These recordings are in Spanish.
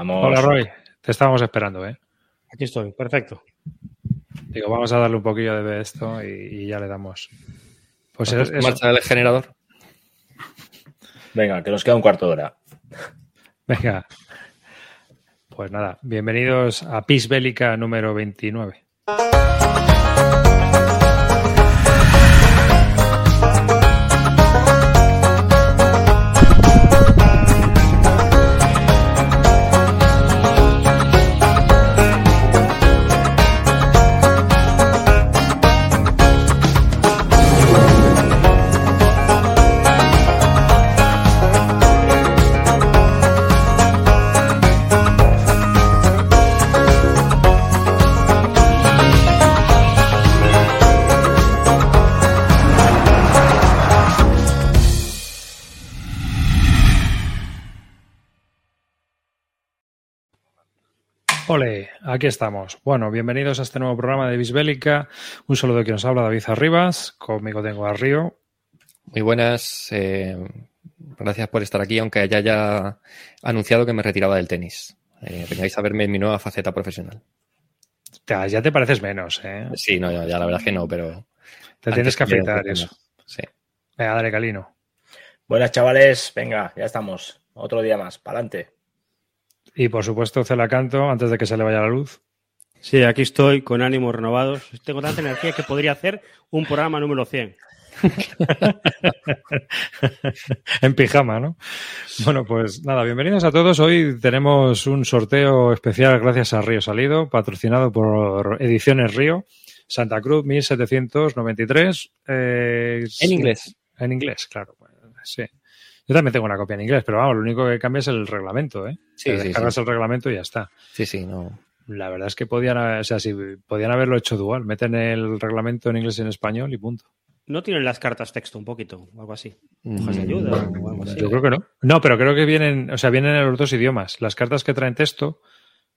Vamos. Hola Roy, te estábamos esperando, ¿eh? Aquí estoy, perfecto. Digo, vamos a darle un poquillo de esto y, y ya le damos. Pues ¿Has es, puesto en es- marcha el generador. Venga, que nos queda un cuarto de hora. Venga. Pues nada, bienvenidos a Pis Bélica número 29. Aquí estamos. Bueno, bienvenidos a este nuevo programa de Bisbélica. Un saludo de quien nos habla, David Arribas. Conmigo tengo a Río. Muy buenas. eh, gracias por estar aquí, aunque haya ya anunciado que me retiraba del tenis. Eh, vengáis a verme en mi nueva faceta profesional. Ya, ya te pareces menos, ¿eh? Sí, no, ya, ya la verdad es que no, pero. Te tienes que afeitar eso. Sí. Venga, dale, Calino. Buenas, chavales. Venga, ya estamos. Otro día más. Para adelante. Y por supuesto, Celacanto, antes de que se le vaya la luz. Sí, aquí estoy con ánimos renovados. Tengo tanta energía que podría hacer un programa número 100. en pijama, ¿no? Bueno, pues nada, bienvenidos a todos. Hoy tenemos un sorteo especial gracias a Río Salido, patrocinado por Ediciones Río, Santa Cruz 1793. eh, En inglés. En inglés, claro. pues, Sí. Yo también tengo una copia en inglés, pero vamos, lo único que cambia es el reglamento, ¿eh? Sí, descargas sí. el reglamento y ya está. Sí, sí, no. La verdad es que podían, o sea, si podían haberlo hecho dual, meten el reglamento en inglés y en español y punto. ¿No tienen las cartas texto un poquito o algo así? Hojas de Mm, ayuda o algo así. Yo creo que no. No, pero creo que vienen, o sea, vienen en los dos idiomas. Las cartas que traen texto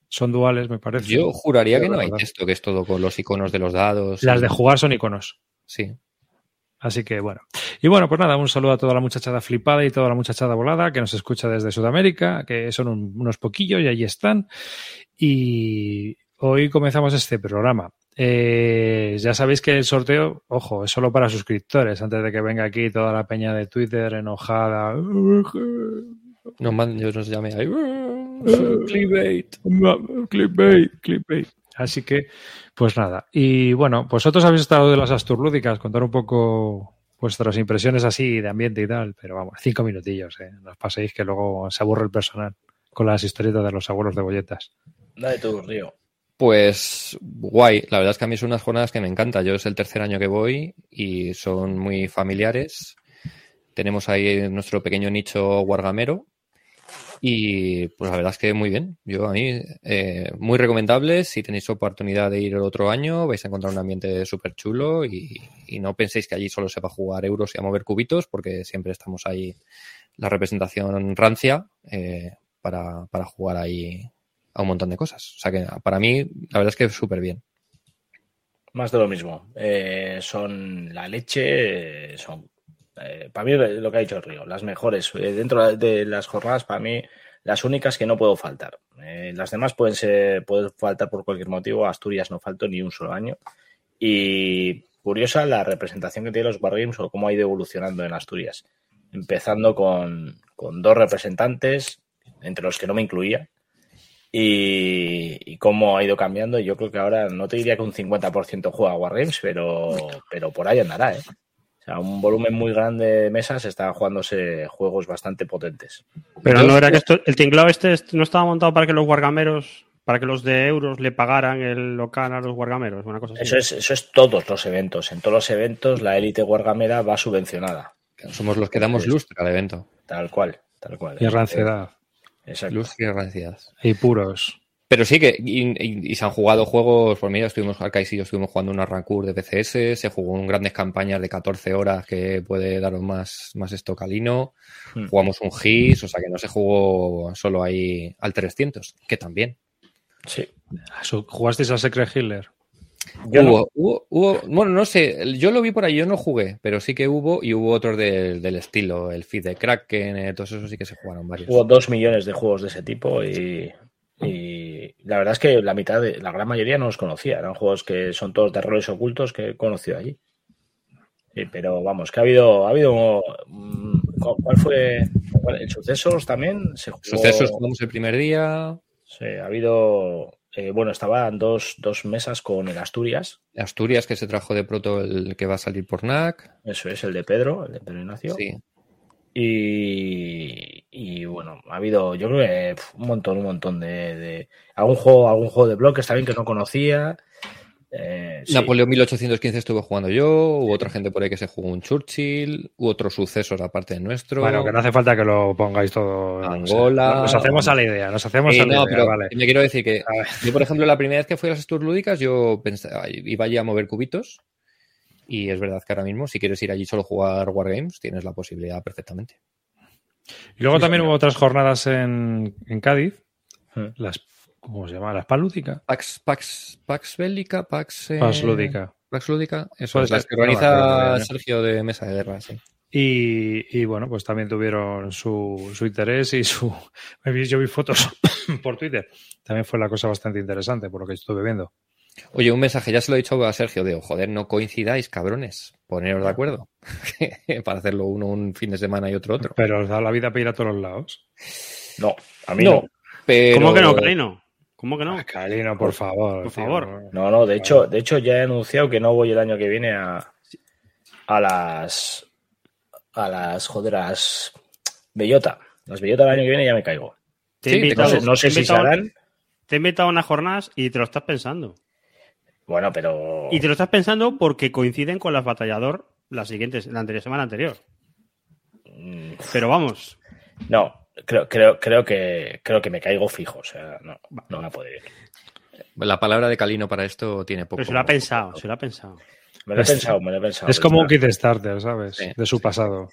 son duales, me parece. Yo juraría que no hay texto, que es todo con los iconos de los dados. Las y- de jugar son iconos. Sí. Así que bueno. Y bueno, pues nada, un saludo a toda la muchachada flipada y toda la muchachada volada que nos escucha desde Sudamérica, que son un- unos poquillos y allí están. Y hoy comenzamos este programa. Eh, ya sabéis que el sorteo, ojo, es solo para suscriptores, antes de que venga aquí toda la peña de Twitter enojada. Nos, man- yo nos llamé ahí. Clickbait. Clickbait, clickbait. Así que, pues nada. Y bueno, pues vosotros habéis estado de las Asturlúdicas, contar un poco vuestras impresiones así de ambiente y tal, pero vamos, cinco minutillos, ¿eh? No os paséis que luego se aburre el personal con las historietas de los abuelos de bolletas. Dale tú, Río. Pues guay, la verdad es que a mí son unas jornadas que me encanta. Yo es el tercer año que voy y son muy familiares. Tenemos ahí nuestro pequeño nicho guargamero y pues la verdad es que muy bien. Yo a mí eh, muy recomendable. Si tenéis oportunidad de ir el otro año vais a encontrar un ambiente súper chulo y, y no penséis que allí solo se va a jugar euros y a mover cubitos porque siempre estamos ahí la representación rancia eh, para, para jugar ahí a un montón de cosas. O sea que para mí, la verdad es que súper bien. Más de lo mismo. Eh, son la leche, son eh, para mí lo que ha dicho el Río, las mejores. Eh, dentro de las jornadas, para mí, las únicas que no puedo faltar. Eh, las demás pueden ser, pueden faltar por cualquier motivo. Asturias no faltó ni un solo año. Y curiosa la representación que tiene los Wargames o cómo ha ido evolucionando en Asturias. Empezando con, con dos representantes, entre los que no me incluía, y, cómo ha ido cambiando. Yo creo que ahora no te diría que un 50% juega Wargames, pero, pero por ahí andará, ¿eh? O sea, un volumen muy grande de mesas está jugándose juegos bastante potentes. Pero no era que esto, el tinglado este no estaba montado para que los wargameros, para que los de euros le pagaran el local a los wargameros, una cosa así. Eso es, eso es todos los eventos. En todos los eventos la élite wargamera va subvencionada. Somos los que damos lustre al evento. Tal cual, tal cual. Y ranciedad. Exacto. Lustre y ranciedad. Y puros. Pero sí que y, y, y, se han jugado juegos, por mira, estuvimos Arcais y yo estuvimos jugando una Rancur de PCS, se jugó en grandes campañas de 14 horas que puede daros más, más estocalino, hmm. jugamos un GIS, o sea que no se jugó solo ahí al 300, que también. Sí. ¿Jugasteis al Secret Hitler? Yo hubo, no. hubo, hubo, bueno, no sé, yo lo vi por ahí, yo no jugué, pero sí que hubo y hubo otros de, del estilo, el feed de Kraken, eh, todos esos sí que se jugaron varios. Hubo dos millones de juegos de ese tipo y Y la verdad es que la mitad de la gran mayoría no los conocía. Eran juegos que son todos de roles ocultos que he conocido allí. Sí, pero vamos, que ha habido, ha habido mm, ¿cuál fue el sucesos también? Se jugó, Sucesos jugamos el primer día. Sí, ha habido eh, bueno, estaban dos, dos mesas con el Asturias. Asturias, que se trajo de proto el que va a salir por NAC. Eso es, el de Pedro, el de Pedro Ignacio. Sí. Y, y bueno, ha habido, yo creo que pf, un montón, un montón de, de- algún juego, algún juego de bloques también que no conocía. Eh, sí. Napoleón 1815 estuve jugando yo, hubo otra gente por ahí que se jugó un Churchill, hubo otros sucesos aparte de nuestro. Bueno, que no hace falta que lo pongáis todo. Angola. Nos hacemos a la idea, nos hacemos Sí, a la no, idea, pero vale. me quiero decir que yo, por ejemplo, la primera vez que fui a las Tours lúdicas, yo pensaba, iba allí a mover cubitos. Y es verdad que ahora mismo, si quieres ir allí solo a jugar Wargames, tienes la posibilidad perfectamente. Y luego Sí, también señor. hubo otras jornadas en, en Cádiz, Hmm. las, ¿cómo se llama? Las Palúdica. Pax, Pax, Pax Bélica, Pax. eh, Pax Lúdica. Pax Lúdica, eso Puede es, las que organiza. Sergio de Mesa de Guerra, sí. Y, y, bueno, pues también tuvieron su, su interés y su. Yo vi fotos por Twitter. También fue la cosa bastante interesante, por lo que estuve viendo. Oye, un mensaje, ya se lo he dicho a Sergio, de joder, no coincidáis, cabrones. Poneros de acuerdo. Para hacerlo uno un fin de semana y otro otro. Pero os da la vida para ir a todos los lados. No, a mí No, no. pero... ¿Cómo que no, Calino? ¿Cómo que no? Ah, Calino, por favor. Por tío. favor. No, no, de hecho, de hecho ya he anunciado que no voy el año que viene a, a las a las joderas Bellota. Las Bellota el año que viene ya me caigo. Te Sí, No invitado, sé, no sé te he si se harán. Te he invitado a unas jornadas y te lo estás pensando. Bueno, pero Y te lo estás pensando porque coinciden con las batallador la siguiente, la anterior semana anterior. mm, Pero vamos, no, creo, creo, creo que creo que me caigo fijo. O sea, no, no van a poder ir. La palabra de Calino para esto tiene poco. pero se lo ha pensado, se lo ha pensado. Me lo he Es- pensado, me lo he pensado. Es como un kit starter, ¿sabes? Sí, de su sí. pasado.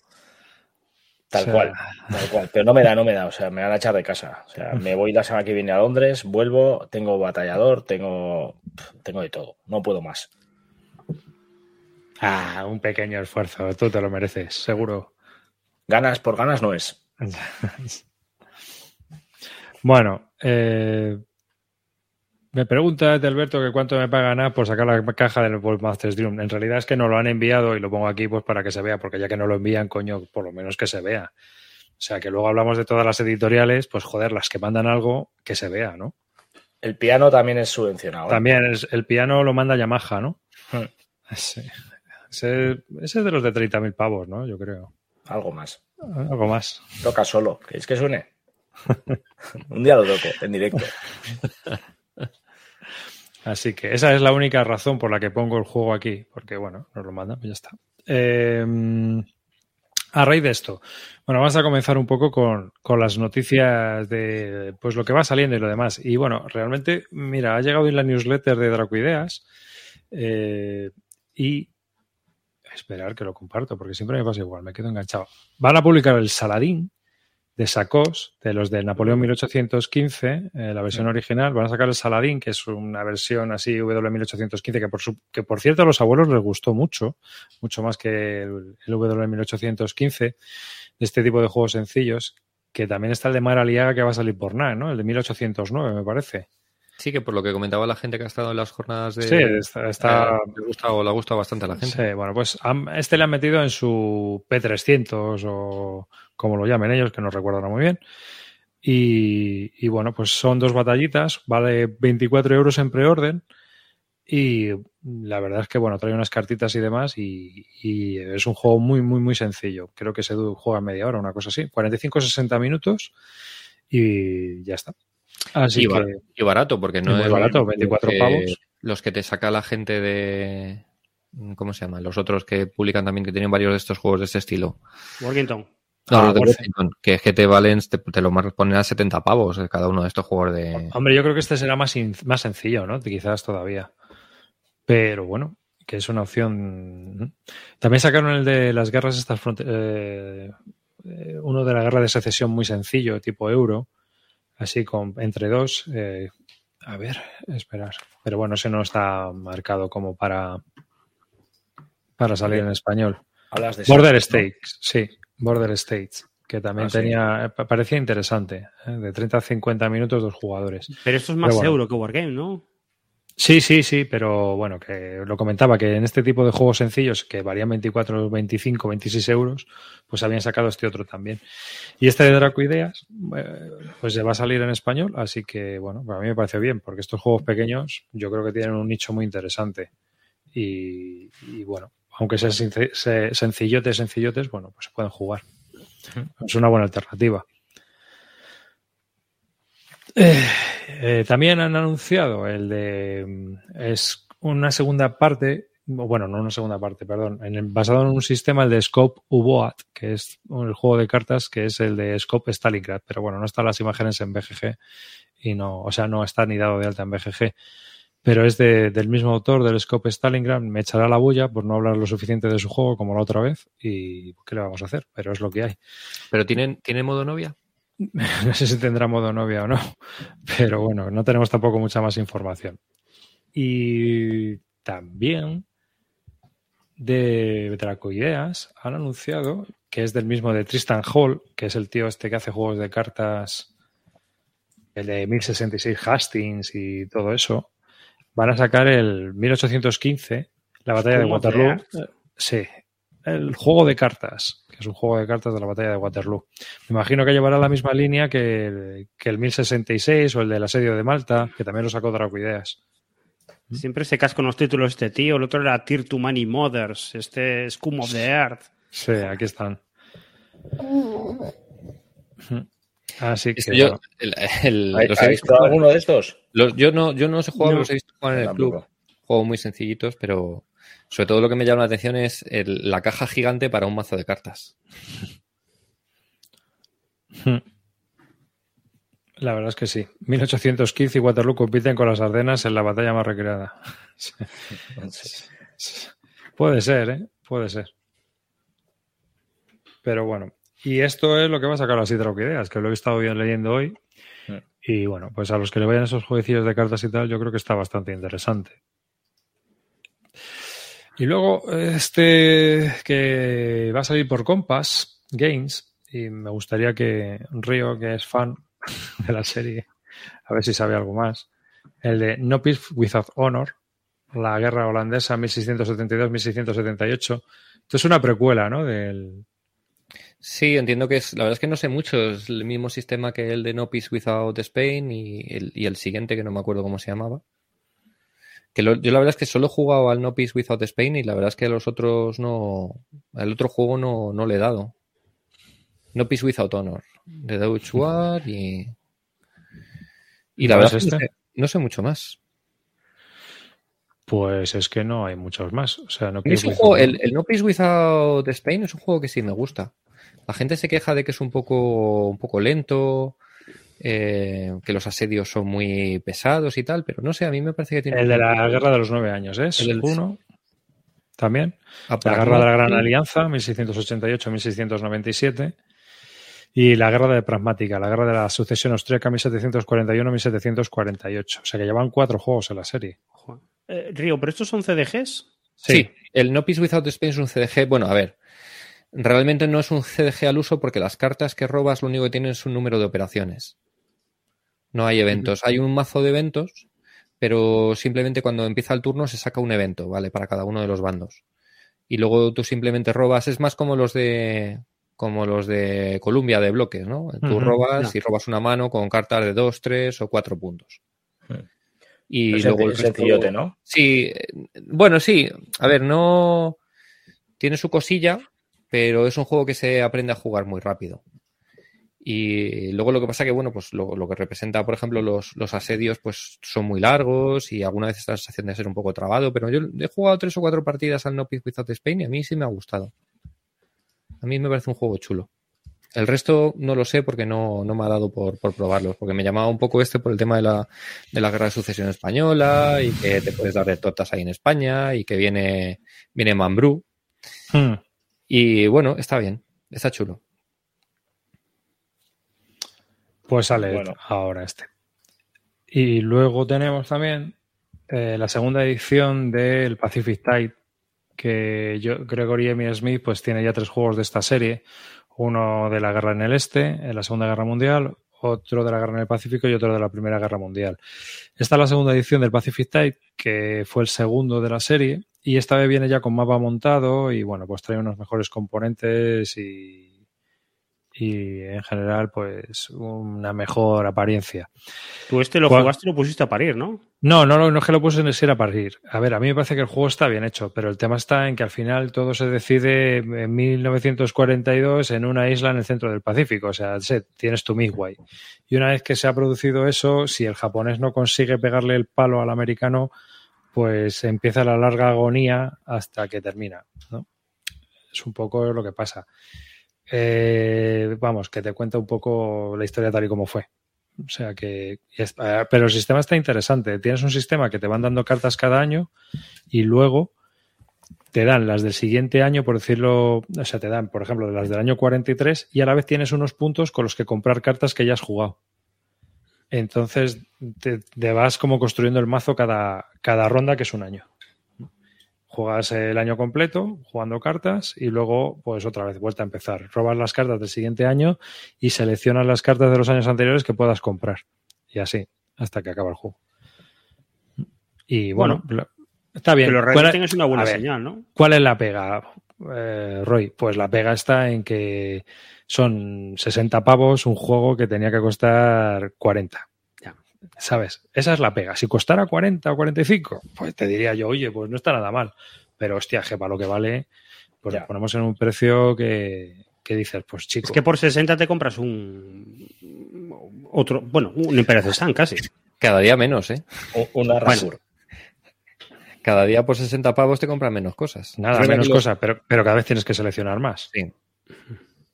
Tal O sea, cual, tal cual. Pero no me da, no me da. O sea, me van a echar de casa. O sea, me voy la semana que viene a Londres, vuelvo, tengo batallador, tengo, tengo de todo. No puedo más. Ah, un pequeño esfuerzo. Tú te lo mereces, seguro. Ganas por ganas no es. Bueno, eh, me pregunta de Alberto que cuánto me pagan a por sacar la caja del World Masters Dream. En realidad es que no lo han enviado y lo pongo aquí pues para que se vea, porque ya que no lo envían, coño, por lo menos que se vea. O sea, que luego hablamos de todas las editoriales, pues joder, las que mandan algo, que se vea, ¿no? El piano también es subvencionado. ¿eh? También es- el piano lo manda Yamaha, ¿no? Hmm. Ese, ese- ese es de los de 30.000 pavos, ¿no? Yo creo. Algo más. Algo más. Toca solo. ¿Queréis que suene? Un día lo toco, en directo. Así que esa es la única razón por la que pongo el juego aquí, porque bueno, nos lo mandan, pues ya está. Eh, a raíz de esto, bueno, vamos a comenzar un poco con, con las noticias de pues lo que va saliendo y lo demás. Y bueno, realmente, mira, ha llegado en la newsletter de Dracoideas eh, y esperar que lo comparto, porque siempre me pasa igual, me quedo enganchado. Van a publicar el Saladín de Sacos, de los de Napoleón 1815, eh, la versión original. Van a sacar el Saladín, que es una versión así W1815, que por, su- que por cierto a los abuelos les gustó mucho, mucho más que el, el W1815, de este tipo de juegos sencillos, que también está el de Mar Aliaga que va a salir por nada, ¿no? El de 1809, me parece. Sí, que por lo que comentaba la gente que ha estado en las jornadas de. Sí, está- está- eh, le, ha gustado, le ha gustado bastante a la gente. Sí, bueno, pues este le han metido en su P300 o como lo llamen ellos, que no recuerdo ahora muy bien. Y, y bueno, pues son dos batallitas, vale 24 euros en preorden. Y la verdad es que, bueno, trae unas cartitas y demás. Y, y es un juego muy, muy, muy sencillo. Creo que se juega media hora, una cosa así. 45-60 minutos y ya está. Así y, que. bar- y barato, porque no muy es barato, los 24 que- pavos. Los que te saca la gente de. ¿Cómo se llama? Los otros que publican también, que tienen varios de estos juegos de este estilo. Workington. No, Ah, los de Warfare. Washington, que es que te valen, te, te lo ponen a 70 pavos eh, cada uno de estos juegos de. Hombre, yo creo que este será más, más sencillo, ¿no? Quizás todavía. Pero bueno, que es una opción. También sacaron el de las guerras estas fronte- eh, eh, uno de la guerra de secesión muy sencillo, tipo euro, así con entre dos. eh, a ver, esperar. Pero bueno, ese no está marcado como para para salir en español. Hablas de Border ¿no? States, sí, Border States. que también Ah, tenía, pa- parecía interesante, ¿eh? de 30 a 50 minutos dos jugadores. Pero esto es más bueno. euro que Wargame, ¿no? Sí, sí, sí, pero bueno, que lo comentaba que en este tipo de juegos sencillos que varían 24, 25, 26 euros, pues habían sacado este otro también. Y este de Draco Ideas, eh, pues se va a salir en español, así que bueno, para mí me parece bien, porque estos juegos pequeños yo creo que tienen un nicho muy interesante. Y, y, bueno, aunque sean since- se- sencillotes, sencillotes, bueno, pues se pueden jugar. Es una buena alternativa. Eh, eh, también han anunciado el de mm, es una segunda parte, bueno, no una segunda parte, perdón, en el- basado en un sistema el de Scope Uboat, que es un- el juego de cartas que es el de Scope Stalingrad, pero bueno, no están las imágenes en BGG y no, o sea, no está ni dado de alta en BGG, pero es de- del mismo autor del Scope Stalingrad, me echará la bulla por no hablar lo suficiente de su juego como la otra vez y ¿qué le vamos a hacer? Pero es lo que hay. ¿Pero tienen, ¿tienen modo novia? No sé si tendrá modo novia o no, pero bueno, no tenemos tampoco mucha más información. Y también de Dracoideas han anunciado que es del mismo de Tristan Hall, que es el tío este que hace juegos de cartas, el de 1066 Hastings y todo eso. Van a sacar el 1815, la batalla de Waterloo. Sí, el juego de cartas, que es un juego de cartas de la batalla de Waterloo. Me imagino que llevará la misma línea que el, que el 1066 o el del asedio de Malta, que también lo sacó Dracoideas. Siempre se casca con los títulos este tío. El otro era Tear to Money Mothers. Este es Scum of the Earth. Sí, aquí están. Así que yo, bueno, el- el- ¿Has los he has visto alguno de estos? Los- yo no, yo no sé jugar, No. los he visto jugar en el Tampoco. club. Juegos muy sencillitos, pero sobre todo lo que me llama la atención es el- la caja gigante para un mazo de cartas. la verdad es que sí. 1815 y Waterloo compiten con las Ardenas en la batalla más recreada. Puede ser, ¿eh? Puede ser. Pero bueno. Y esto es lo que va a sacar las Ideas, que lo he estado bien leyendo hoy. Y bueno, pues a los que le vayan esos jueguecillos de cartas y tal, yo creo que está bastante interesante. Y luego, este que va a salir por Compass Games, y me gustaría que Río, que es fan de la serie, a ver si sabe algo más, el de No Peace Without Honor, la guerra holandesa 1672-1678. Esto es una precuela, ¿no? Del, Sí, entiendo que es. La verdad es que no sé mucho. Es el mismo sistema que el de No Peace Without Spain y el, y el siguiente, que no me acuerdo cómo se llamaba. Que lo- yo la verdad es que solo he jugado al No Peace Without Spain y la verdad es que a los otros no. Al otro juego no, no le he dado. No Peace Without Honor. De Deutsche War y. Y la ¿Cuál verdad es que no este? sé, no sé mucho más. Pues es que no hay muchos más. O sea, no es un juego, el No Peace Without Spain es un juego que sí me gusta. La gente se queja de que es un poco, un poco lento, eh, que los asedios son muy pesados y tal, pero no sé, a mí me parece que tiene... El de la guerra de los nueve años, ¿es? El Uno. También. Ah, La aquí guerra de la. Gran Alianza, 1688-1697. Y la guerra de Pragmática, la guerra de la sucesión austríaca, 1741-1748. O sea que llevan cuatro juegos en la serie. Eh, Río, ¿pero estos son CDGs? Sí. el No Peace Without Spain es un CDG. Bueno, a ver, realmente no es un CDG al uso porque las cartas que robas lo único que tienen es un número de operaciones. No hay eventos. Hay un mazo de eventos, pero simplemente cuando empieza el turno se saca un evento, ¿vale? Para cada uno de los bandos. Y luego tú simplemente robas, es más como los de como los de Columbia de bloques, ¿no? Tú robas y robas una mano con cartas de dos, tres o cuatro puntos. Y Es luego el sencillote, ¿no? Sí, eh, bueno, sí. A ver, no. Tiene su cosilla, pero es un juego que se aprende a jugar muy rápido. Y luego lo que pasa que, bueno, pues lo, que representa, por ejemplo, los, los asedios, pues son muy largos y alguna vez esta sensación de ser un poco trabado, pero yo he jugado tres o cuatro partidas al No Peace Without Spain y a mí sí me ha gustado. A mí me parece un juego chulo. El resto no lo sé porque no, no me ha dado por, por porque me llamaba un poco este por el tema de la, de la guerra de sucesión española y que te puedes dar de ahí en España y que viene, viene Mambrú. Hmm. Y bueno, está bien, está chulo. Pues sale Bueno. ahora este. Y luego tenemos también eh, la segunda edición del Pacific Tide, que yo, Gregory Emil Smith, pues tiene ya tres juegos de esta serie. Uno de la guerra en el este, en la Segunda Guerra Mundial, otro de la guerra en el Pacífico y otro de la Primera Guerra Mundial. Esta es la segunda edición del Pacific Tide, que fue el segundo de la serie, y esta vez viene ya con mapa montado y bueno, pues trae unos mejores componentes y y en general, pues una mejor apariencia. Tú este lo jugaste y lo pusiste a parir, ¿no? No, no, no, no es que lo puse en ser a parir. A ver, a mí me parece que el juego está bien hecho, pero el tema está en que al final todo se decide en 1942 en una isla en el centro del Pacífico. O sea, tienes tu Midway. Y una vez que se ha producido eso, si el japonés no consigue pegarle el palo al americano, pues empieza la larga agonía hasta que termina. ¿no? Es un poco lo que pasa. Eh, vamos, que te cuenta un poco la historia tal y como fue. O sea que. Eh, pero el sistema está interesante. Tienes un sistema que te van dando cartas cada año y luego te dan las del siguiente año, por decirlo. O sea, te dan, por ejemplo, las del año 43 y a la vez tienes unos puntos con los que comprar cartas que ya has jugado. Entonces te, vas como construyendo el mazo cada, cada ronda, que es un año juegas el año completo jugando cartas y luego, pues otra vez, vuelta a empezar. Robas las cartas del siguiente año y seleccionas las cartas de los años anteriores que puedas comprar. Y así, hasta que acaba el juego. Y bueno, está bien. Pero es una buena señal, ¿no? ¿Cuál es la pega, eh, Roy? Pues la pega está en que son 60 pavos un juego que tenía que costar 40. ¿Sabes? Esa es la pega. Si costara 40 o 45, pues te diría yo, oye, pues no está nada mal. Pero hostia, que para lo que vale, pues ya. ponemos en un precio que, dices, pues chico. Es que por 60 te compras un. Otro. Bueno, un Imperator Sun casi. Cada día menos, ¿eh? una rasura. Cada día por 60 pavos te compran menos cosas. Nada, menos cosas, pero, pero cada vez tienes que seleccionar más. Sí.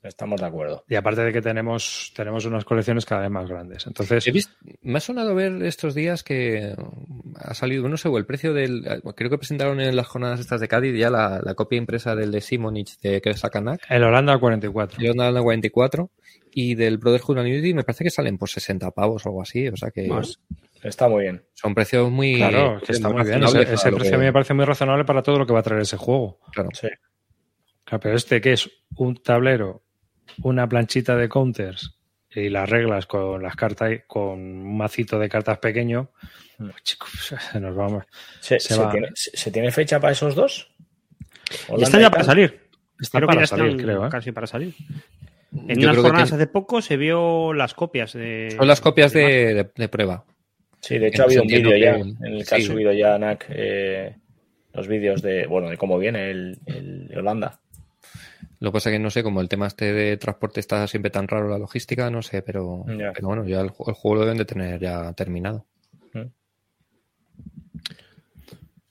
Estamos de acuerdo. Y aparte de que tenemos, tenemos unas colecciones cada vez más grandes. Entonces. me ha sonado ver estos días que ha salido, no sé, el precio del. Creo que presentaron en las jornadas estas de Cádiz ya la, copia impresa del de Simonich de que Sakanak. El Holanda 44. El Holanda 44. Y del Brotherhood Unity me parece que salen por 60 pavos o algo así. O sea que. Está muy bien. Son precios muy. Claro, que está muy bien. Ese, precio a mí me parece muy razonable para todo lo que va a traer ese juego. Claro. Sí. Claro, pero este que es un tablero una planchita de counters y las reglas con las cartas, con un macito de cartas pequeño, pues, chicos, se nos vamos. ¿Se, tiene, fecha para esos dos? Están ya para salir. Están para salir, creo. ¿eh? Casi para salir. En unas jornadas hace poco se vio las copias de. Son las copias de, prueba. Sí, de hecho ha habido un vídeo ya, en el que ha subido ya NAC eh, los vídeos de, bueno, de cómo viene el, el Holanda. Lo que pasa es que no sé, como el tema este de transporte está siempre tan raro, la logística, no sé, pero, bueno, ya el, juego lo deben de tener ya terminado. Mm.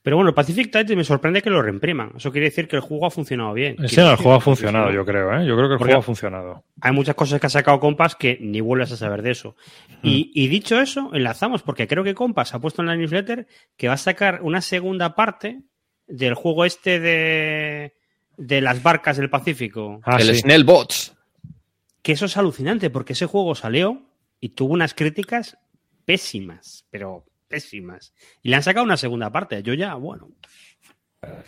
Pero bueno, Pacific Tide me sorprende que lo reimpriman. Eso quiere decir que el juego ha funcionado bien. Sí, el juego ha funcionado, yo creo, ¿eh? Yo creo que el juego ha funcionado. Hay muchas cosas que ha sacado Compass que ni vuelves a saber de eso. Y, mm. y, dicho eso, enlazamos, porque creo que Compass ha puesto en la newsletter que va a sacar una segunda parte del juego este de de las barcas del Pacífico. Ah, el Snell Bots. Que eso es alucinante, porque ese juego salió y tuvo unas críticas pésimas, pero pésimas. Y le han sacado una segunda parte. Yo ya, bueno.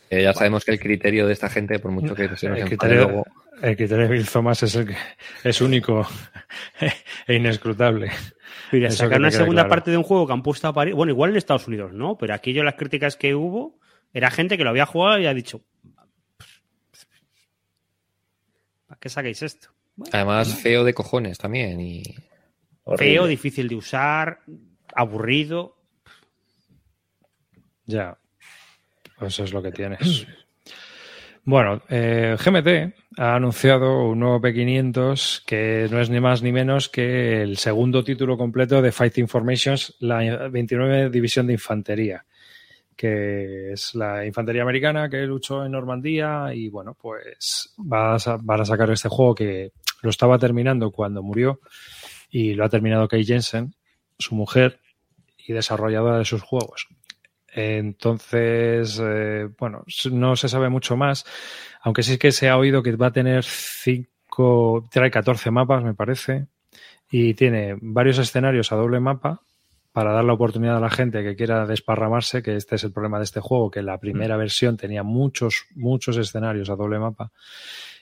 Eh, ya sabemos que el criterio de esta gente, por mucho que se nos el criterio, el criterio de Bill Thomas es, el que, es único e inescrutable. Pero sacar una segunda parte de un juego que han puesto a parir. Bueno, igual en Estados Unidos, ¿no? Pero aquí yo las críticas que hubo era gente que lo había jugado y ha dicho, ¿Para qué saquéis esto? Además, feo de cojones también. Y... Feo, difícil de usar, aburrido. Ya. Pues eso es lo que tienes. Bueno, eh, GMT ha anunciado un nuevo P500 que no es ni más ni menos que el segundo título completo de Fighting Formations, la 29 División de Infantería que es la infantería americana que luchó en Normandía y bueno, pues van a, sacar este juego que lo estaba terminando cuando murió y lo ha terminado Kay Jensen, su mujer y desarrolladora de sus juegos. Entonces, eh, bueno, no se sabe mucho más, aunque sí que se ha oído que va a tener cinco, trae 14 mapas, me parece, y tiene varios escenarios a doble mapa para dar la oportunidad a la gente que quiera desparramarse, que este es el problema de este juego, que la primera mm. versión tenía muchos, muchos escenarios a doble mapa.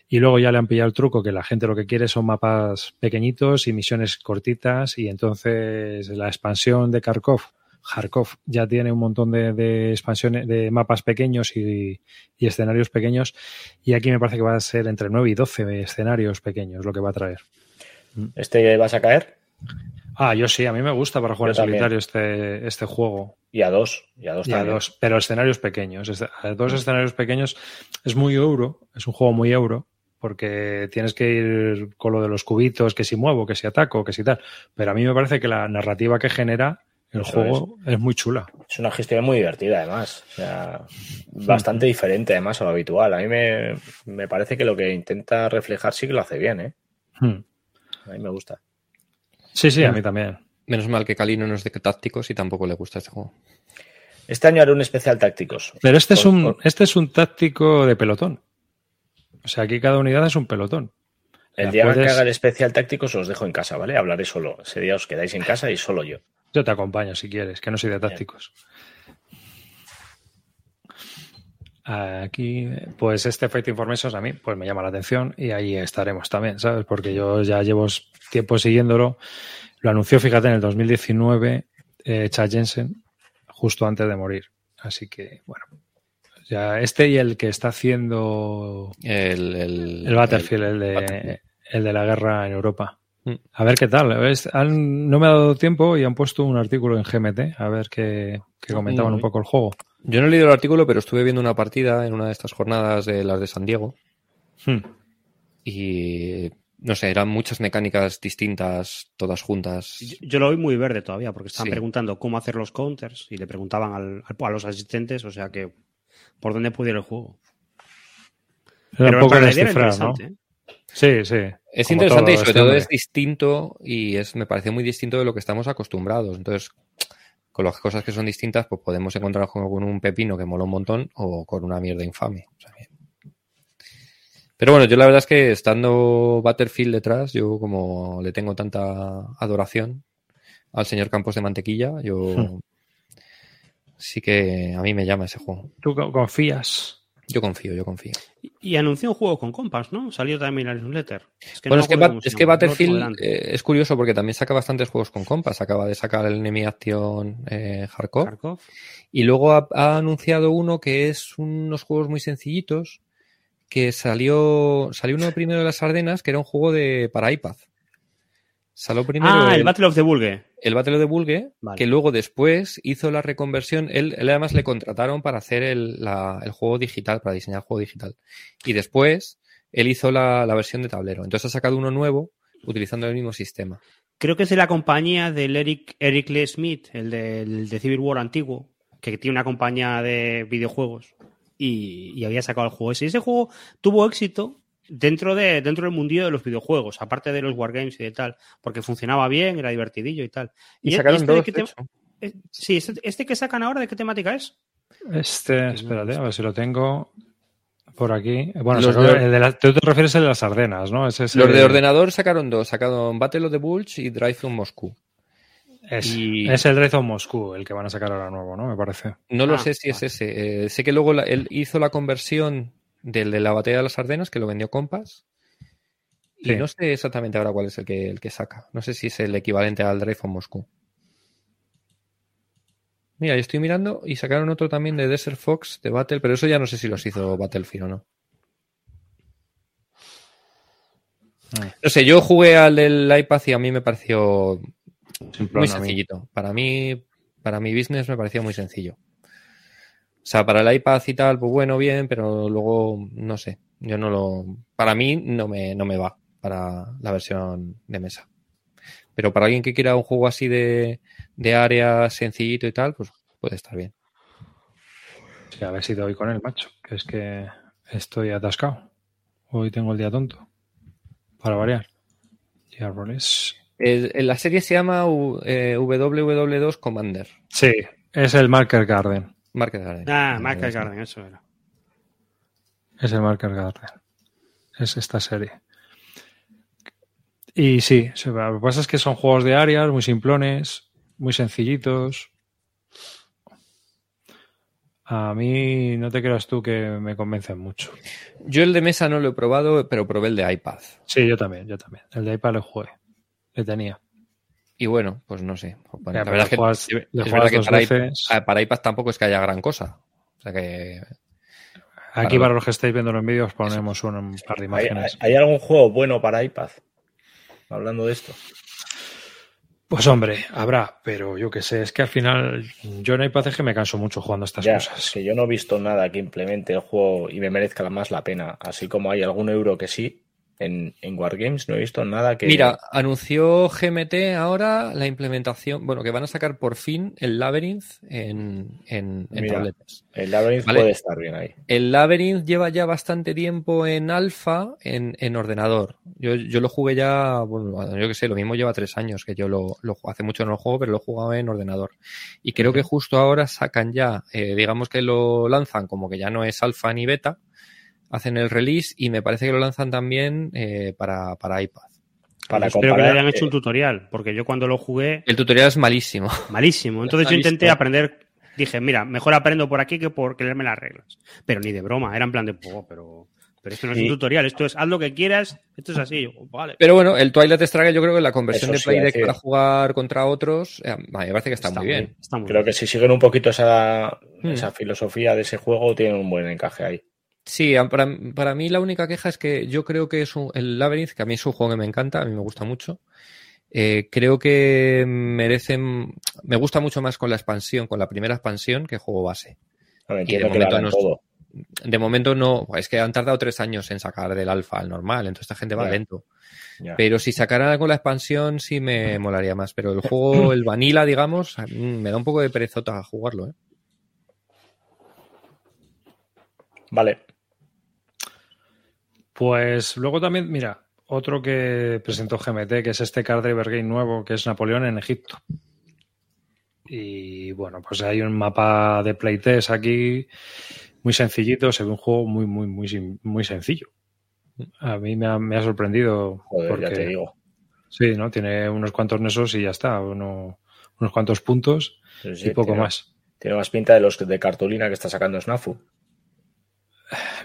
Y luego ya le han pillado el truco que la gente lo que quiere son mapas pequeñitos y misiones cortitas. Y entonces la expansión de Kharkov, Kharkov ya tiene un montón de, de expansiones, de mapas pequeños y, y, escenarios pequeños. Y aquí me parece que va a ser entre 9 y 12 escenarios pequeños lo que va a traer. ¿Este vas a caer? Ah, yo sí, a mí me gusta para jugar Yo en solitario este, este juego. Y a dos. Y a dos Y a dos, pero escenarios pequeños. Este- A dos escenarios pequeños es muy euro, es un juego muy euro, porque tienes que ir con lo de los cubitos, que si muevo, que si ataco, que si tal. Pero a mí me parece que la narrativa que genera el Eso juego es. muy chula. Es una gestión muy divertida, además. O sea, bastante diferente, además, a lo habitual. A mí me, me parece que lo que intenta reflejar sí que lo hace bien, ¿eh? Hmm. A mí me gusta. Sí, sí, a mí también. Menos mal que Calino no es de tácticos y tampoco le gusta este juego. Este año haré un especial tácticos. Pero este es un, por- este es un táctico de pelotón. O sea, aquí cada unidad es un pelotón. El día que haga el especial tácticos os dejo en casa, ¿vale? Hablaré solo. Ese día os quedáis en casa y solo yo. Yo te acompaño si quieres, que no soy de tácticos. Aquí, pues este Fate Informations a mí pues me llama la atención y ahí estaremos también, ¿sabes? Porque yo ya llevo tiempo siguiéndolo. Lo anunció, fíjate, en el 2019 eh, Chad Jensen, justo antes de morir. Así que, bueno, ya este y el que está haciendo El, el, el Battlefield, el, de, Battlefield. el de la guerra en Europa. A ver qué tal. ¿ves? Han- no me ha dado tiempo y han puesto un artículo en GMT a ver qué, qué comentaban un poco el juego. Yo no he leído el artículo, pero estuve viendo una partida en una de estas jornadas de las de San Diego Hmm. y no sé, eran muchas mecánicas distintas, todas juntas. Yo, yo lo vi muy verde todavía, porque estaban Sí. preguntando cómo hacer los counters y le preguntaban al- al- a los asistentes, o sea que por dónde puede ir el juego. Era un poco descifrar, ¿no? ¿eh? Sí, sí. Es interesante y sobre este todo hombre. es distinto y es me parece muy distinto de lo que estamos acostumbrados. Entonces, con las cosas que son distintas, pues podemos encontrar con con un pepino que mola un montón o con una mierda infame. O sea, que- Pero bueno, yo la verdad es que estando Battlefield detrás, yo como le tengo tanta adoración al señor Campos de Mantequilla, yo Hmm. sí que a mí me llama ese juego. ¿Tú co- confías? Yo confío, yo confío. Y, anunció un juego con compas, ¿no? Salió también en la newsletter. Es que bueno, no es que, Bat- es Battlefield eh, es curioso porque también saca bastantes juegos con compas. Acaba de sacar el Enemy Action eh, Hardcore. Y luego ha, ha anunciado uno que es unos juegos muy sencillitos. Que salió, salió uno primero de las Ardenas, que era un juego de para iPad. Salió primero Ah, el el, Battle of the Bulge. el Battle of the Bulge, Vale. que luego después hizo la reconversión. Él, él además le contrataron para hacer el, la- el juego digital, para diseñar el juego digital. Y después él hizo la, la versión de tablero. Entonces ha sacado uno nuevo utilizando el mismo sistema. Creo que es de la compañía del Eric, Eric Lee Smith, el de Civil War antiguo, que tiene una compañía de videojuegos y, y había sacado el juego ese. Y ese juego tuvo éxito dentro, de, dentro del mundillo de los videojuegos, aparte de los wargames y de tal, porque funcionaba bien, era divertidillo y tal. Y, e- sacaron este dos, de hecho. eh, Sí, este, este que sacan ahora, ¿de qué temática es? Este, espérate, a ver si lo tengo por aquí. Bueno, Los sacó de- el de la- tú te refieres al de las Ardenas, ¿no? Ese Los de ordenador sacaron dos. Sacaron Battle of the Bulge y Drive from Moscú. Es, Y- es el of Moscú, el que van a sacar ahora nuevo, ¿no? Me parece. No lo Ah, sé si es ese. Eh, sé que luego la- él hizo la conversión del de la batalla de las Ardenas, que lo vendió Compass. Y no sé exactamente ahora cuál es el que, el que saca. No sé si es el equivalente al Drive from Moscú. Mira, yo estoy mirando y sacaron otro también de Desert Fox de Battle, pero eso ya no sé si los hizo Battlefield o no. Ah. No sé, yo jugué al del iPad y a mí me pareció muy sencillito. Para mí, para mi business me parecía muy sencillo. O sea, para el iPad y tal, pues bueno, bien, pero luego, no sé, yo no lo... Para mí no me, no me va para la versión de mesa. Pero para alguien que quiera un juego así de, de área sencillito y tal, pues puede estar bien. Sí, a ver si doy con él, macho. Que es que estoy atascado. Hoy tengo el día tonto. Para variar. Y árboles. El- el- la serie se llama U- eh, WW2 Commander. Sí, es el Marker Garden. Market Garden. Ah, Michael Garden, eso era. Es el Marker Garden. Es esta serie. Y sí, lo que pasa es que son juegos de áreas muy simplones, muy sencillitos. a mí no te creas tú que me convencen mucho. Yo el de mesa no lo he probado, pero probé el de iPad. Sí, yo también, yo también. El de iPad lo jugué. Le tenía. Y bueno, pues no sé. Bueno, Ya, la verdad es que, es verdad para, veces. iPad, para iPad tampoco es que haya gran cosa. O sea que Aquí Para- los que estáis viendo los vídeos ponemos un, un par de ¿Hay, imágenes. hay- hay algún juego bueno para iPad? Hablando de esto. Pues hombre, habrá, pero yo qué sé, es que al final yo en iPad es que me canso mucho jugando estas Ya, cosas. es que yo no he visto nada que implemente el juego y me merezca más la pena. Así como hay algún euro que sí, en, en Wargames no he visto nada que. Mira, anunció GMT ahora la implementación, bueno, que van a sacar por fin el Labyrinth en, en, en Mira. tabletas. el Labyrinth Vale. puede estar bien ahí. El Labyrinth lleva ya bastante tiempo en alfa en, en ordenador. Yo, yo lo jugué ya, bueno, yo que sé, lo mismo lleva tres años que yo lo, lo hace mucho no lo juego, pero lo he jugado en ordenador. Y creo que justo ahora sacan ya, eh, digamos que lo lanzan como que ya no es alfa ni beta, hacen el release y me parece que lo lanzan también eh, para, para iPad. Para Espero que le hayan hecho eh, un tutorial, porque yo cuando lo jugué, El tutorial es malísimo. malísimo. Entonces yo intenté aprender, dije, mira, mejor aprendo por aquí que por leerme las reglas. Pero ni de broma, era en plan de, "Oh, pero, pero esto no es un tutorial, esto es haz lo que quieras, esto es así. Yo, vale. Pero bueno, el Twilight Struggle yo creo que la conversión Eso de sí, Playdeck así. para jugar contra otros, eh, me parece que está, muy bien. está muy Creo bien. que si siguen un poquito esa, Hmm. esa filosofía de ese juego, tienen un buen encaje ahí. Sí, para, para mí la única queja es que yo creo que es un, el Labyrinth, que a mí es un juego que me encanta, a mí me gusta mucho. eh, creo que merecen, me gusta mucho más con la expansión, con la primera expansión que juego base. Y de momento no todo. De momento no, es que han tardado tres años en sacar del alfa al normal, entonces esta gente va lento. Pero si sacaran con la expansión sí me molaría más. Pero el juego, el vanilla, digamos, mm, me da un poco de perezota jugarlo, ¿eh? Vale. Pues luego también, mira, otro que presentó GMT, que es este card driver game nuevo, que es Napoleón en Egipto. Y bueno, pues hay un mapa de playtest aquí muy sencillito, se ve un juego muy, muy, muy, muy sencillo. A mí me ha, me ha sorprendido Joder, porque ya te digo. sí, ¿no? Tiene unos cuantos nesos y ya está, uno- unos cuantos puntos sí, y poco tiene- más. Tiene más pinta de los de cartulina que está sacando Snafu.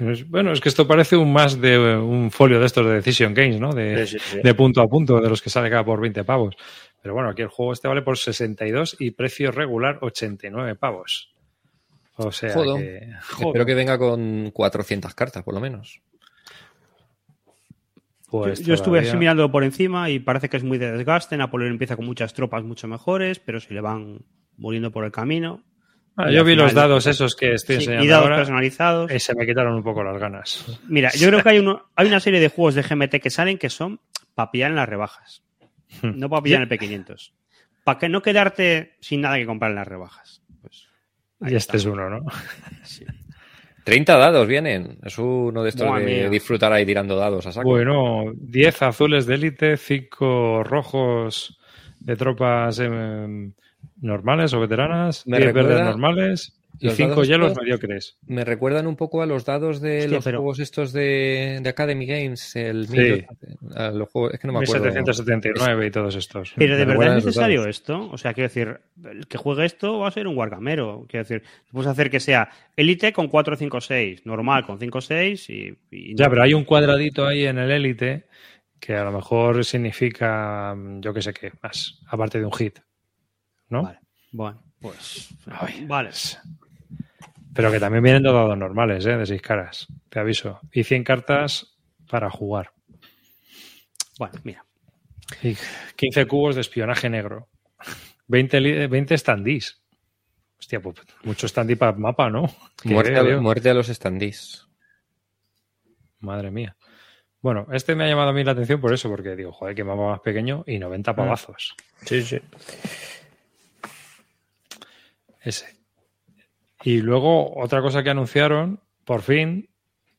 Es- Bueno, es que esto parece un más de un folio de estos de Decision Games, ¿no? De, Sí, sí, sí. de punto a punto, de los que sale cada por 20 pavos. Pero bueno, aquí el juego este vale por 62 y precio regular 89 pavos. O sea Jodo. que... Espero que venga con 400 cartas, por lo menos. pues yo, yo estuve así mirando por encima y parece que es muy de desgaste. Napoleón empieza con muchas tropas mucho mejores, pero se le van muriendo por el camino. Ah, yo vi los dados esos que estoy Sí, enseñando y dados ahora personalizados. y se me quitaron un poco las ganas. Mira, yo creo que hay, uno, hay una serie de juegos de GMT que salen que son para pillar en las rebajas, no para pillar en el P500. Para que no quedarte sin nada que comprar en las rebajas. Pues, ahí Y este es uno, ¿no? Sí. 30 dados vienen. Es uno de estos de mía. disfrutar ahí tirando dados a saco. Bueno, 10 azules de élite, 5 rojos de tropas em, normales o veteranas, Me 10 verdes normales y los 5 dados hielos mediocres. Me recuerdan un poco a los dados de Hostia, los pero- juegos estos de, de Academy Games. El Sí. 1800, a los juegos, es que no me acuerdo. 1779 y todos estos. Pero de Me verdad es necesario esto. O sea, quiero decir, el que juegue esto va a ser un wargamero. Quiero decir, puedes hacer que sea élite con 4, 5, 6, normal con 5, 6 y, y Ya, pero hay un cuadradito ahí en el élite que a lo mejor significa, yo qué sé qué, más, aparte de un hit. ¿No? Vale. Bueno, pues. Ay, vale. Pero que también vienen de dados normales, ¿eh? de 6 caras, te aviso. Y 100 cartas para jugar. Bueno, mira. Y 15 cubos de espionaje negro. 20, li- 20 standees. Hostia, pues mucho standee para mapa, ¿no? Muerte, a, muerte a los standees. Madre mía. Bueno, este me ha llamado a mí la atención por eso, porque digo, joder, que mapa más pequeño y 90 pavazos. Sí, sí. Ese. Y luego, otra cosa que anunciaron, por fin,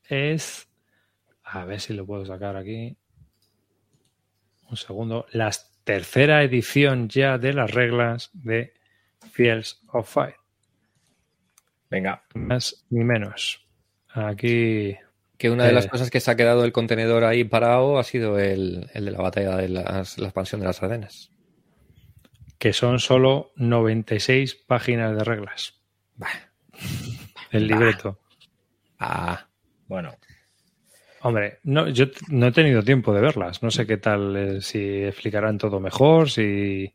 es. A ver si lo puedo sacar aquí. Un segundo. La tercera edición ya de las reglas de Fields of Fire. Venga. Más ni menos. Aquí. Que una de las Eh. cosas que se ha quedado el contenedor ahí parado ha sido el, el de la batalla de las, la expansión de las Ardenas. Que son solo 96 páginas de reglas. el libreto. Ah, Bueno, Hombre, no, yo no he tenido tiempo de verlas. No sé qué tal, eh, si explicarán todo mejor, si,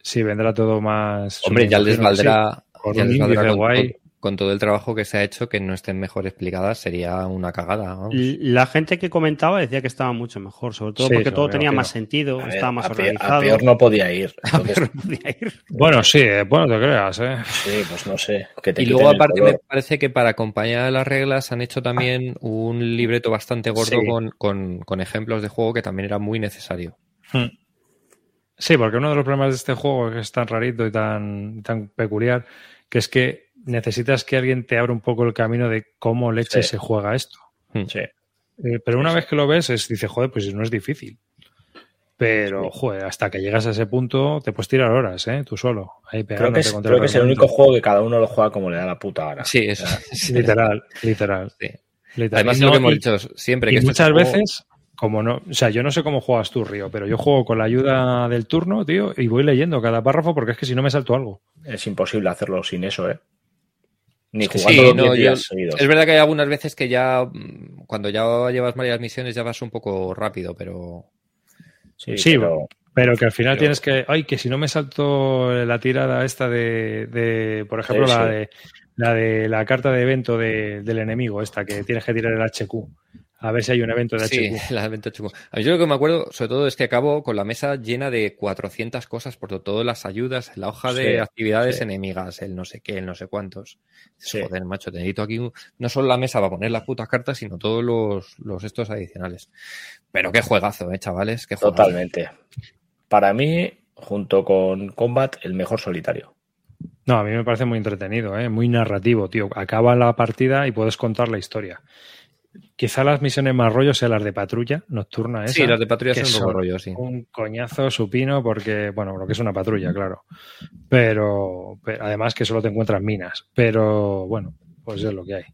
si vendrá todo más. hombre, ya les sí, valdrá, ya un les valdrá con, guay. Con- todo el trabajo que se ha hecho que no estén mejor explicadas sería una cagada. vamos. La gente que comentaba decía que estaba mucho mejor, sobre todo Sí, porque todo tenía más sentido, a ver, estaba más a, pe- a organizado. peor no podía ir. Entonces, no podía ir. Bueno, sí, eh, bueno, te creas, ¿eh? sí, pues no sé. Que te Y luego aparte me parece que para acompañar las reglas han hecho también un libreto bastante gordo Sí. con, con- con ejemplos de juego que también era muy necesario. Hmm. Sí, porque uno de los problemas de este juego que es tan rarito y tan, tan peculiar, que es que necesitas que alguien te abra un poco el camino de cómo leche Sí. se juega esto. Sí. Eh, pero una vez que lo ves, es, dices, joder, pues no es difícil. Pero, joder, hasta que llegas a ese punto, te puedes tirar horas, ¿eh? Tú solo. Ahí Creo que es, creo que es el único juego que cada uno lo juega como le da la puta gana. Sí, eso. Literal, literal. Sí. literal. Además, es lo que hemos y- dicho siempre. Y que este muchas juego- veces, como no, o sea, yo no sé cómo juegas tú, Río, pero yo juego con la ayuda del turno, tío, y voy leyendo cada párrafo porque es que si no me salto algo. Es imposible hacerlo sin eso, ¿eh? Ni Sí, jugando los no, 10 yo- días seguidos. Es verdad que hay algunas veces que ya, mm, cuando ya llevas varias misiones, ya vas un poco rápido, pero Sí, Sí, pero Pero que al final Pero- tienes que, ay, que si no me salto la tirada esta de, de por ejemplo, Sí, la sí. de la de la carta de evento de- del enemigo, esta, que tienes que tirar el HQ. A ver si hay un evento de sí, HQ. la venta chungo. A mí yo lo que me acuerdo, sobre todo, es que acabo con la mesa llena de 400 cosas por todas las ayudas, la hoja de Sí, actividades sí. enemigas, el no sé qué, el no sé cuántos. Sí. Joder, macho, te necesito aquí un- no solo la mesa para poner las putas cartas, sino todos los, los estos adicionales. Pero qué juegazo, eh, chavales, qué juegazo. totalmente. Para mí, junto con Combat, el mejor solitario. No, a mí me parece muy entretenido, ¿eh? muy narrativo, tío. Acaba la partida y puedes contar la historia. Quizá las misiones más rollo sean las de patrulla nocturna. Esa, Sí, las de patrulla que son un poco son rollo, sí. Un coñazo supino porque, bueno, lo que es una patrulla, claro. Pero, pero además que solo te encuentras minas. Pero bueno, pues es lo que hay.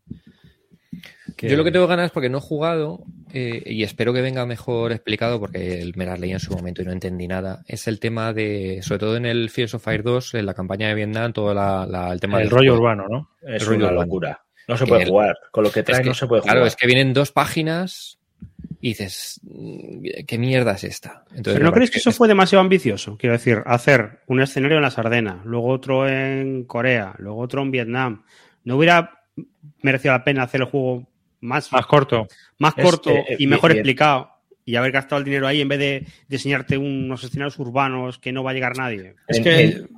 Que- Yo lo que tengo ganas es porque no he jugado eh, y espero que venga mejor explicado porque me las leí en su momento y no entendí nada. Es el tema de, sobre todo en el Fears of Fire 2, en la campaña de Vietnam, todo la- la- el tema el del rollo juego. urbano, ¿no? Es El rollo una urbano. locura. No se puede el- jugar. Con lo que trae Es que, no se puede jugar. Claro, es que vienen dos páginas y dices, "Mm, ¿qué mierda es esta? Entonces, Pero ¿no crees que eso fue demasiado ambicioso? Quiero decir, hacer un escenario en las Ardenas, luego otro en Corea, luego otro en Vietnam. ¿No hubiera merecido la pena hacer el juego más, Más corto. más Es corto eh, y mejor bien- explicado? Y haber gastado el dinero ahí en vez de diseñarte unos escenarios urbanos que no va a llegar nadie. Es En- que en-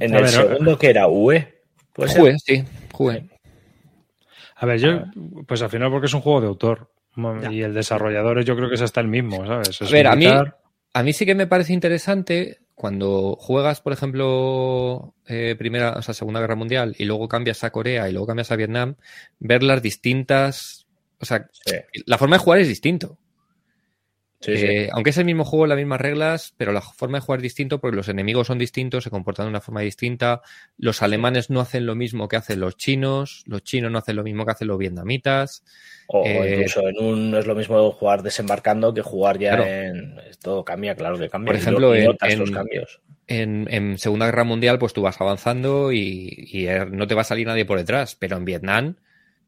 el ver, segundo que era UE, pues Jugué, sí, jugué. A ver, yo, pues al final porque es un juego de autor. Ya. Y el desarrollador yo creo que es hasta el mismo, ¿sabes? Es A ver, a mí-. A mí sí que me parece interesante cuando juegas, por ejemplo, eh, primera, o sea, Segunda Guerra Mundial y luego cambias a Corea y luego cambias a Vietnam, ver las distintas, o sea, sí, la forma de jugar es distinto. Sí, sí. Eh, aunque es el mismo juego, las mismas reglas, pero la forma de jugar es distinto porque los enemigos son distintos, se comportan de una forma distinta. Los alemanes no hacen lo mismo que hacen los chinos, los chinos no hacen lo mismo que hacen los vietnamitas. O, eh, incluso en un no es lo mismo jugar desembarcando que jugar ya Claro. en todo cambia, claro que cambia. Por y ejemplo, y notas en- los cambios. En, en Segunda Guerra Mundial, pues tú vas avanzando y, y, eh, no te va a salir nadie por detrás, pero en Vietnam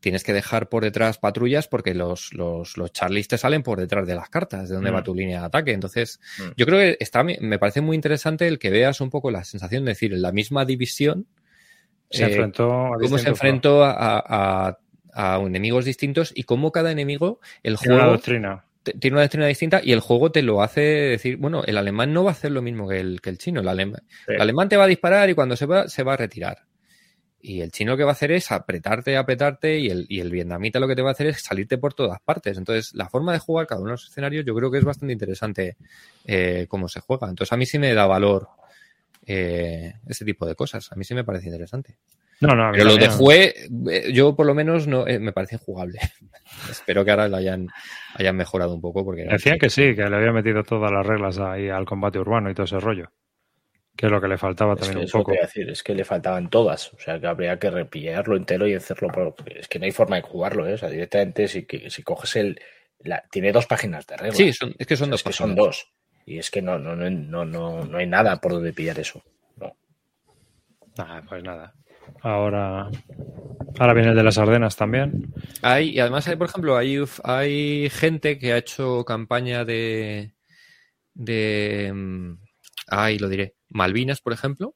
tienes que dejar por detrás patrullas porque los, los, los Charlies te salen por detrás de las cartas, de donde Mm. va tu línea de ataque. Entonces, Mm. yo creo que está, me parece muy interesante el que veas un poco la sensación de decir, en la misma división, Se eh, enfrentó a cómo se enfrentó a, a- a enemigos distintos y cómo cada enemigo, el Tiene una juego doctrina. te- tiene una doctrina distinta y el juego te lo hace decir, bueno, el alemán no va a hacer lo mismo que el, que el chino. El, Sí. el alemán te va a disparar y cuando se va, se va a retirar. Y el chino lo que va a hacer es apretarte, apretarte y el, y el vietnamita lo que te va a hacer es salirte por todas partes. Entonces, la forma de jugar cada uno de los escenarios yo creo que es bastante interesante eh, cómo se juega. Entonces, a mí sí me da valor eh, ese tipo de cosas. A mí sí me parece interesante. No, no, Pero lo de jugué, eh, yo por lo menos no eh, me parece jugable. Espero que ahora lo hayan, hayan mejorado un poco porque Decían que sí, que le había metido todas las reglas ahí al combate urbano y todo ese rollo. Que es lo que le faltaba Es también que un poco. decir, es que le faltaban todas. O sea, que habría que repillarlo entero y hacerlo. Por... Es que no hay forma de jugarlo, ¿eh? O sea, directamente si, que- si coges el. la- Tiene dos páginas de reglas. Sí, son- es que son O sea, dos es que son dos. Y es que no, no, no, no, no, no hay nada por donde pillar eso. No. Ah, pues nada. Ahora, ahora viene el de las Ardenas también. Hay, y además hay, por ejemplo, hay, hay gente que ha hecho campaña de de mm, ay, lo diré, Malvinas, por ejemplo.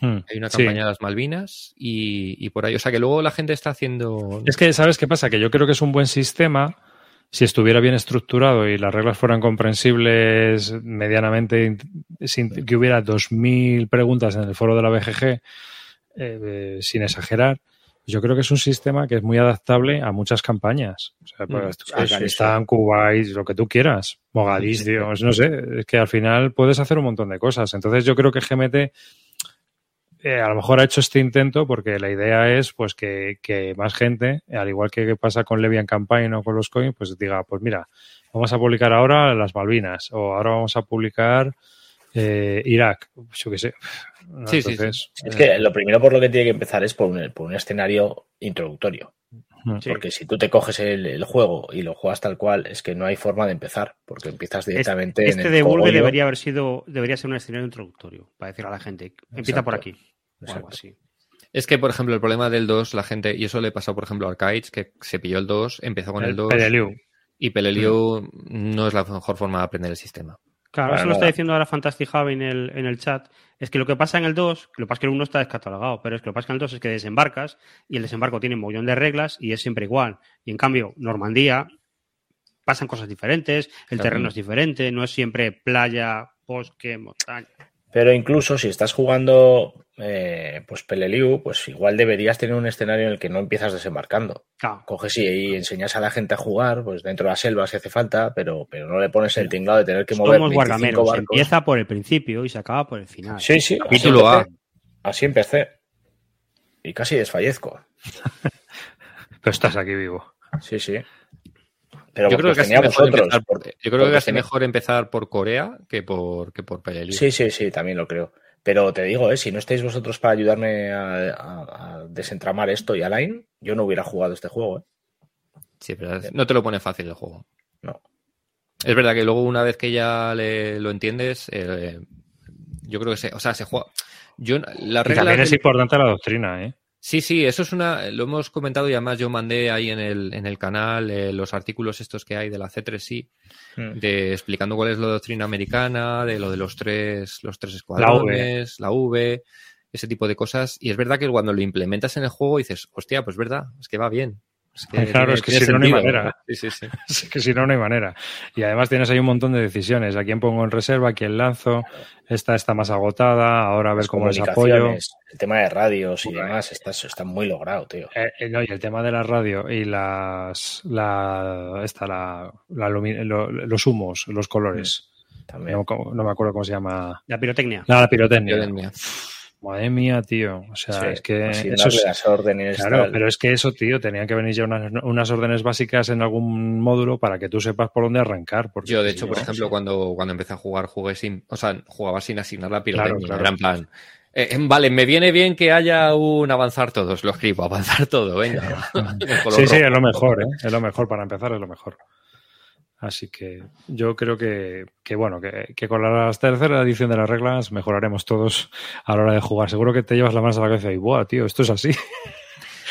Hmm, Hay una sí. campaña de las Malvinas y, y por ahí. O sea que luego la gente está haciendo. Es que, ¿sabes qué pasa? Que yo creo que es un buen sistema si estuviera bien estructurado y las reglas fueran comprensibles medianamente, sin que hubiera 2.000 preguntas en el foro de la BGG, eh, sin exagerar. Yo creo que es un sistema que es muy adaptable a muchas campañas. O sea, pues, sí, Afganistán, Kuwait, lo que tú quieras. Mogadiscio, no sé. Es que al final puedes hacer un montón de cosas. Entonces yo creo que GMT eh, a lo mejor ha hecho este intento porque la idea es pues que, que más gente, al igual que pasa con Levian Campaign o con los coins, pues diga, pues mira, vamos a publicar ahora las Malvinas o ahora vamos a publicar eh, Irak, yo qué sé. No, Sí, sí, entonces, Es eh, que lo primero por lo que tiene que empezar es por un, por un escenario introductorio. Sí. Porque si tú te coges el, el juego y lo juegas tal cual, es que no hay forma de empezar, porque empiezas directamente Este en el debería haber sido, debería ser un escenario introductorio para decir a la gente, empieza Exacto. por aquí. O algo así. Es que, por ejemplo, el problema del 2, la gente, y eso le pasó, por ejemplo, a Arcades, que se pilló el 2, empezó con el, el 2 Peleliu. y Peleliu no es la mejor forma de aprender el sistema. Claro, Para eso lo está diciendo ahora Fantastic Javi en el, en el chat. Es que lo que pasa en el 2, que lo que pasa es que el 1 está descatalogado, pero es que lo que pasa en el 2 es que desembarcas y el desembarco tiene un montón de reglas y es siempre igual. Y en cambio, Normandía pasan cosas diferentes, el Claro. terreno es diferente, no es siempre playa, bosque, montaña. Pero incluso si estás jugando eh, pues Peleliu, pues igual deberías tener un escenario en el que no empiezas desembarcando. Claro. Coges y, y enseñas a la gente a jugar, pues dentro de la selva si hace falta, pero, pero no le pones el tinglado de tener que mover Somos 25 guardameros. barcos. Empieza por el principio y se acaba por el final. Sí, sí. así Capítulo A. empecé. Así empecé. Y casi desfallezco. Pero estás aquí vivo. Sí, sí. Pero yo creo que casi tenía mejor vosotros, empezar por, yo creo que casi tenía- mejor empezar por Corea que por, que por Peleliu. Sí, sí, sí, también lo creo. Pero te digo, eh, si no estáis vosotros para ayudarme a, a- a desentramar esto y a Line, yo no hubiera jugado este juego. ¿eh? Sí, pero es- no te lo pone fácil el juego. No. Es verdad que luego una vez que ya le- lo entiendes, eh, yo creo que se, o sea, se juega. Yo, la Y regla también es importante la doctrina, ¿eh? Sí, sí, eso es una, lo hemos comentado y además yo mandé ahí en el, en el canal eh, los artículos estos que hay de la C3I, Mm. de explicando cuál es la doctrina americana, de lo de los tres, los tres escuadrones, la V. ese tipo de cosas. Y es verdad que cuando lo implementas en el juego dices, hostia, pues verdad, es que va bien. Que Claro, tiene- es que si no, no hay manera. Sí, sí, sí. Es que si no, no hay manera. Y además tienes ahí un montón de decisiones. ¿A quién pongo en reserva? ¿A quién lanzo? Esta está más agotada. Ahora a ver Las cómo les apoyo. El tema de radios y demás está, está muy logrado, tío. Eh, eh, no, y el tema de la radio y las la esta la, la lo- los humos, los colores. También. No, no me acuerdo cómo se llama. La pirotecnia. La, la pirotecnia. Pirotecnia. Madre mía, tío. O sea, Sí, es que así eso es- las órdenes. Claro, tal. pero es que eso, tío, tenían que venir ya unas, unas órdenes básicas en algún módulo para que tú sepas por dónde arrancar. Porque Yo, de si hecho, no- por ejemplo, cuando, cuando empecé a jugar, jugué sin, o sea, jugaba sin asignar la pirotecnia. Claro, claro. Era en plan, eh, eh, vale, me viene bien que haya un avanzar todos, lo escribo, avanzar todo, venga. Sí, sí, es lo mejor, ¿eh? Es lo mejor para empezar, es lo mejor. Así que yo creo que, que bueno, que, con la tercera edición de las reglas mejoraremos todos a la hora de jugar. Seguro que te llevas la mano a la cabeza y, ¡buah, tío, esto es así!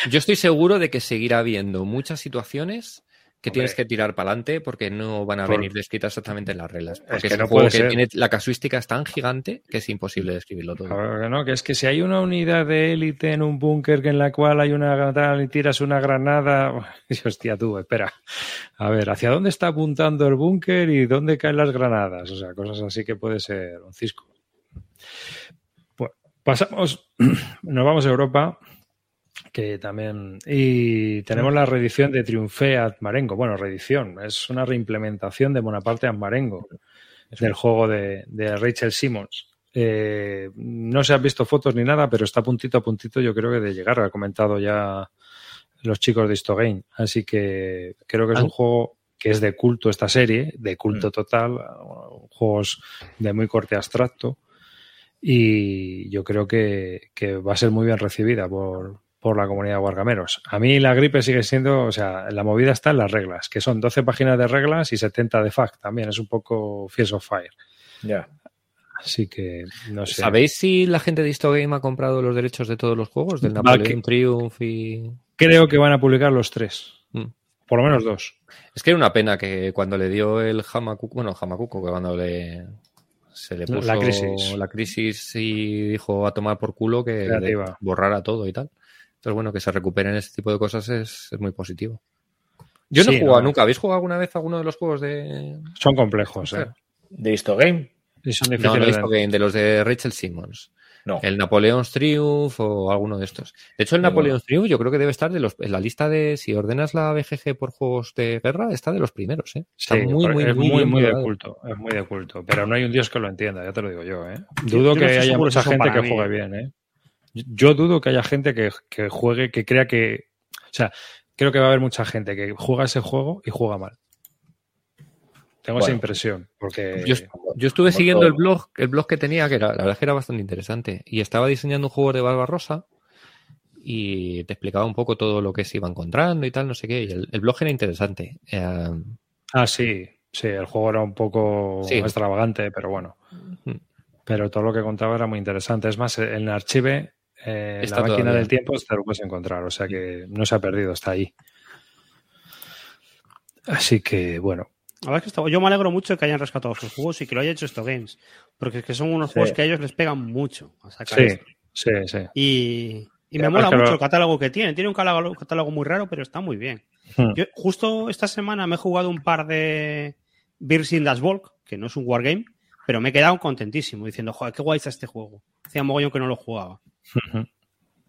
Yo estoy seguro de que seguirá habiendo muchas situaciones que Hombre. tienes que tirar para adelante porque no van a Por- venir descritas exactamente en las reglas. Porque que es, no un juego que ser. tiene la casuística es tan gigante que es imposible describirlo todo. Que no, que es que si hay una unidad de élite en un búnker que en la cual hay una granada y tiras una granada. Hostia, tú, espera. A ver, ¿hacia dónde está apuntando el búnker y dónde caen las granadas? O sea, cosas así que puede ser un cisco. Pasamos, nos vamos a Europa, que también. Y tenemos la reedición de Triunfé at Marengo. Bueno, reedición, es una reimplementación de Bonaparte at Marengo, del juego de, de Rachel Simmons. Eh, no se han visto fotos ni nada, pero está puntito a puntito, yo creo que de llegar. Ha comentado ya los chicos de Histogame. Así que creo que es Ah. un juego que es de culto esta serie, de culto Mm. total, juegos de muy corte abstracto. Y yo creo que, que va a ser muy bien recibida por, por la comunidad de Wargameros. A mí la gripe sigue siendo, o sea, la movida está en las reglas, que son 12 páginas de reglas y 70 de fact también. Es un poco Fierce of Fire. Ya. Así que no sé. ¿Sabéis si la gente de Histogame ha comprado los derechos de todos los juegos? Del Napoleon que- Triumph y. Creo que van a publicar los tres. Mm. Por lo menos dos. Es que era una pena que cuando le dio el Hamakuko, bueno, Hamakuko, que cuando le se le La puso crisis. la crisis y dijo a tomar por culo que borrara todo y tal. Entonces, bueno, que se recuperen este tipo de cosas es, es muy positivo. Yo no Sí, he jugado no. nunca. ¿Habéis jugado alguna vez alguno de los juegos de. Son complejos, ¿eh? ¿De Histogame? Y son No, no, de- esto que- de los de Rachel Simmons. No. El Napoleon's Triumph o alguno de estos. De hecho, el Ninguno. Napoleon's Triumph yo creo que debe estar de los, en la lista de, si ordenas la BGG por juegos de guerra, está de los primeros, ¿eh? Está Sí, muy, muy, es muy, muy, bien muy de culto. Es muy de culto. Pero no hay un dios que lo entienda, ya te lo digo yo, ¿eh? Dudo yo no que haya mucha gente que juegue bien, ¿eh? Yo dudo que haya gente que, que juegue, que crea que. O sea, creo que va a haber mucha gente que juega ese juego y juega mal. Tengo esa impresión, porque. Yo, yo estuve siguiendo todo. el blog, el blog que tenía, que era, la verdad es que era bastante interesante. Y estaba diseñando un juego de Barbarossa y te explicaba un poco todo lo que se iba encontrando y tal, no sé qué. Y el, el blog era interesante. Eh, Ah, sí, sí, el juego era un poco Sí. extravagante, pero bueno. Pero todo lo que contaba era muy interesante. Es más, en el archive, eh, Está la máquina todavía. del tiempo te lo puedes encontrar, o sea que no se ha perdido, está ahí. Así que, bueno, La verdad es que está- yo me alegro mucho que hayan rescatado sus juegos y que lo haya hecho esto Games. Porque es que son unos Sí. juegos que a ellos les pegan mucho a sacar sí, esto. sí, sí. Y, y me Además mola mucho lo- el catálogo que tiene. Tiene un catálogo, catálogo muy raro, pero está muy bien. Hmm. Yo justo esta semana me he jugado un par de Beers in Das Volk, que no es un wargame, pero me he quedado contentísimo diciendo, joder, qué guay está este juego. Hacía mogollón que no lo jugaba.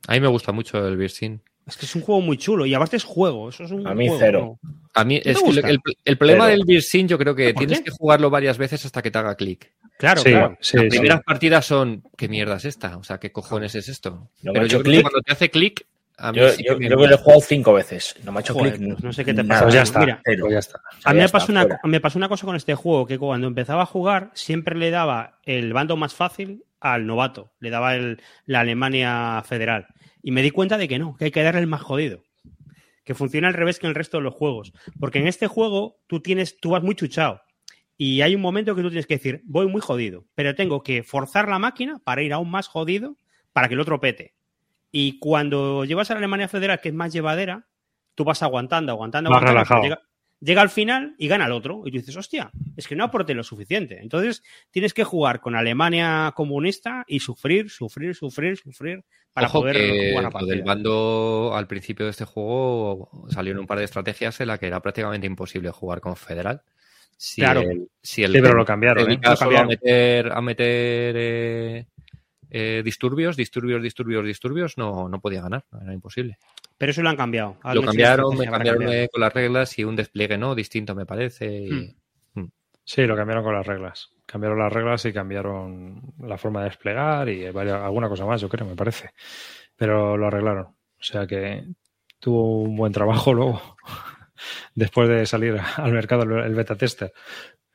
A mí me gusta mucho el Birsin. Es que es un juego muy chulo y aparte es juego. Eso es un A mí juego, cero. ¿no? A mí, es que el, el problema del Birsin yo creo que ¿Por tienes qué? que jugarlo varias veces hasta que te haga clic. Claro, Sí, claro. sí, Las sí. primeras partidas son, ¿qué mierda es esta? O sea, ¿qué cojones es esto? No Pero yo creo que clic. cuando te hace clic, a mí Yo, sí creo que lo he jugado cinco veces. No me ha hecho clic. pues no sé qué te pasa. Pues ya está, Mira, pues ya está. O sea, A mí ya me está, pasó, una, me pasó una cosa con este juego, que cuando empezaba a jugar siempre le daba el bando más fácil al novato, le daba el- la Alemania federal. Y me di cuenta de que no, que hay que darle el más jodido. Que funciona al revés que en el resto de los juegos. Porque en este juego tú, tienes, tú vas muy chuchado. Y hay un momento que tú tienes que decir, voy muy jodido, pero tengo que forzar la máquina para ir aún más jodido para que el otro pete. Y cuando llevas a la Alemania federal, que es más llevadera, tú vas aguantando, aguantando, Más aguantando. relajado. Llega, llega al final y gana el otro. Y tú dices, hostia, es que no aporté lo suficiente. Entonces tienes que jugar con Alemania comunista y sufrir, sufrir, sufrir, sufrir para Ojo poder que jugar lo del bando al principio de este juego salieron un par de estrategias en la que era prácticamente imposible jugar con Federal. Si Claro. el, si el Sí, pero lo cambiaron, ¿eh? Lo a meter, a meter eh, eh, disturbios, disturbios, disturbios, disturbios, no, no podía ganar, era imposible. Pero eso lo han cambiado. Lo cambiaron, me cambiaron cambiar. eh, con las reglas y un despliegue no distinto me parece. y- Hmm. Sí, lo cambiaron con las reglas. Cambiaron las reglas y cambiaron la forma de desplegar y varias- alguna cosa más, yo creo, me parece. Pero lo arreglaron. O sea que tuvo un buen trabajo luego, después de salir al mercado el, el beta tester.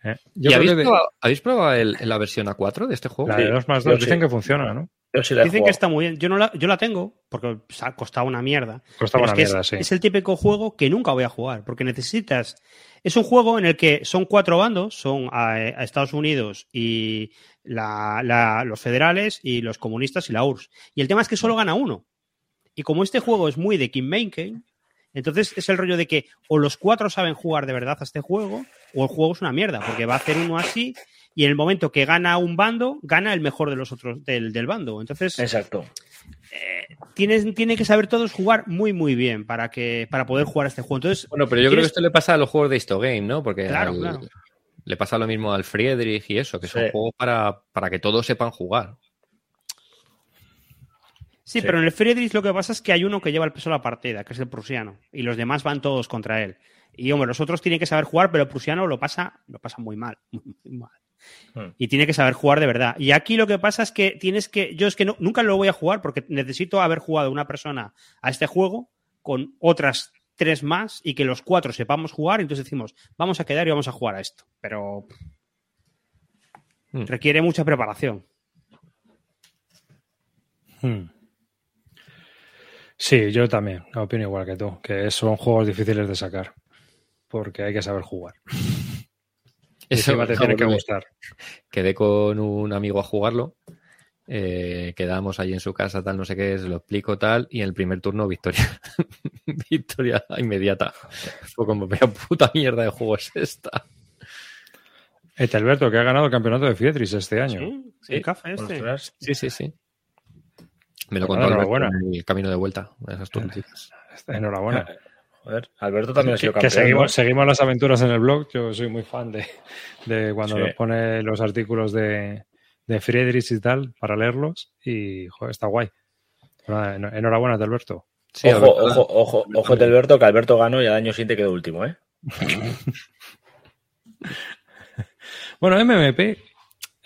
¿Eh? Yo ¿Y creo habéis, que probado, habéis probado el- la versión A4 de este juego? la de Sí, 2 más yo 2 sí. dicen que funciona, ¿no? Sí Dicen que está muy bien. Yo no la, yo la tengo porque ha costado una mierda. Costaba una es que mierda, es, sí. es el típico juego que nunca voy a jugar, porque necesitas. Es un juego en el que son cuatro bandos, son a, a Estados Unidos y la- la- los federales y los comunistas y la URSS. Y el tema es que solo gana uno. Y como este juego es muy de Kim Mainken, entonces es el rollo de que o los cuatro saben jugar de verdad a este juego, o el juego es una mierda, porque va a hacer uno así, y en el momento que gana un bando, gana el mejor de los otros del, del bando. Entonces, Exacto. tienen, tienen que saber todos jugar muy, muy bien para, que, para poder jugar a este juego. Entonces, Bueno, pero yo creo que ¿Quieres- esto le pasa a los juegos de Histogame, ¿no? Porque Claro, al- claro. le pasa lo mismo al Friedrich y eso, que son Sí. juegos para, para que todos sepan jugar. Sí, Sí. pero en el Friedrich lo que pasa es que hay uno que lleva el peso de la partida, que es el prusiano, y los demás van todos contra él. Y hombre, los otros tienen que saber jugar, pero el prusiano lo pasa, lo pasa muy mal. muy mal. Hmm. Y tiene que saber jugar de verdad. Y aquí lo que pasa es que tienes que. Yo es que no- nunca lo voy a jugar porque necesito haber jugado una persona a este juego con otras tres más y que los cuatro sepamos jugar. Y entonces decimos, vamos a quedar y vamos a jugar a esto. Pero Hmm. requiere mucha preparación. Hmm. Sí, yo también, opino igual que tú, que son juegos difíciles de sacar, porque hay que saber jugar. Eso, encima te tiene que gustar. Quedé con un amigo a jugarlo. eh, quedamos allí en su casa, tal, no sé qué, se lo explico, tal, y en el primer turno, victoria. victoria inmediata. Fue como, pero puta mierda de juego es esta. Alberto, que ha ganado el campeonato de Fietris este año. Sí, Sí. el café este. Sí, sí, sí. Me lo contó Alberto enhorabuena. en el camino de vuelta esas turnitas. Enhorabuena. Joder, Alberto también ha Que, sido que campeón. seguimos, ¿no? seguimos las aventuras en el blog. Yo soy muy fan de, de cuando Sí. nos pone los artículos de, de Friedrich y tal para leerlos. Y joder, está guay. Enhorabuena, Alberto. Sí, ojo, Alberto- ojo, ojo, ojo de Alberto, que Alberto ganó y al año siguiente quedó último, ¿eh? Bueno, MMP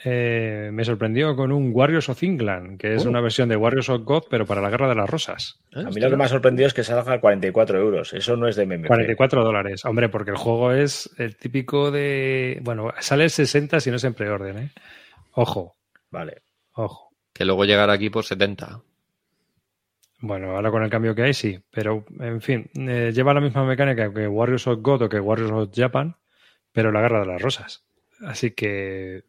eh, me sorprendió con un Warriors of England, que es Oh. una versión de Warriors of God, pero para la Guerra de las Rosas. A mí lo que me ha sorprendido es que salga a 44 euros. Eso no es de MMP. 44 dólares. Hombre, porque el juego es el típico de. Bueno, sale el 60 si no es en preorden, ¿eh? Ojo, Vale. ojo. Que luego llegará aquí por 70. Bueno, ahora con el cambio que hay, sí. Pero, en fin, eh, lleva la misma mecánica que Warriors of God o que Warriors of Japan, pero la Guerra de las Rosas. Así que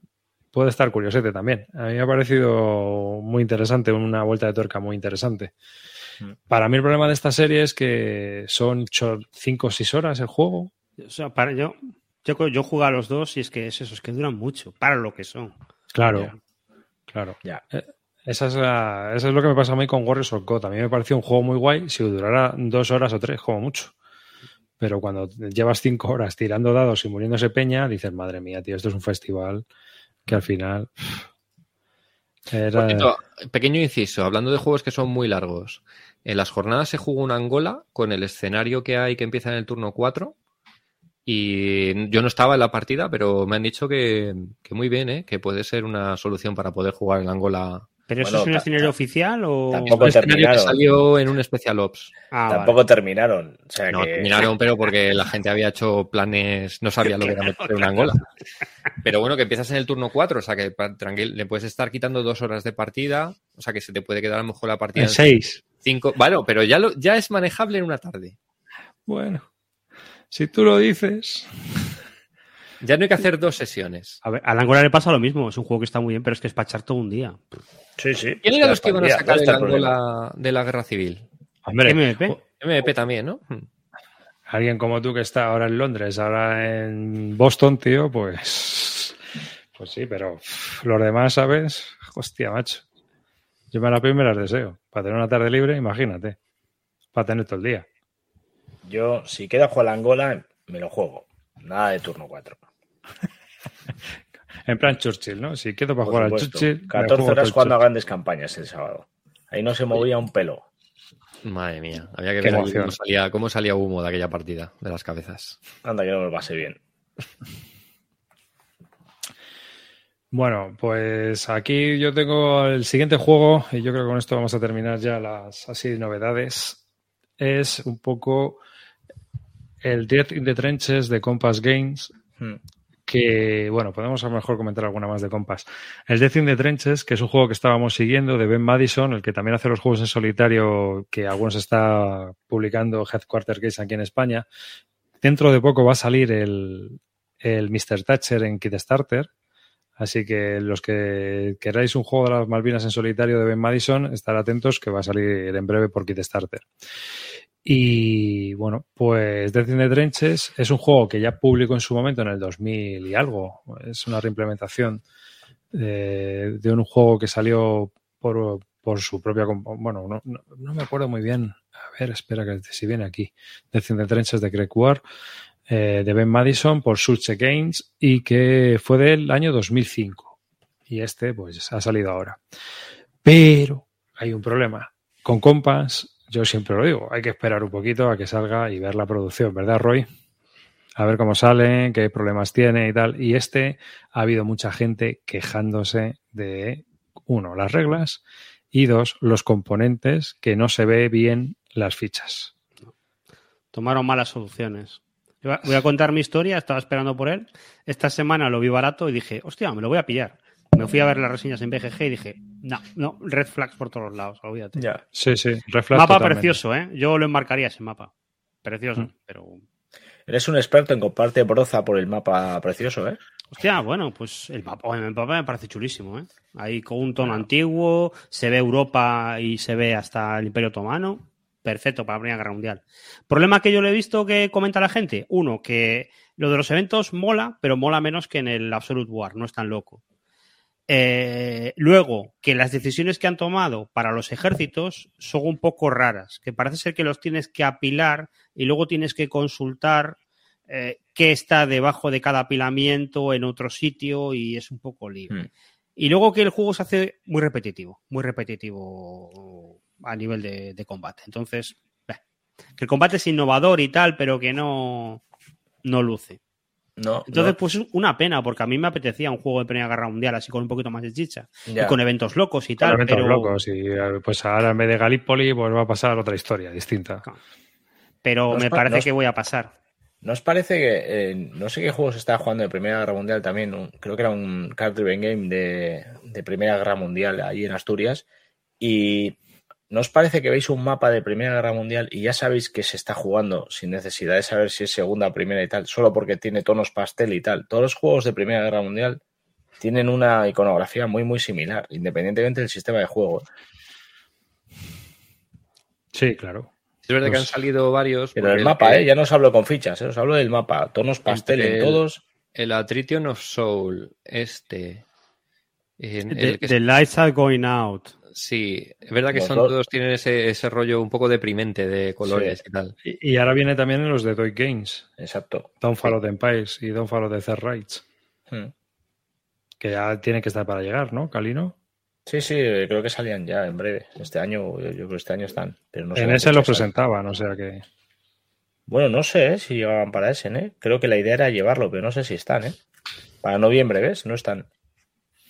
puede estar curiosete también. A mí me ha parecido muy interesante, una vuelta de tuerca muy interesante. Mm. Para mí el problema de esta serie es que son 5 o 6 horas el juego. O sea, para, yo, yo, yo juego a los dos y es que es eso, es que duran mucho, para lo que son. Claro, Ya. claro. Ya. Eh, Esa es, la- eso es lo que me pasa a mí con Warriors of God. A mí me pareció un juego muy guay si durara dos horas o tres, como mucho. Pero cuando llevas cinco horas tirando dados y muriéndose peña, dices, madre mía, tío, esto es un festival que al final. Pequeño inciso, hablando de juegos que son muy largos. En las jornadas se jugó una Angola con el escenario que hay que empieza en el turno 4. Y yo no estaba en la partida, pero me han dicho que, que muy bien, ¿eh? que puede ser una solución para poder jugar en Angola. ¿Pero eso es un escenario oficial o...? tampoco Un escenario que terminaron. salió en un Special Ops. Ah, Tampoco vale. terminaron. O sea No, que... terminaron, pero porque la gente había hecho planes, no sabía lo que era meter en una Angola. Pero bueno, que empiezas en el turno 4, o sea que tranquilo, le puedes estar quitando dos horas de partida, o sea que se te puede quedar a lo mejor la partida en seis. Cinco, bueno, pero ya, lo, ya es manejable en una tarde. Bueno, si tú lo dices. Ya no hay que hacer dos sesiones. A ver, a la Angola le pasa lo mismo, es un juego que está muy bien, pero es que es para echar todo un día. Sí, sí. ¿Quién eran los que iban a sacar el. Angola de la guerra civil? Hombre, MVP. MP también, ¿no? Hmm. alguien como tú que está ahora en Londres, ahora en Boston, tío, pues. Pues sí, pero los demás, ¿sabes? Hostia, macho. Yo me la primera deseo. Para tener una tarde libre, imagínate. Para tener todo el día. Yo, si queda jugar la Angola, me lo juego. Nada de turno 4. En plan Churchill, ¿no? Si quedo para Por jugar al supuesto. Churchill. me 14 juego horas jugando a Churchill. grandes campañas el sábado. Ahí no se movía un pelo. Madre mía, había que Qué ver emoción. cómo salía, cómo salía humo de aquella partida, de las cabezas. Anda, que no me lo pasé bien. Bueno, pues aquí yo tengo el siguiente juego, y yo creo que con esto vamos a terminar ya las así novedades. Es un poco el Death in the Trenches de Compass Games, Hmm. Que, bueno, podemos a lo mejor comentar alguna más de Compass. El Death in the Trenches, que es un juego que estábamos siguiendo de Ben Madison, el que también hace los juegos en solitario, que algunos está publicando Headquarter Games aquí en España. Dentro de poco va a salir el, el Mr. Thatcher en Kickstarter. Así que los que queráis un juego de las Malvinas en solitario de Ben Madison, estar atentos que va a salir en breve por Kickstarter. Y bueno, pues Death in the Trenches es un juego que ya publicó en su momento en el 2000 y algo. Es una reimplementación eh, de un juego que salió por, su propia. Bueno, no, me acuerdo muy bien. A ver, espera que si viene aquí. Death in the Trenches de Greg Ward eh, de Ben Madison por Suche Games y que fue del año 2005. Y este, pues, ha salido ahora. Pero hay un problema. Con Compass, yo siempre lo digo, hay que esperar un poquito a que salga y ver la producción, ¿verdad, Roy? A ver cómo sale, qué problemas tiene y tal. Y este ha habido mucha gente quejándose de, uno, las reglas y dos, los componentes que no se ve bien las fichas. Tomaron malas soluciones. Voy a contar mi historia, estaba esperando por él. Esta semana lo vi barato y dije, hostia, me lo voy a pillar. Me fui a ver las reseñas en BGG y dije, no, no, red flags por todos lados, olvídate. Ya. Sí, sí, refleja mapa totalmente. precioso, ¿eh? Yo lo enmarcaría ese mapa. Precioso, Mm. pero... Eres un experto en comparte broza por el mapa precioso, ¿eh? Hostia, bueno, pues el mapa, el mapa me parece chulísimo, ¿eh? Ahí con un tono antiguo, se ve Europa y se ve hasta el Imperio Otomano. Perfecto para la Primera Guerra Mundial. Problema que yo le he visto que comenta la gente. Uno, que lo de los eventos mola, pero mola menos que en el Absolute War, no es tan loco. Eh, luego, que las decisiones que han tomado para los ejércitos son un poco raras, que parece ser que los tienes que apilar y luego tienes que consultar eh, qué está debajo de cada apilamiento en otro sitio y es un poco lío. Hmm. Y luego que el juego se hace muy repetitivo, muy repetitivo a nivel de, de combate. Entonces, que el combate es innovador y tal, pero que no, no luce. No, Entonces, no, pues es una pena, porque a mí me apetecía un juego de Primera Guerra Mundial así con un poquito más de chicha. ya. Y con eventos locos y Con tal. eventos pero, locos y eh, pues ahora en vez de Galípoli pues va a pasar otra historia distinta. pero Nos me pa- parece que voy a pasar. ¿No os parece que eh, no sé qué juego se estaba jugando de Primera Guerra Mundial también? un- creo que era un card driven game de, de Primera Guerra Mundial ahí en Asturias. Y ¿no os parece que veis un mapa de Primera Guerra Mundial y ya sabéis que se está jugando sin necesidad de saber si es segunda, primera y tal, solo porque tiene tonos pastel y tal? Todos los juegos de Primera Guerra Mundial tienen una iconografía muy, muy similar, independientemente del sistema de juego. Sí, claro. Es verdad que han salido varios. Pero el mapa, que- ¿eh? Ya no os hablo con fichas, ¿eh? os hablo del mapa. Tonos pastel Entre en todos. El Atrition of Soul, este. en The, el que- the lights are going out. Sí, es verdad que Los son dos. todos, tienen ese, ese rollo un poco deprimente de colores Sí. y tal. Y, y ahora viene también en los de Toy Games, Exacto. Downfall of the Empires y Downfall of the Third Rights, Hmm. que ya tiene que estar para llegar, ¿no, Calino? Sí, sí, creo que salían ya en breve. Este año, yo creo que este año están. Pero no sé en ese lo presentaban, o sea que... Bueno, no sé ¿eh? si llegaban para ese, ¿eh? Creo que la idea era llevarlo, pero no sé si están, ¿eh? Para noviembre, ¿ves? No están.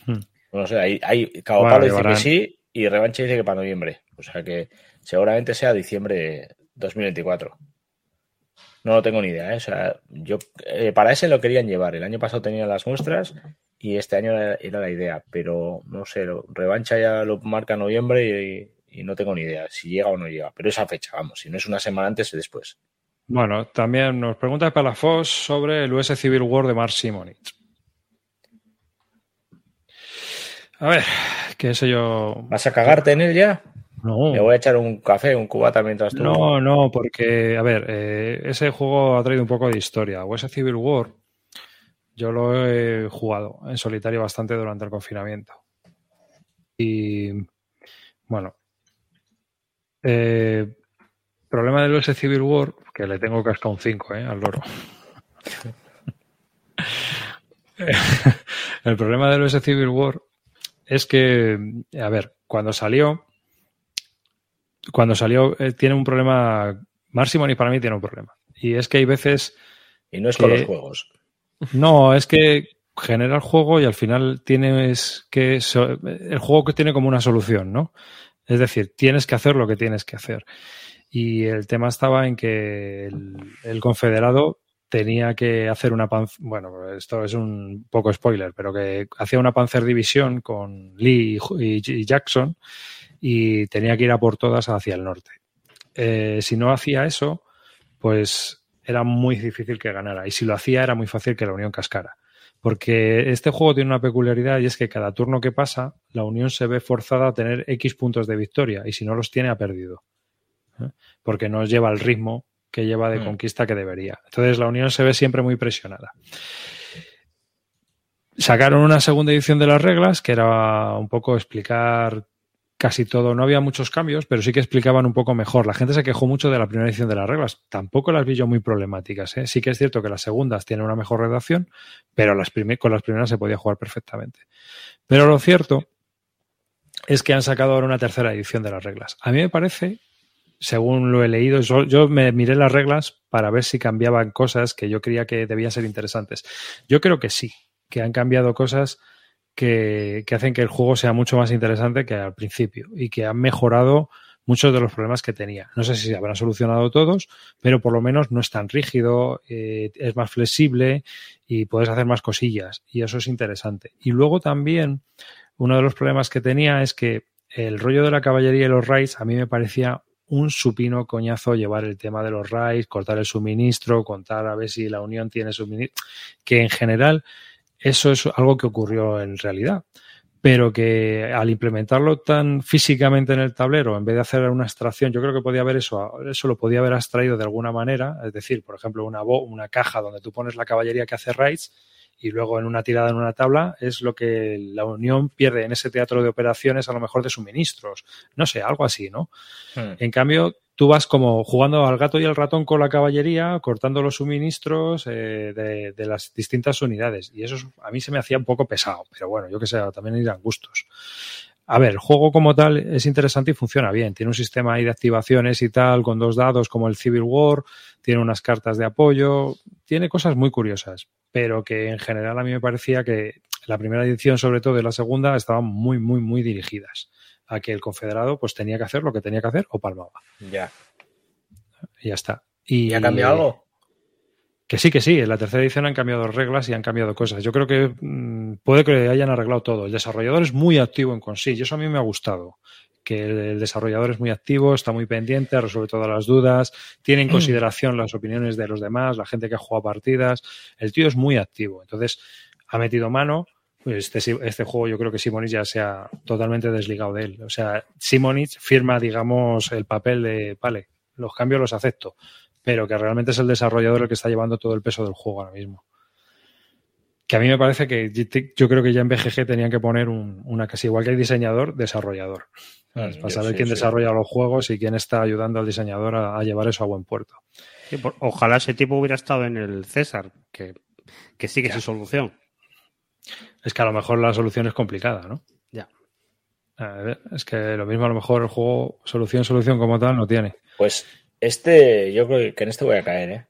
Hmm. No sé, hay, hay Cabo Bueno, Palo dice que sí y Revancha dice que para noviembre. O sea que seguramente sea diciembre 2024. No lo tengo ni idea, ¿eh? O sea, yo eh, para ese lo querían llevar. El año pasado tenían las muestras y este año era, la idea, pero no sé, lo- Revancha ya lo marca noviembre y, y no tengo ni idea si llega o no llega. Pero esa fecha, vamos, si no es una semana antes o después. Bueno, también nos pregunta Palafox sobre el US Civil War de Mark Simonich. A ver, qué sé yo. ¿Vas a cagarte en él ya? No, Me voy a echar un café, un cubata mientras tú. no, no, porque, a ver, eh, ese juego ha traído un poco de historia. US Civil War, yo lo he jugado en solitario bastante durante el confinamiento. Y, bueno, eh, problema del US Civil War, que le tengo casca un 5 eh, al loro. el problema del US Civil War es que, a ver, cuando salió, cuando salió, eh, tiene un problema. Marsimony para mí tiene un problema. Y es que hay veces. Y no es con que- los juegos. No, es que genera el juego y al final tienes que. el juego que tiene como una solución, ¿no? Es decir, tienes que hacer lo que tienes que hacer. Y el tema estaba en que el, el confederado tenía que hacer una panzer, bueno, esto es un poco spoiler, pero que hacía una Panzer División con Lee y, Jackson y tenía que ir a por todas hacia el norte. Eh, si no hacía eso, pues era muy difícil que ganara. Y si lo hacía, era muy fácil que la Unión cascara. Porque este juego tiene una peculiaridad y es que cada turno que pasa, la Unión se ve forzada a tener X puntos de victoria y si no los tiene, ha perdido. ¿Eh? Porque no lleva el ritmo que lleva de Mm. conquista que debería. Entonces la Unión se ve siempre muy presionada. Sacaron una segunda edición de las reglas que era un poco explicar casi todo. No había muchos cambios, pero sí que explicaban un poco mejor. La gente se quejó mucho de la primera edición de las reglas. Tampoco las vi yo muy problemáticas. ¿eh? Sí que es cierto que las segundas tienen una mejor redacción, pero las con las primeras se podía jugar perfectamente. Pero lo cierto es que han sacado ahora una tercera edición de las reglas. A mí me parece, según lo he leído, yo, yo me miré las reglas para ver si cambiaban cosas que yo creía que debían ser interesantes. Yo creo que sí, que han cambiado cosas que, que, hacen que el juego sea mucho más interesante que al principio y que han mejorado muchos de los problemas que tenía. No sé si se habrán solucionado todos, pero por lo menos no es tan rígido, eh, es más flexible y puedes hacer más cosillas y eso es interesante. Y luego también uno de los problemas que tenía es que el rollo de la caballería y los raids a mí me parecía un supino coñazo llevar el tema de los raids, cortar el suministro, contar a ver si la Unión tiene suministro, que en general eso es algo que ocurrió en realidad pero que al implementarlo tan físicamente en el tablero, en vez de hacer una extracción, yo creo que podía haber eso, eso lo podía haber extraído de alguna manera, es decir, por ejemplo, una, una caja donde tú pones la caballería que hace raids y luego en una tirada en una tabla es lo que la Unión pierde en ese teatro de operaciones a lo mejor de suministros, no sé, algo así, ¿no? Hmm. En cambio, tú vas como jugando al gato y al ratón con la caballería, cortando los suministros eh, de, las distintas unidades. Y eso a mí se me hacía un poco pesado, pero bueno, yo que sé, también irán gustos. A ver, el juego como tal es interesante y funciona bien. Tiene un sistema ahí de activaciones y tal, con dos dados como el Civil War, tiene unas cartas de apoyo, tiene cosas muy curiosas, pero que en general a mí me parecía que la primera edición, sobre todo, y la segunda, estaban muy, muy, muy dirigidas a que el confederado pues tenía que hacer lo que tenía que hacer o palmaba. Ya. Y ya está. ¿Y, ha cambiado algo? Que sí, que sí. En la tercera edición han cambiado reglas y han cambiado cosas. Yo creo que mm, puede que hayan arreglado todo. El desarrollador es muy activo en consigo y eso a mí me ha gustado. Que el desarrollador es muy activo, está muy pendiente, resuelve todas las dudas, tiene en consideración las opiniones de los demás, la gente que ha jugado partidas. El tío es muy activo. Entonces, ha metido mano pues este, este juego yo creo que Simonich ya se ha totalmente desligado de él. O sea, Simonich firma, digamos, el papel de, vale, los cambios los acepto, pero que realmente es el desarrollador el que está llevando todo el peso del juego ahora mismo. Que a mí me parece que yo creo que ya en BGG tenían que poner una casi igual que hay diseñador, desarrollador. Mm, para saber quién desarrolla los juegos y quién está ayudando al diseñador a, llevar eso a buen puerto. ojalá ese tipo hubiera estado en el César, que, que sí que es su solución. Es que a lo mejor la solución es complicada, ¿no? Ya. es que lo mismo a lo mejor el juego solución, solución como tal no tiene. Pues este, yo creo que en este voy a caer, ¿eh?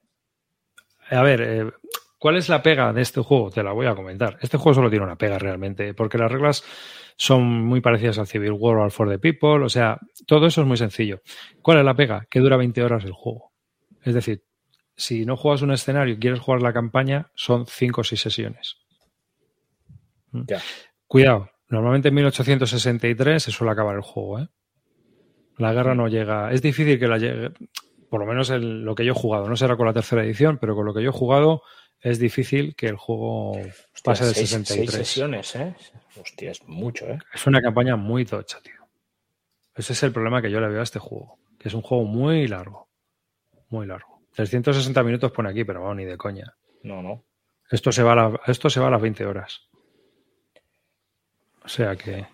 A ver, eh, ¿cuál es la pega de este juego? Te la voy a comentar. Este juego solo tiene una pega realmente, porque las reglas son muy parecidas al Civil War o al For the People, o sea, todo eso es muy sencillo. ¿Cuál es la pega? Que dura 20 horas el juego. Es decir, si no juegas un escenario y quieres jugar la campaña, son 5 o 6 sesiones. Ya. Cuidado, normalmente en 1863 se suele acabar el juego, ¿eh? La guerra no llega. Es difícil que la llegue. Por lo menos lo que yo he jugado. No será con la tercera edición, pero con lo que yo he jugado es difícil que el juego pase de 63. sesiones, ¿eh? Hostia, es mucho, ¿eh? Es una campaña muy tocha, tío. Ese es el problema que yo le veo a este juego. Que es un juego muy largo. Muy largo. 360 minutos pone aquí, pero vamos, ni de coña. No, no. Esto se va a, esto se va a las 20 horas. O sea que.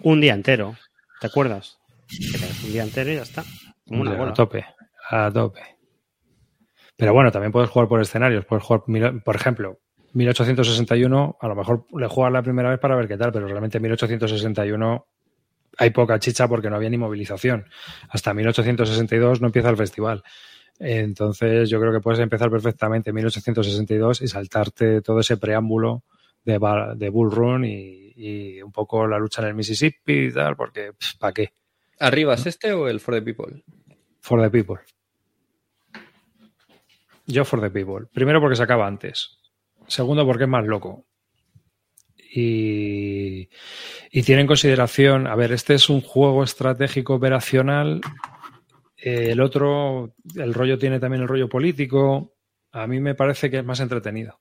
Un día entero. ¿Te acuerdas? Un día entero y ya está. A tope. A tope. Pero bueno, también puedes jugar por escenarios. Puedes jugar, por ejemplo, 1861, a lo mejor le juegas la primera vez para ver qué tal, pero realmente 1861 hay poca chicha porque no había ni movilización. Hasta 1862 no empieza el festival. Entonces yo creo que puedes empezar perfectamente en 1862 y saltarte todo ese preámbulo de, de Bull Run y, y un poco la lucha en el Mississippi y tal, porque ¿para qué? ¿Arriba es este o el For the People? For the People. Yo For the People. Primero porque se acaba antes. Segundo porque es más loco. Y, y tiene en consideración, a ver, este es un juego estratégico operacional. El otro, el rollo tiene también el rollo político. A mí me parece que es más entretenido.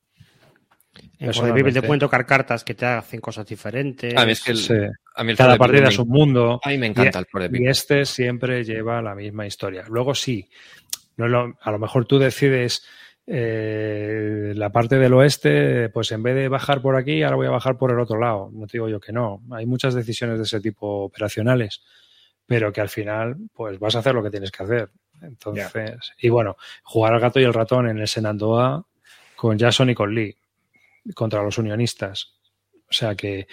En te pueden tocar cartas que te hacen cosas diferentes. A mí es que cada partida es un mundo. A mí me encanta y, el Y este siempre lleva la misma historia. Luego sí, no a lo mejor tú decides eh, la parte del oeste, pues en vez de bajar por aquí, ahora voy a bajar por el otro lado. No te digo yo que no. Hay muchas decisiones de ese tipo operacionales, pero que al final, pues vas a hacer lo que tienes que hacer. Entonces, y bueno, jugar al gato y el ratón en el Senandoa con Jason y con Lee contra los unionistas. O sea que,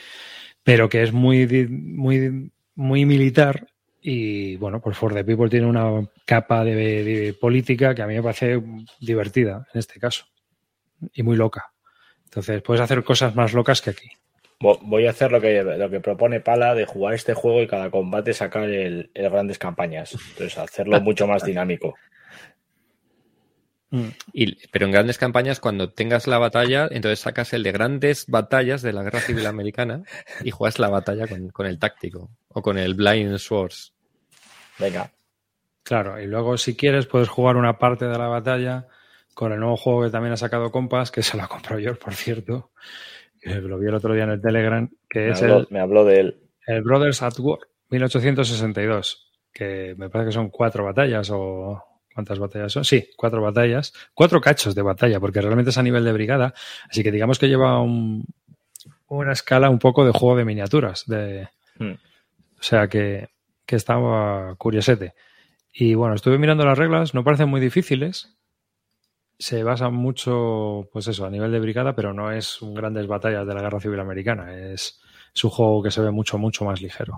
pero que es muy, muy, muy militar y bueno, pues For the People tiene una capa de, política que a mí me parece divertida en este caso y muy loca. Entonces puedes hacer cosas más locas que aquí. Voy a hacer lo que, lo que propone Pala de jugar este juego y cada combate sacar el, el grandes campañas. Entonces hacerlo mucho más dinámico. Mm. pero en grandes campañas, cuando tengas la batalla, entonces sacas el de grandes batallas de la Guerra Civil Americana y juegas la batalla con, el táctico o con el Blind Swords. Venga. Claro, y luego si quieres puedes jugar una parte de la batalla con el nuevo juego que también ha sacado Compass, que se lo ha comprado yo, por cierto. Lo vi el otro día en el Telegram, que Me es habló, el, me habló de él. el Brothers at War 1862, que me parece que son cuatro batallas o ¿cuántas batallas son? Sí, cuatro batallas, cuatro cachos de batalla, porque realmente es a nivel de brigada, así que digamos que lleva un- una escala un poco de juego de miniaturas, de, Hmm. o sea que, que estaba curiosete. Y bueno, estuve mirando las reglas, no parecen muy difíciles. Se basan mucho, pues eso, a nivel de brigada, pero no es un grandes batallas de la Guerra Civil Americana. Es, es un juego que se ve mucho, mucho más ligero.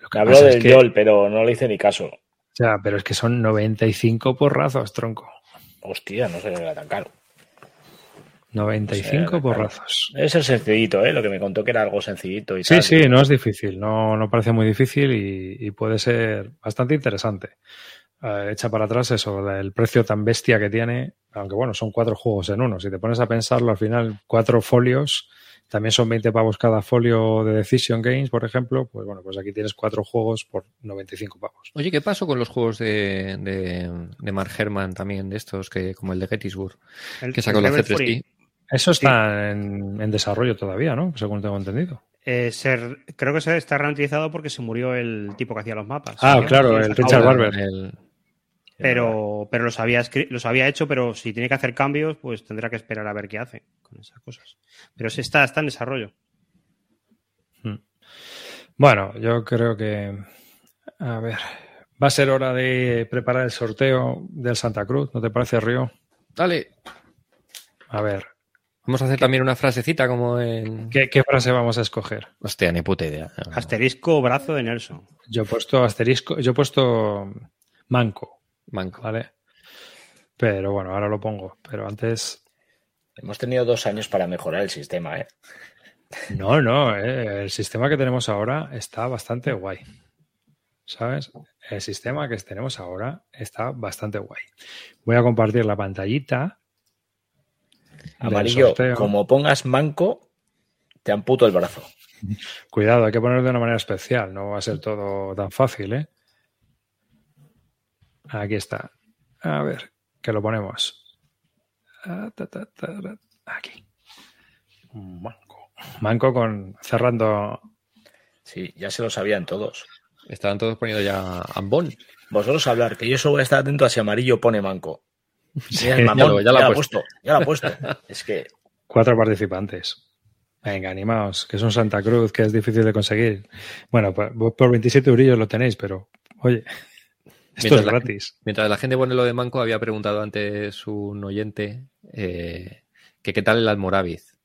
Lo que pasa del es que- YOL, pero no le hice ni caso. Ya, pero es que son 95 porrazos, tronco. Hostia, no sé, era tan caro. 95 O sea, claro. porrazos. Es el sencillito, ¿eh? Lo que me contó que era algo sencillito y Sí, tal. sí, no es difícil, no, no parece muy difícil y, y puede ser bastante interesante. Eh, echa para atrás eso, el precio tan bestia que tiene, aunque bueno, son cuatro juegos en uno. Si te pones a pensarlo, al final, cuatro folios, también son 20 pavos cada folio de Decision Games, por ejemplo, pues bueno, pues aquí tienes cuatro juegos por 95 pavos. Oye, ¿qué pasó con los juegos de, de, de Mark Herman también, de estos, que como el de Gettysburg, El- que sacó el la Level C3P? Fury. Eso está en, en desarrollo todavía, ¿no? Según tengo entendido. Eh, se- creo que se está reutilizado porque se murió el tipo que hacía los mapas. Ah, Sí, claro, el Richard. Barber. El- Pero, pero los, había los había hecho, pero si tiene que hacer cambios, pues tendrá que esperar a ver qué hace con esas cosas. Pero sí está, está en desarrollo. Bueno, yo creo que. A ver. Va a ser hora de preparar el sorteo del Santa Cruz, ¿no te parece, Río? Dale, A ver, vamos a hacer también una frasecita como en... ¿qué, qué frase vamos a escoger? Hostia, ni puta idea. Asterisco brazo de Nelson. Yo he puesto asterisco, yo he puesto manco, Manco. ¿vale? Pero bueno, ahora lo pongo. Pero antes. Hemos tenido dos años para mejorar el sistema, ¿eh? No, no, eh, el sistema que tenemos ahora está bastante guay. ¿Sabes? El sistema que tenemos ahora está bastante guay. Voy a compartir la pantallita. Amarillo, como pongas manco, te amputo el brazo. Cuidado, hay que ponerlo de una manera especial, no va a ser todo tan fácil, ¿eh? Aquí está. A ver, que lo ponemos. Ah. Aquí. Manco. Manco con cerrando. Sí, ya se lo sabían todos. Estaban todos poniendo ya ambón. Vosotros hablar, que yo solo voy a estar atento a si amarillo pone manco. Sí, Mira el mamón, ya lo- ya, ya ha ha puesto. Ya lo ha puesto. Es que Cuatro participantes. Venga, animaos, que es un Santa Cruz que es difícil de conseguir. Bueno, por, por 27 eurillos lo tenéis, pero oye, esto Mientras es la- gratis. Mientras la gente pone lo de Manco, había preguntado antes un oyente eh, que qué tal el Almoraviz.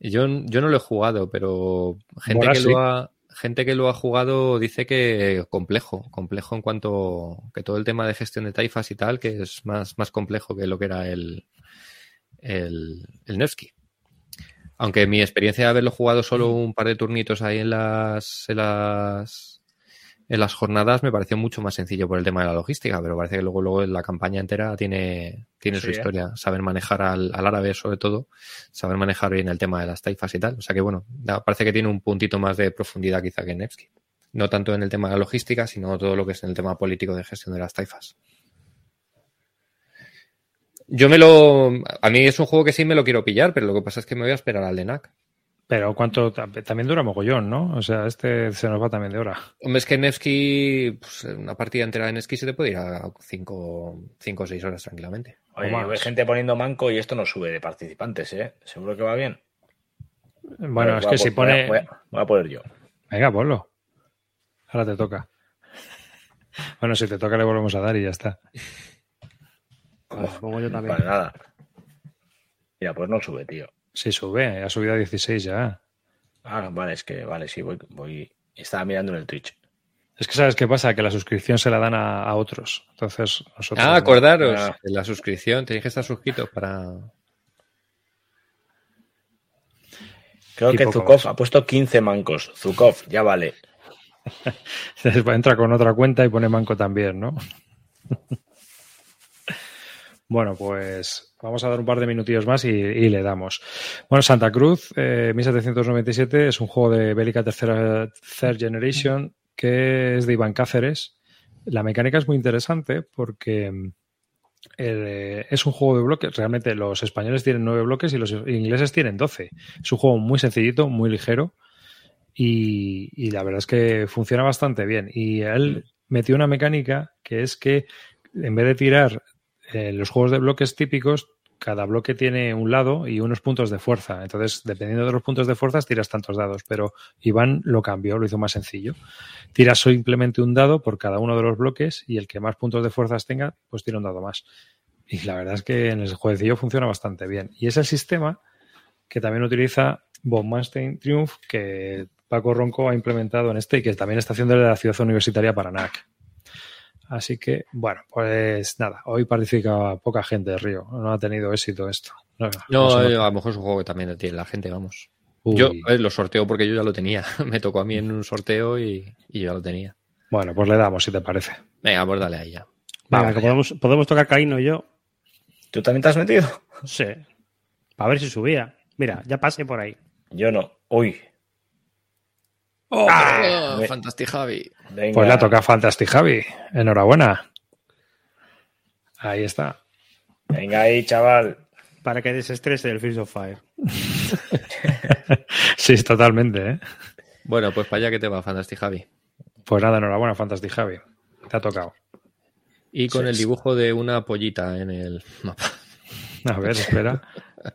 Yo, yo no lo he jugado, pero gente que, sí. lo ha, gente que lo ha jugado dice que complejo, complejo en cuanto que todo el tema de gestión de taifas y tal, que es más, más complejo que lo que era el, el, el Nevsky. Aunque mi experiencia de haberlo jugado solo un par de turnitos ahí en las, en las, en las jornadas me pareció mucho más sencillo por el tema de la logística, pero parece que luego, luego la campaña entera tiene, tiene su ¿eh? historia. Saber manejar al, al árabe, sobre todo, saber manejar bien el tema de las taifas y tal. O sea que bueno, da- parece que tiene un puntito más de profundidad quizá que Nevsky. No tanto en el tema de la logística, sino todo lo que es en el tema político de gestión de las taifas. Yo me lo. A mí es un juego que sí me lo quiero pillar, pero lo que pasa es que me voy a esperar al de NAC. Pero cuánto tam- también dura mogollón, ¿no? O sea, este se nos va también de hora. Hombre, es que Nevsky, pues, una partida entera de Nevsky se te puede ir a 5 o 6 horas tranquilamente. oye, hay gente poniendo manco y esto no sube de participantes, ¿eh? Seguro que va bien. Bueno, es que si voy a- pone. Voy a, voy a poner yo. Venga, ponlo. Ahora te toca. Bueno, si te toca le volvemos a dar y ya está. Vale, pongo yo también. Para nada. Mira, pues no sube, tío. Sí, sube, ha subido a 16 ya. Ah, vale, es que, vale, sí, voy, voy. Estaba mirando en el Twitch. Es que sabes qué pasa, que la suscripción se la dan a, a otros. Entonces, nosotros. Ah, no. acordaros, Ah. de la suscripción, tenéis que estar suscritos para. Creo Y que Zukov más. ha puesto 15 mancos. Zukov, ya vale. Entra con otra cuenta y pone manco también, ¿no? bueno, pues vamos a dar un par de minutillos más y, le damos. Bueno, Santa Cruz, eh, 1797, es un juego de bélica tercera third generation que es de Iván Cáceres. La mecánica es muy interesante porque mm, eh, es un juego de bloques. Realmente los españoles tienen nueve bloques y los ingleses tienen doce. Es un juego muy sencillito, muy ligero y la verdad es que funciona bastante bien. Y él metió una mecánica que es que en vez de tirar eh, los juegos de bloques típicos, cada bloque tiene un lado y unos puntos de fuerza. Entonces, dependiendo de los puntos de fuerza, tiras tantos dados. Pero Iván lo cambió, lo hizo más sencillo. Tiras simplemente un dado por cada uno de los bloques y el que más puntos de fuerzas tenga, pues tira un dado más. Y la verdad es que en el jueguecillo funciona bastante bien. Y es el sistema que también utiliza Bob Manstein Triumph, que Paco Ronco ha implementado en este y que también está haciendo de la ciudad universitaria para NAC. Así que, bueno, pues nada, hoy participa poca gente de Río, no ha tenido éxito esto. No, no eh, a lo mejor es un juego que también tiene la gente, vamos. Uy. Yo eh, lo sorteo porque yo ya lo tenía. Me tocó a mí en un sorteo y, y yo ya lo tenía. Bueno, pues le damos, si te parece. Venga, pues dale ahí ya. Venga, Vamos que podemos, podemos tocar Caíno y yo. ¿Tú también te has metido? Sí. Para ver si subía. Mira, ya pasé por ahí. Yo no. Uy. ¡Ah! me- Fantastic Javi. Venga. Pues la toca Fantastic Javi. Enhorabuena. Ahí está. Venga ahí, chaval. Para que desestrese el Fields of Fire. Sí, totalmente, ¿eh? Bueno, pues para allá que te va, Fantastic Javi. Pues nada, enhorabuena, Fantastic Javi. Te ha tocado. Y con Sí, el dibujo de una pollita en el mapa. A ver, espera.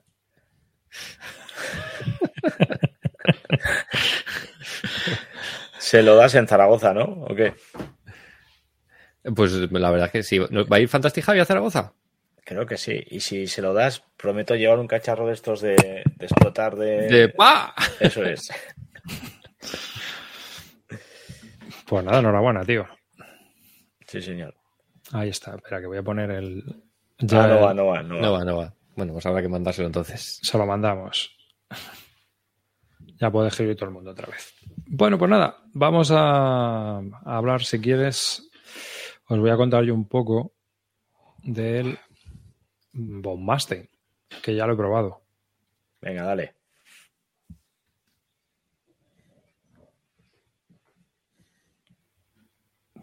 Se lo das en Zaragoza, ¿no? ¿O qué? Pues la verdad es que sí. ¿No- ¿Va a ir Fantastic Javi a Zaragoza? Creo que sí. Y si se lo das, prometo llevar un cacharro de estos de, de explotar de... De ¡pa! Eso es. Pues nada, enhorabuena, tío. Sí, señor. Ahí está. Espera, que voy a poner el. Ya Ah, no va, no va, no va. No va, no va. Bueno, pues habrá que mandárselo entonces. Se lo mandamos. Ya puede escribir todo el mundo otra vez. Bueno, pues nada, vamos a, a hablar, si quieres, os voy a contar yo un poco del Bombasting, que ya lo he probado. Venga, dale.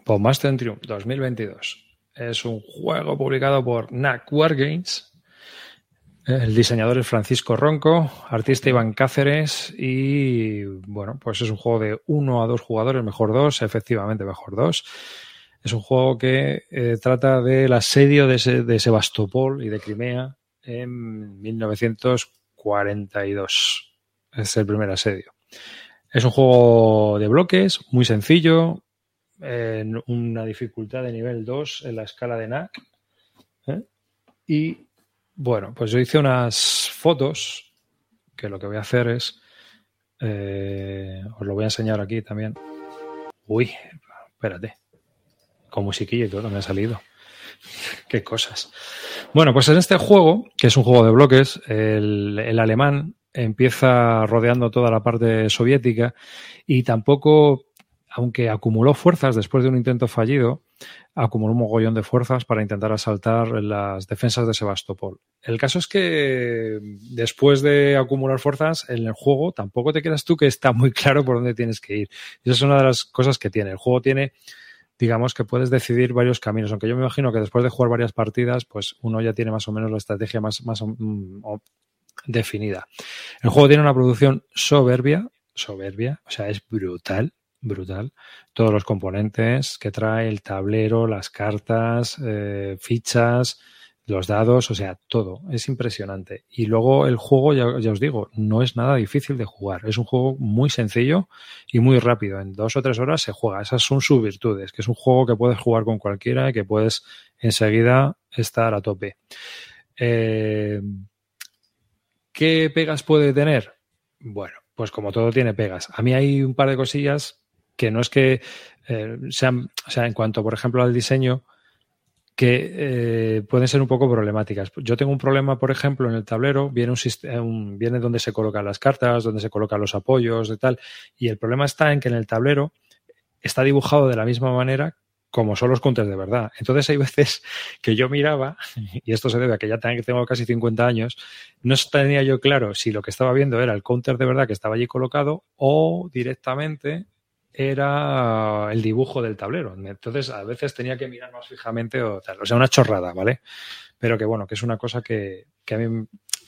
Bombasting Triumph 2022. Es un juego publicado por NAC Wargames. El diseñador es Francisco Ronco, artista Iván Cáceres y bueno, pues es un juego de uno a dos jugadores, mejor dos, efectivamente mejor dos. Es un juego que eh, trata del asedio de, Se- de Sebastopol y de Crimea en 1942. Es el primer asedio. Es un juego de bloques, muy sencillo, en una dificultad de nivel 2 en la escala de NAC. ¿eh? Y bueno, pues yo hice unas fotos que lo que voy a hacer es. eh, os lo voy a enseñar aquí también. Uy, espérate. Con musiquilla y todo me ha salido. Qué cosas. Bueno, pues en este juego, que es un juego de bloques, el, el alemán empieza rodeando toda la parte soviética y tampoco, aunque acumuló fuerzas después de un intento fallido, acumuló un mogollón de fuerzas para intentar asaltar las defensas de Sebastopol. El caso es que después de acumular fuerzas en el juego, tampoco te quedas tú que está muy claro por dónde tienes que ir. Esa es una de las cosas que tiene. El juego tiene, digamos, que puedes decidir varios caminos, aunque yo me imagino que después de jugar varias partidas, pues uno ya tiene más o menos la estrategia más, mm, definida. El juego tiene una producción soberbia, soberbia, o sea, es brutal, brutal. Todos los componentes que trae, el tablero, las cartas, eh, fichas, los dados, o sea, todo. Es impresionante. Y luego el juego, ya, ya os digo, no es nada difícil de jugar. Es un juego muy sencillo y muy rápido. En dos o tres horas se juega. Esas son sus virtudes, que es un juego que puedes jugar con cualquiera y que puedes enseguida estar a tope. Eh, ¿Qué pegas puede tener? Bueno, pues como todo tiene pegas. A mí hay un par de cosillas que no es que eh, sean, o sea, en cuanto, por ejemplo, al diseño, que eh, pueden ser un poco problemáticas. Yo tengo un problema, por ejemplo, en el tablero, viene un, sist- un- viene donde se colocan las cartas, donde se colocan los apoyos y tal, y el problema está en que en el tablero está dibujado de la misma manera como son los counters de verdad. Entonces hay veces que yo miraba, y esto se debe a que ya tengo casi 50 años, no tenía yo claro si lo que estaba viendo era el counter de verdad que estaba allí colocado o directamente era el dibujo del tablero. Entonces, a veces tenía que mirar más fijamente o sea, una chorrada, ¿vale? Pero que bueno, que es una cosa que, que a mí,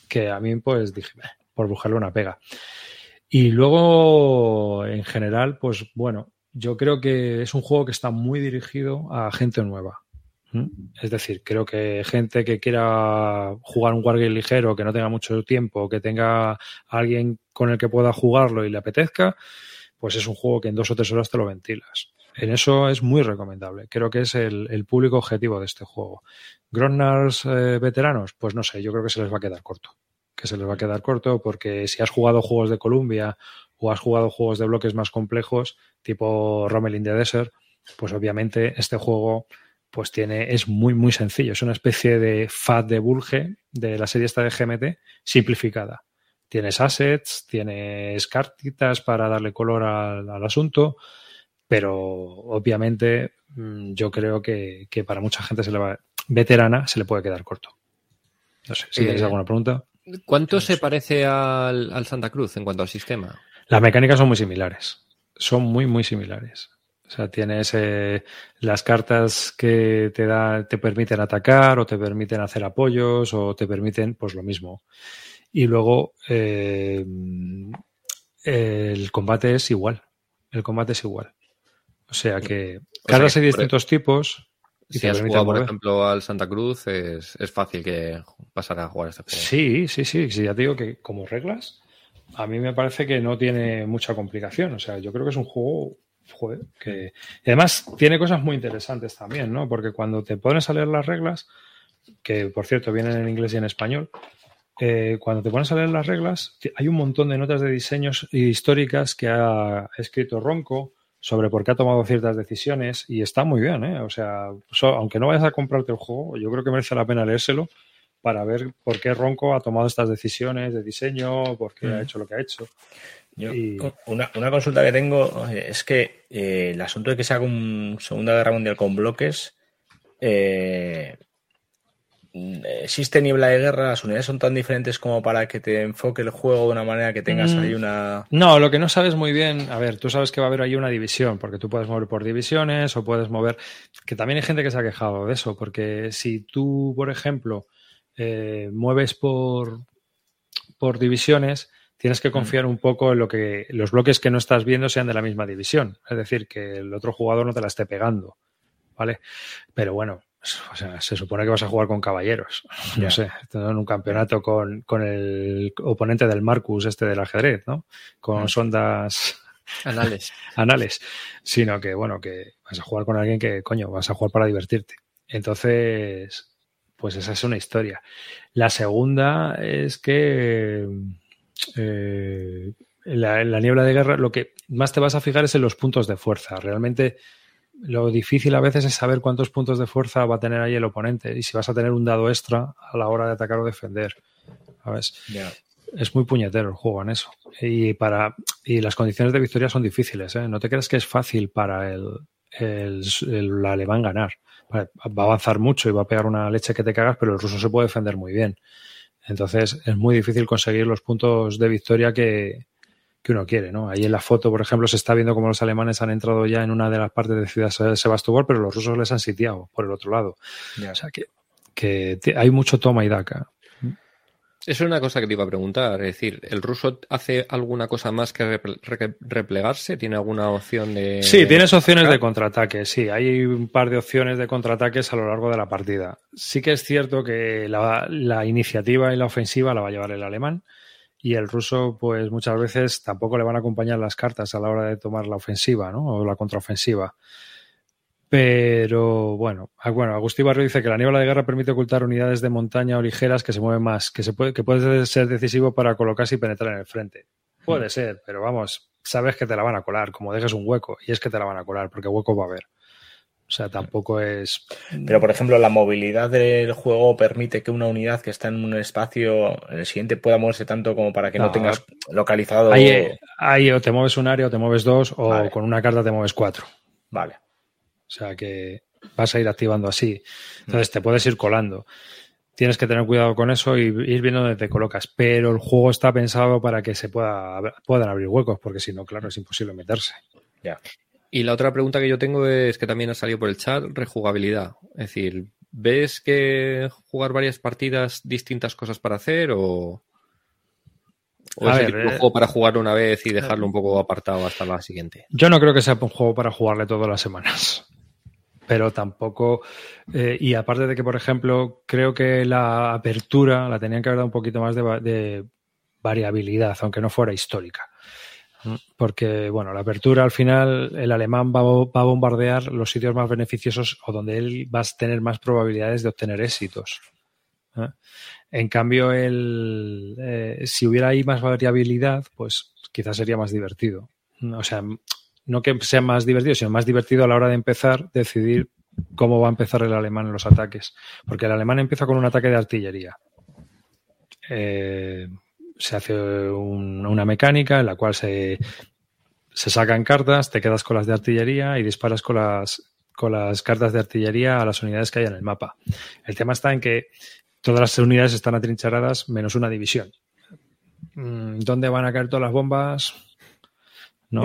que a mí pues dije, por buscarle una pega. Y luego, en general, pues bueno, yo creo que es un juego que está muy dirigido a gente nueva. Es decir, creo que gente que quiera jugar un wargame ligero, que no tenga mucho tiempo, que tenga alguien con el que pueda jugarlo y le apetezca, pues es un juego que en dos o tres horas te lo ventilas. En eso es muy recomendable. Creo que es el, público objetivo de este juego. Gronnars eh, veteranos, pues no sé, yo creo que se les va a quedar corto. Que se les va a quedar corto porque si has jugado juegos de Columbia o has jugado juegos de bloques más complejos, tipo Rommel in the Desert, pues obviamente este juego pues tiene, es muy, muy sencillo. Es una especie de FAT de Bulge de la serie esta de GMT simplificada. Tienes assets, tienes cartitas para darle color al, asunto, pero obviamente mm, yo creo que, para mucha gente se le va, veterana se le puede quedar corto. No sé, si tenéis eh, alguna pregunta. ¿Cuánto se parece al, Santa Cruz en cuanto al sistema? Las mecánicas son muy similares. Son muy, muy similares. O sea, tienes eh, las cartas que te, da, te permiten atacar o te permiten hacer apoyos o te permiten, pues lo mismo. Y luego eh, el combate es igual. El combate es igual. O sea que cartas hay distintos tipos. Y si has jugado, por ejemplo, al Santa Cruz, es, es, fácil que pasar a jugar este juego. Sí, sí, sí. Sí, ya te digo que como reglas, a mí me parece que no tiene mucha complicación. O sea, yo creo que es un juego joder, que y además tiene cosas muy interesantes también, ¿no? Porque cuando te pones a leer las reglas, que por cierto vienen en inglés y en español, eh, cuando te pones a leer las reglas, hay un montón de notas de diseños históricas que ha escrito Ronco sobre por qué ha tomado ciertas decisiones y está muy bien, ¿eh? O sea, aunque no vayas a comprarte el juego, yo creo que merece la pena leérselo para ver por qué Ronco ha tomado estas decisiones de diseño, por qué ha mm. hecho lo que ha hecho. una, consulta que tengo es que eh, el asunto de que se haga un Segunda Guerra Mundial con bloques, eh, existe niebla de guerra, las unidades son tan diferentes como para que te enfoque el juego de una manera que tengas ahí mm. una. No, lo que no sabes muy bien, a ver, tú sabes que va a haber ahí una división, porque tú puedes mover por divisiones o puedes mover. Que también hay gente que se ha quejado de eso, porque si tú, por ejemplo, eh, mueves por, por divisiones, tienes que mm. confiar un poco en lo que los bloques que no estás viendo sean de la misma división. Es decir, que el otro jugador no te la esté pegando. ¿Vale? Pero bueno, o sea, se supone que vas a jugar con caballeros. No sé, en un campeonato con, el oponente del Marcus, este del ajedrez, ¿no? Con mm. sondas anales. anales. Sino que, bueno, que vas a jugar con alguien que, coño, vas a jugar para divertirte. Entonces, pues esa es una historia. La segunda es que eh, la, la niebla de guerra, lo que más te vas a fijar es en los puntos de fuerza. Realmente lo difícil a veces es saber cuántos puntos de fuerza va a tener ahí el oponente y si vas a tener un dado extra a la hora de atacar o defender. ¿Sabes? Es muy puñetero el juego en eso. Y, para, y las condiciones de victoria son difíciles. ¿eh? No te creas que es fácil para el, el, alemán ganar. Va a avanzar mucho y va a pegar una leche que te cagas, pero el ruso se puede defender muy bien. Entonces es muy difícil conseguir los puntos de victoria que, que uno quiere, ¿no? Ahí en la foto, por ejemplo, se está viendo cómo los alemanes han entrado ya en una de las partes de Ciudad Sebastopol, pero los rusos les han sitiado por el otro lado. O sea que, que hay mucho toma y daca. Eso es una cosa que te iba a preguntar. Es decir, ¿el ruso hace alguna cosa más que replegarse? ¿Tiene alguna opción de.? Sí, tienes opciones de contraataque. Sí, hay un par de opciones de contraataques a lo largo de la partida. Sí que es cierto que la, la iniciativa y la ofensiva la va a llevar el alemán y el ruso, pues muchas veces tampoco le van a acompañar las cartas a la hora de tomar la ofensiva, ¿no? O la contraofensiva. Pero bueno, ah, bueno, Agustín Barrio dice que la niebla de guerra permite ocultar unidades de montaña o ligeras que se mueven más, que se puede, que puede ser decisivo para colocarse y penetrar en el frente. Puede hmm. ser, pero vamos, sabes que te la van a colar, como dejes un hueco, y es que te la van a colar, porque hueco va a haber. O sea, tampoco es. Pero, por ejemplo, la movilidad del juego permite que una unidad que está en un espacio, en el siguiente pueda moverse tanto como para que no, tengas localizado. Ahí, o te mueves un área o te mueves dos, o con una carta te mueves cuatro. Vale. O sea que vas a ir activando así. Entonces te puedes ir colando. Tienes que tener cuidado con eso y ir viendo dónde te colocas. Pero el juego está pensado para que se pueda, puedan abrir huecos, porque si no, claro, es imposible meterse. Ya. Y la otra pregunta que yo tengo es que también ha salido por el chat, rejugabilidad. Es decir, ¿ves que jugar varias partidas distintas cosas para hacer o, es el ver, de eh, juego para jugarlo una vez y dejarlo un poco apartado hasta la siguiente? Yo no creo que sea un juego para jugarle todas las semanas. Pero tampoco. eh, y aparte de que, por ejemplo, creo que la apertura la tenían que haber dado un poquito más de variabilidad, aunque no fuera histórica. Porque, bueno, la apertura al final, el alemán va, a bombardear los sitios más beneficiosos o donde él va a tener más probabilidades de obtener éxitos. En cambio, el, eh, si hubiera ahí más variabilidad, pues quizás sería más divertido. O sea, no que sea más divertido, sino más divertido a la hora de empezar, decidir cómo va a empezar el alemán en los ataques. Porque el alemán empieza con un ataque de artillería. Eh, se hace un- una mecánica en la cual se, se sacan cartas, te quedas con las de artillería y disparas con las, con las cartas de artillería a las unidades que hay en el mapa. El tema está en que todas las unidades están atrincheradas menos una división. Mm, ¿Dónde van a caer todas las bombas? No.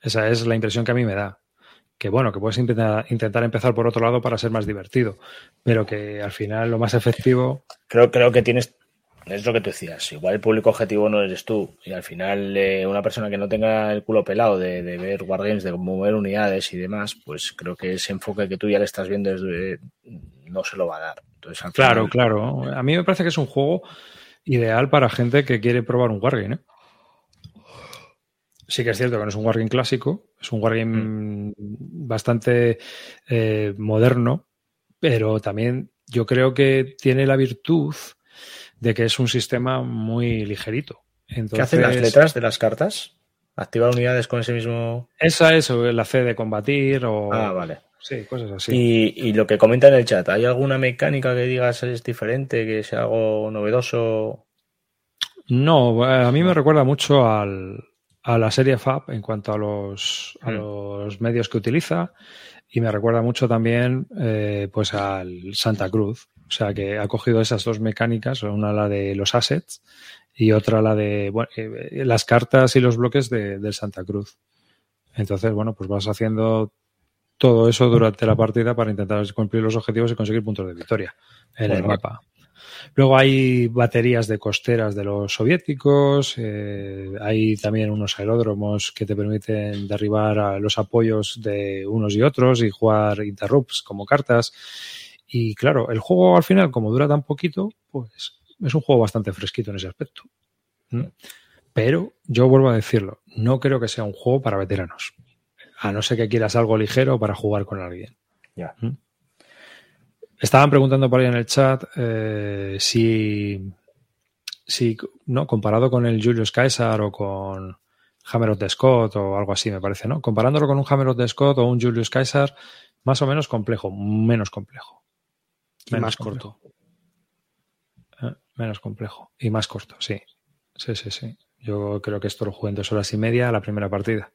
Esa es la impresión que a mí me da. Que bueno, que puedes intentar, intentar empezar por otro lado para ser más divertido, pero que al final lo más efectivo. Creo, creo que tienes. Es lo que tú decías. Igual el público objetivo no eres tú. Y al final, eh, una persona que no tenga el culo pelado de, de ver Wargames, de mover unidades y demás, pues creo que ese enfoque que tú ya le estás viendo desde- no se lo va a dar. Entonces, al Claro, final- claro. A mí me parece que es un juego ideal para gente que quiere probar un Wargame. ¿eh? Sí que es cierto que no es un Wargame clásico, es un Wargame bastante eh, moderno, pero también yo creo que tiene la virtud de que es un sistema muy ligerito. ¿Qué hacen las letras de las cartas? ¿Activar unidades con ese mismo.? Esa es la C de combatir o... Ah, vale. Sí, cosas así. Y, y lo que comenta en el chat, ¿hay alguna mecánica que digas es diferente, que sea algo novedoso? No, eh, a mí me recuerda mucho al, a la serie Fab en cuanto a los, a Mm. los medios que utiliza y me recuerda mucho también eh, pues al Santa Cruz. O sea que ha cogido esas dos mecánicas, una la de los assets y otra la de bueno, eh, las cartas y los bloques de, del Santa Cruz. Entonces, bueno, pues vas haciendo todo eso durante la partida para intentar cumplir los objetivos y conseguir puntos de victoria en el mapa. Luego hay baterías de costeras de los soviéticos, eh, hay también unos aeródromos que te permiten derribar a los apoyos de unos y otros y jugar interrupts como cartas. Y claro, el juego al final, como dura tan poquito, pues es un juego bastante fresquito en ese aspecto. ¿Mm? Pero yo vuelvo a decirlo, no creo que sea un juego para veteranos. A no ser que quieras algo ligero para jugar con alguien. Ya. ¿Mm? Estaban preguntando por ahí en el chat eh, si, si, no, comparado con el Julius Caesar o con Hammer of the Scott o algo así, me parece, ¿no? Comparándolo con un Hammer of the Scott o un Julius Caesar, más o menos complejo, menos complejo. Y Menos más complejo. corto. Eh, menos complejo. Y más corto, sí. Sí, sí, sí. Yo creo que esto lo jugué en dos horas y media la primera partida.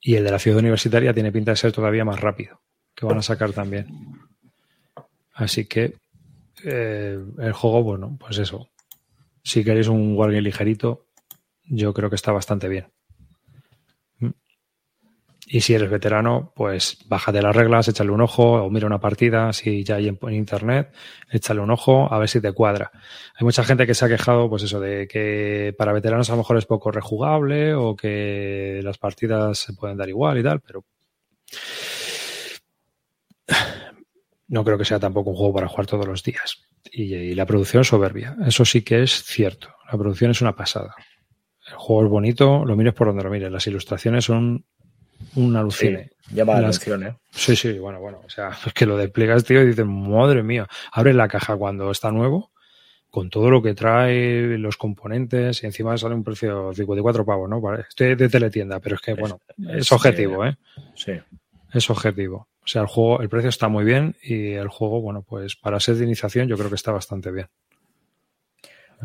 Y el de la ciudad universitaria tiene pinta de ser todavía más rápido, que van a sacar también. Así que eh, el juego, bueno, pues eso. Si queréis un wargame ligerito, yo creo que está bastante bien. Y si eres veterano, pues bájate las reglas, échale un ojo o mira una partida, si ya hay en, en internet, échale un ojo a ver si te cuadra. Hay mucha gente que se ha quejado, pues eso, de que para veteranos a lo mejor es poco rejugable o que las partidas se pueden dar igual y tal, pero no creo que sea tampoco un juego para jugar todos los días. Y, y la producción es soberbia. Eso sí que es cierto. La producción es una pasada. El juego es bonito, lo mires por donde lo mires. Las ilustraciones son un Sí, alucine. llama la atención, ¿eh? Sí, sí, bueno, bueno. O sea, es que lo despliegas, tío, y dices, madre mía, abre la caja cuando está nuevo, con todo lo que trae, los componentes, y encima sale un precio de 54 pavos, ¿no? Estoy de teletienda, pero es que, bueno, es, es, objetivo, eh, ¿eh? Sí. Es objetivo. O sea, el juego, el precio está muy bien y el juego, bueno, pues para ser de iniciación yo creo que está bastante bien.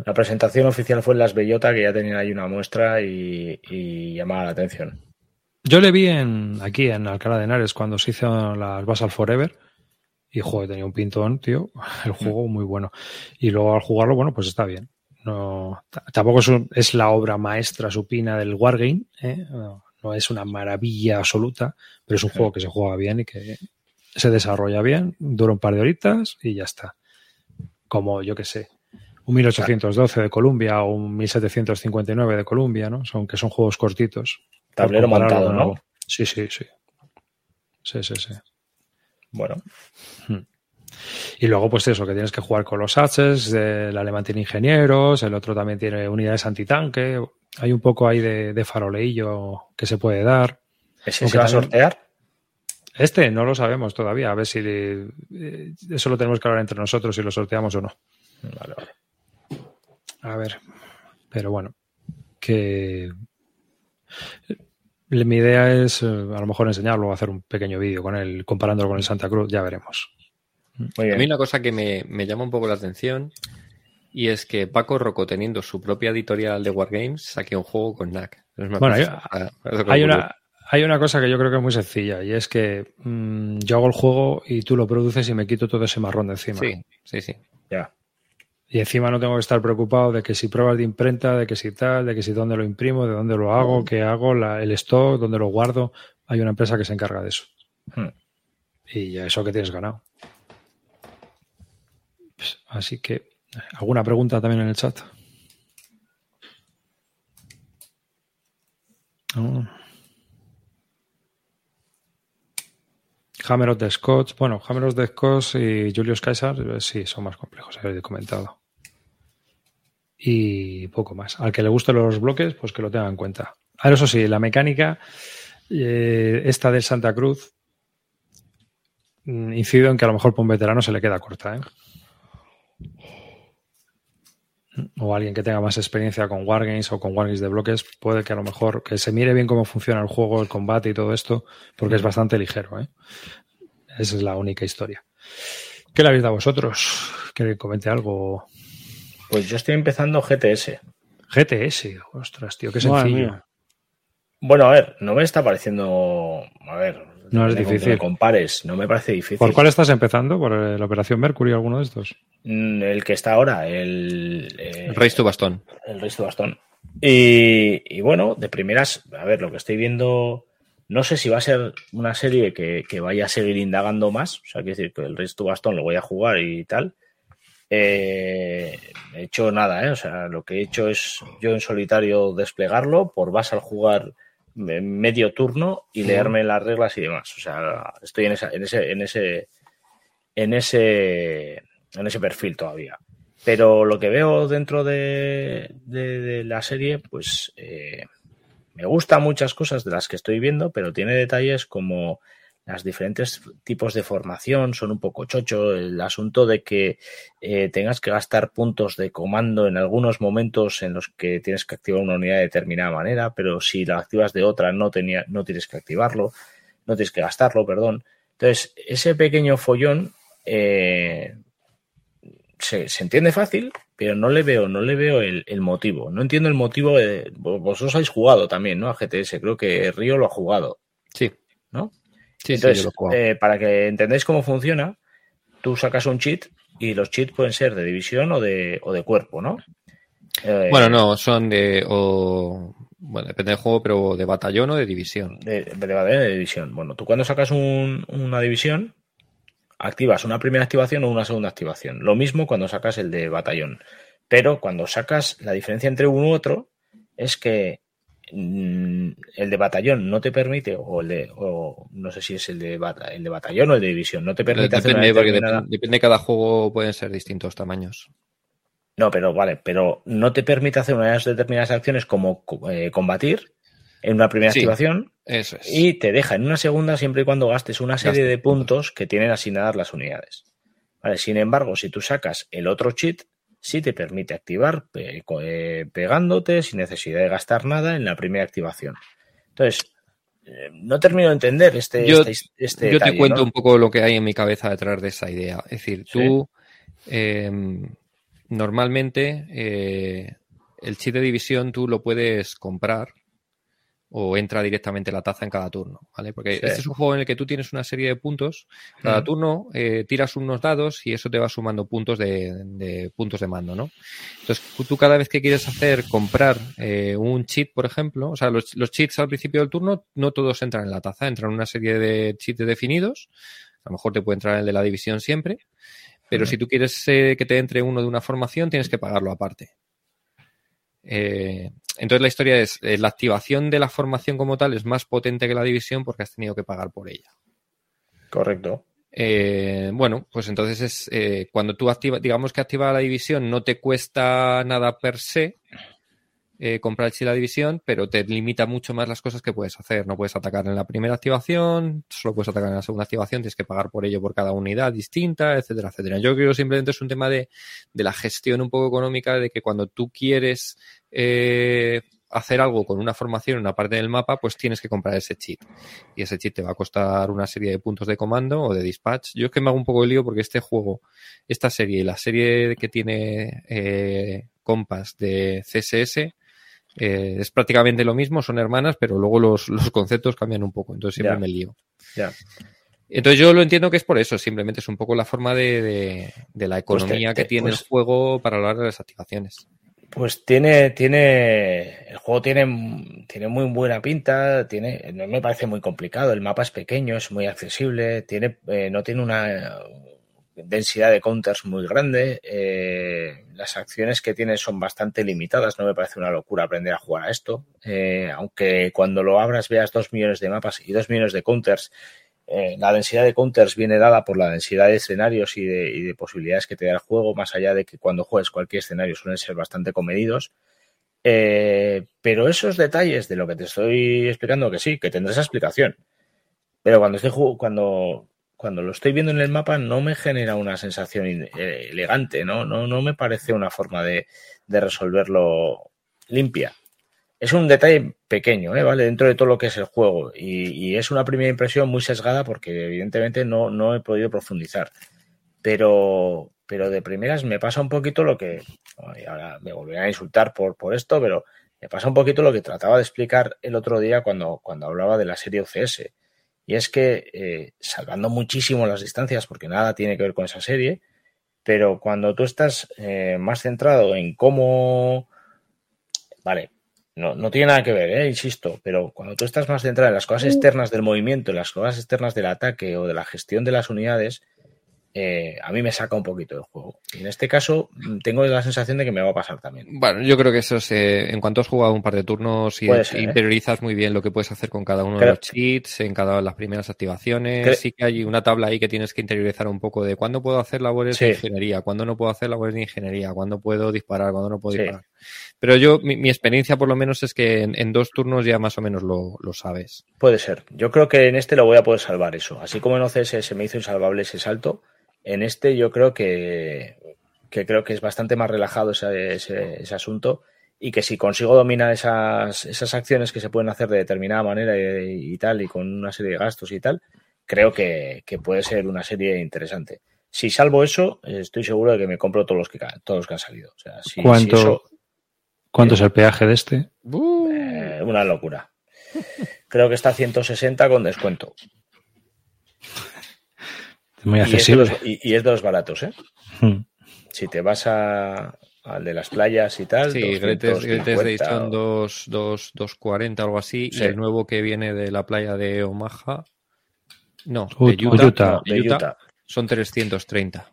La presentación oficial fue en Las Bellota, que ya tenían ahí una muestra y, y llamaba la atención. Yo le vi en, aquí en Alcalá de Henares cuando se hizo las Basal Forever y, joder, tenía un pintón, tío. El juego muy bueno. Y luego al jugarlo, bueno, pues está bien. no tampoco es, un- es la obra maestra supina del Wargame, ¿eh? no, no es una maravilla absoluta, pero es un juego que se juega bien y que se desarrolla bien, dura un par de horitas y ya está. Como yo que sé, un 1812 de Columbia o un 1759 de Columbia, ¿no? Son que son juegos cortitos. Tablero montado, ¿no? algo. Sí, sí, sí. Sí, sí, sí. Bueno, Y luego, pues eso, que tienes que jugar con los H's, el alemán tiene ingenieros, el otro también tiene unidades antitanque. Hay un poco ahí de, de faroleillo que se puede dar. ¿ese se va a sortear? Este no lo sabemos todavía, a ver si eh, eso lo tenemos que hablar entre nosotros si lo sorteamos o no. Vale, vale. A ver, pero bueno, que mi idea es eh, a lo mejor enseñarlo o hacer un pequeño vídeo con él comparándolo con el Santa Cruz, ya veremos. Muy A mí una cosa que me, me llama un poco la atención y es que Paco Rocco, teniendo su propia editorial de Wargames, saque un juego con NAC. Es una Bueno, una, hay una cosa que yo creo que es muy sencilla y es que mm, yo hago el juego y tú lo produces y me quito todo ese marrón de encima. Sí, sí, sí. Ya. Y encima no tengo que estar preocupado de que si pruebas de imprenta, de que si tal, de que si dónde lo imprimo, de dónde lo hago, qué hago, la- el stock, dónde lo guardo. Hay una empresa que se encarga de eso. Hmm. Y ya eso que tienes ganado. Pues, así que, ¿alguna pregunta también en el chat? Hammer of the Scots. Bueno, Hammer of the Scots y Julius Caesar eh, sí son más complejos, he comentado. Y poco más. Al que le gusten los bloques, pues que lo tenga en cuenta. Ahora, eso sí, la mecánica, eh, esta del Santa Cruz, mm, incido en que a lo mejor para un veterano se le queda corta, ¿eh? O alguien que tenga más experiencia con Wargames o con Wargames de bloques, puede que a lo mejor que se mire bien cómo funciona el juego, el combate y todo esto, porque es bastante ligero, ¿eh? Esa es la única historia. ¿Qué le habéis dado vosotros? Que comente algo. Pues yo estoy empezando GTS. GTS, ostras, tío, qué sencillo. Bueno, a ver, no me está pareciendo. A ver, No es difícil. compares, no me parece difícil. ¿Por cuál estás empezando? ¿Por eh, la Operación Mercury o alguno de estos? Mm, El que está ahora, el. eh, El Race to Bastón. el resto bastón. Y, y bueno, de primeras, a ver, lo que estoy viendo, no sé si va a ser una serie que, que vaya a seguir indagando más, o sea, quiero decir que el resto bastón lo voy a jugar y tal. Eh, he hecho nada, ¿eh? o sea, lo que he hecho es yo en solitario desplegarlo, por vas al jugar me- medio turno y leerme las reglas y demás. O sea, estoy en, esa, en ese, en ese, en ese, en ese perfil todavía. Pero lo que veo dentro de, de- de la serie, pues eh, me gustan muchas cosas de las que estoy viendo, pero tiene detalles como las diferentes tipos de formación son un poco chocho. El asunto de que eh, tengas que gastar puntos de comando en algunos momentos en los que tienes que activar una unidad de determinada manera, pero si la activas de otra no, tenía, no tienes que activarlo, no tienes que gastarlo, perdón. Entonces, ese pequeño follón eh, se, se entiende fácil, pero no le veo, no le veo el, el motivo. No entiendo el motivo. De, vosotros habéis jugado también, ¿no? A GTS. Creo que Río lo ha jugado. Sí. ¿No? Sí, Entonces, sí, eh, para que entendáis cómo funciona, tú sacas un cheat y los cheats pueden ser de división o de, o de cuerpo, ¿no? Eh, Bueno, no, son de. O, bueno, depende del juego, pero de batallón o de división. De, de, de- de división. Bueno, tú cuando sacas un- una división, activas una primera activación o una segunda activación. Lo mismo cuando sacas el de batallón. Pero cuando sacas la diferencia entre uno u otro es que el de batallón no te permite, o el de, o no sé si es el de, bata- el de batallón o el de división, no te permite hacer porque determinada- depende, depende de cada juego, pueden ser distintos tamaños. No, pero vale, pero no te permite hacer unas determinadas acciones como eh, combatir en una primera Sí. activación Eso es. y te deja en una segunda siempre y cuando gastes una serie Gaste de puntos que tienen asignadas las unidades. Vale, sin embargo, si tú sacas el otro cheat, sí te permite activar eh, pegándote sin necesidad de gastar nada en la primera activación. Entonces, eh, no termino de entender este, Yo- este, este Yo te cuento ¿no? un poco lo que hay en mi cabeza detrás de esa idea. Es decir, tú eh, normalmente eh, el chip de división tú lo puedes comprar o entra directamente la taza en cada turno, ¿vale? Porque este es un juego en el que tú tienes una serie de puntos, cada turno eh, tiras unos dados y eso te va sumando puntos de, puntos de mando, ¿no? Entonces tú cada vez que quieres hacer, comprar eh, un cheat, por ejemplo, o sea, los, los cheats al principio del turno no todos entran en la taza, entran una serie de cheats definidos, a lo mejor te puede entrar el de la división siempre, pero si tú quieres eh, que te entre uno de una formación, tienes que pagarlo aparte. Eh, entonces la historia es, eh, la activación de la formación como tal es más potente que la división porque has tenido que pagar por ella. Correcto. bueno, pues entonces es cuando tú activas, digamos que activa la división no te cuesta nada per se, eh, comprar el la división, pero te limita mucho más las cosas que puedes hacer. No puedes atacar en la primera activación, solo puedes atacar en la segunda activación, tienes que pagar por ello por cada unidad distinta, etcétera, etcétera. Yo creo que simplemente es un tema de, la gestión un poco económica, de que cuando tú quieres eh, hacer algo con una formación en una parte del mapa, pues tienes que comprar ese cheat. Y ese cheat te va a costar una serie de puntos de comando o de dispatch. Yo es que me hago un poco de lío porque este juego, esta serie y la serie que tiene eh, de CSS, eh, es prácticamente lo mismo, son hermanas, pero luego los, conceptos cambian un poco, entonces siempre me lío. Entonces yo lo entiendo que es por eso, simplemente es un poco la forma de, la pues economía que tiene el pues juego para hablar de las activaciones. Pues tiene, tiene, el juego tiene, tiene muy buena pinta, tiene, no me parece muy complicado, el mapa es pequeño, es muy accesible, tiene, eh, no tiene una, densidad de counters muy grande. Eh, las acciones que tiene son bastante limitadas. No me parece una locura aprender a jugar a esto. Eh, aunque cuando lo abras veas dos millones de mapas y dos millones de counters, eh, la densidad de counters viene dada por la densidad de escenarios y de, posibilidades que te da el juego, más allá de que cuando juegues cualquier escenario suelen ser bastante comedidos. pero esos detalles de lo que te estoy explicando, que sí, que tendrá esa explicación. Pero cuando estoy cuando cuando lo estoy viendo en el mapa no me genera una sensación eh, elegante, ¿no? No, no me parece una forma de, resolverlo limpia. Es un detalle pequeño, ¿eh? ¿vale? Dentro de todo lo que es el juego. Y, es una primera impresión muy sesgada porque evidentemente no, no he podido profundizar. Pero, pero de primeras me pasa un poquito lo que, ahora me volverán a insultar por, por esto, pero me pasa un poquito lo que trataba de explicar el otro día cuando, cuando hablaba de la serie OCS. Y es que, eh, salvando muchísimo las distancias, porque nada tiene que ver con esa serie, pero cuando tú estás eh, más centrado en cómo... Vale, no, no tiene nada que ver, eh, insisto, pero cuando tú estás más centrado en las cosas externas del movimiento, en las cosas externas del ataque o de la gestión de las unidades, eh, a mí me saca un poquito del juego. Y en este caso mm, tengo la sensación de que me va a pasar también. Bueno, yo creo que eso es, en cuanto has jugado un par de turnos y ¿eh? interiorizas muy bien lo que puedes hacer con cada uno de los cheats, en cada de las primeras activaciones, sí que hay una tabla ahí que tienes que interiorizar un poco de cuándo puedo hacer labores de ingeniería, cuándo no puedo hacer labores de ingeniería, cuándo puedo disparar, cuándo no puedo disparar. Pero yo, mi, experiencia por lo menos es que en, dos turnos ya más o menos lo, lo, sabes. Puede ser. Yo creo que en este lo voy a poder salvar eso. Así como en OCS se me hizo insalvable ese salto, en este yo creo que, creo que es bastante más relajado ese, ese, asunto y que si consigo dominar esas, esas, acciones que se pueden hacer de determinada manera y, tal, y con una serie de gastos y tal, creo que, puede ser una serie interesante. Si salvo eso, estoy seguro de que me compro todos los que, todos los que han salido. ¿Cuánto, ¿Cuánto es el peaje de este? Eh, una locura. Creo que está a 160 con descuento. Muy accesible. Y es de los, baratos, ¿eh? Hmm. Si te vas a, al de las playas y tal. Sí, Gretes, de son 2.40 o algo así. Y el nuevo que viene de la playa de Omaha. No, de Utah, de Utah. Son 330.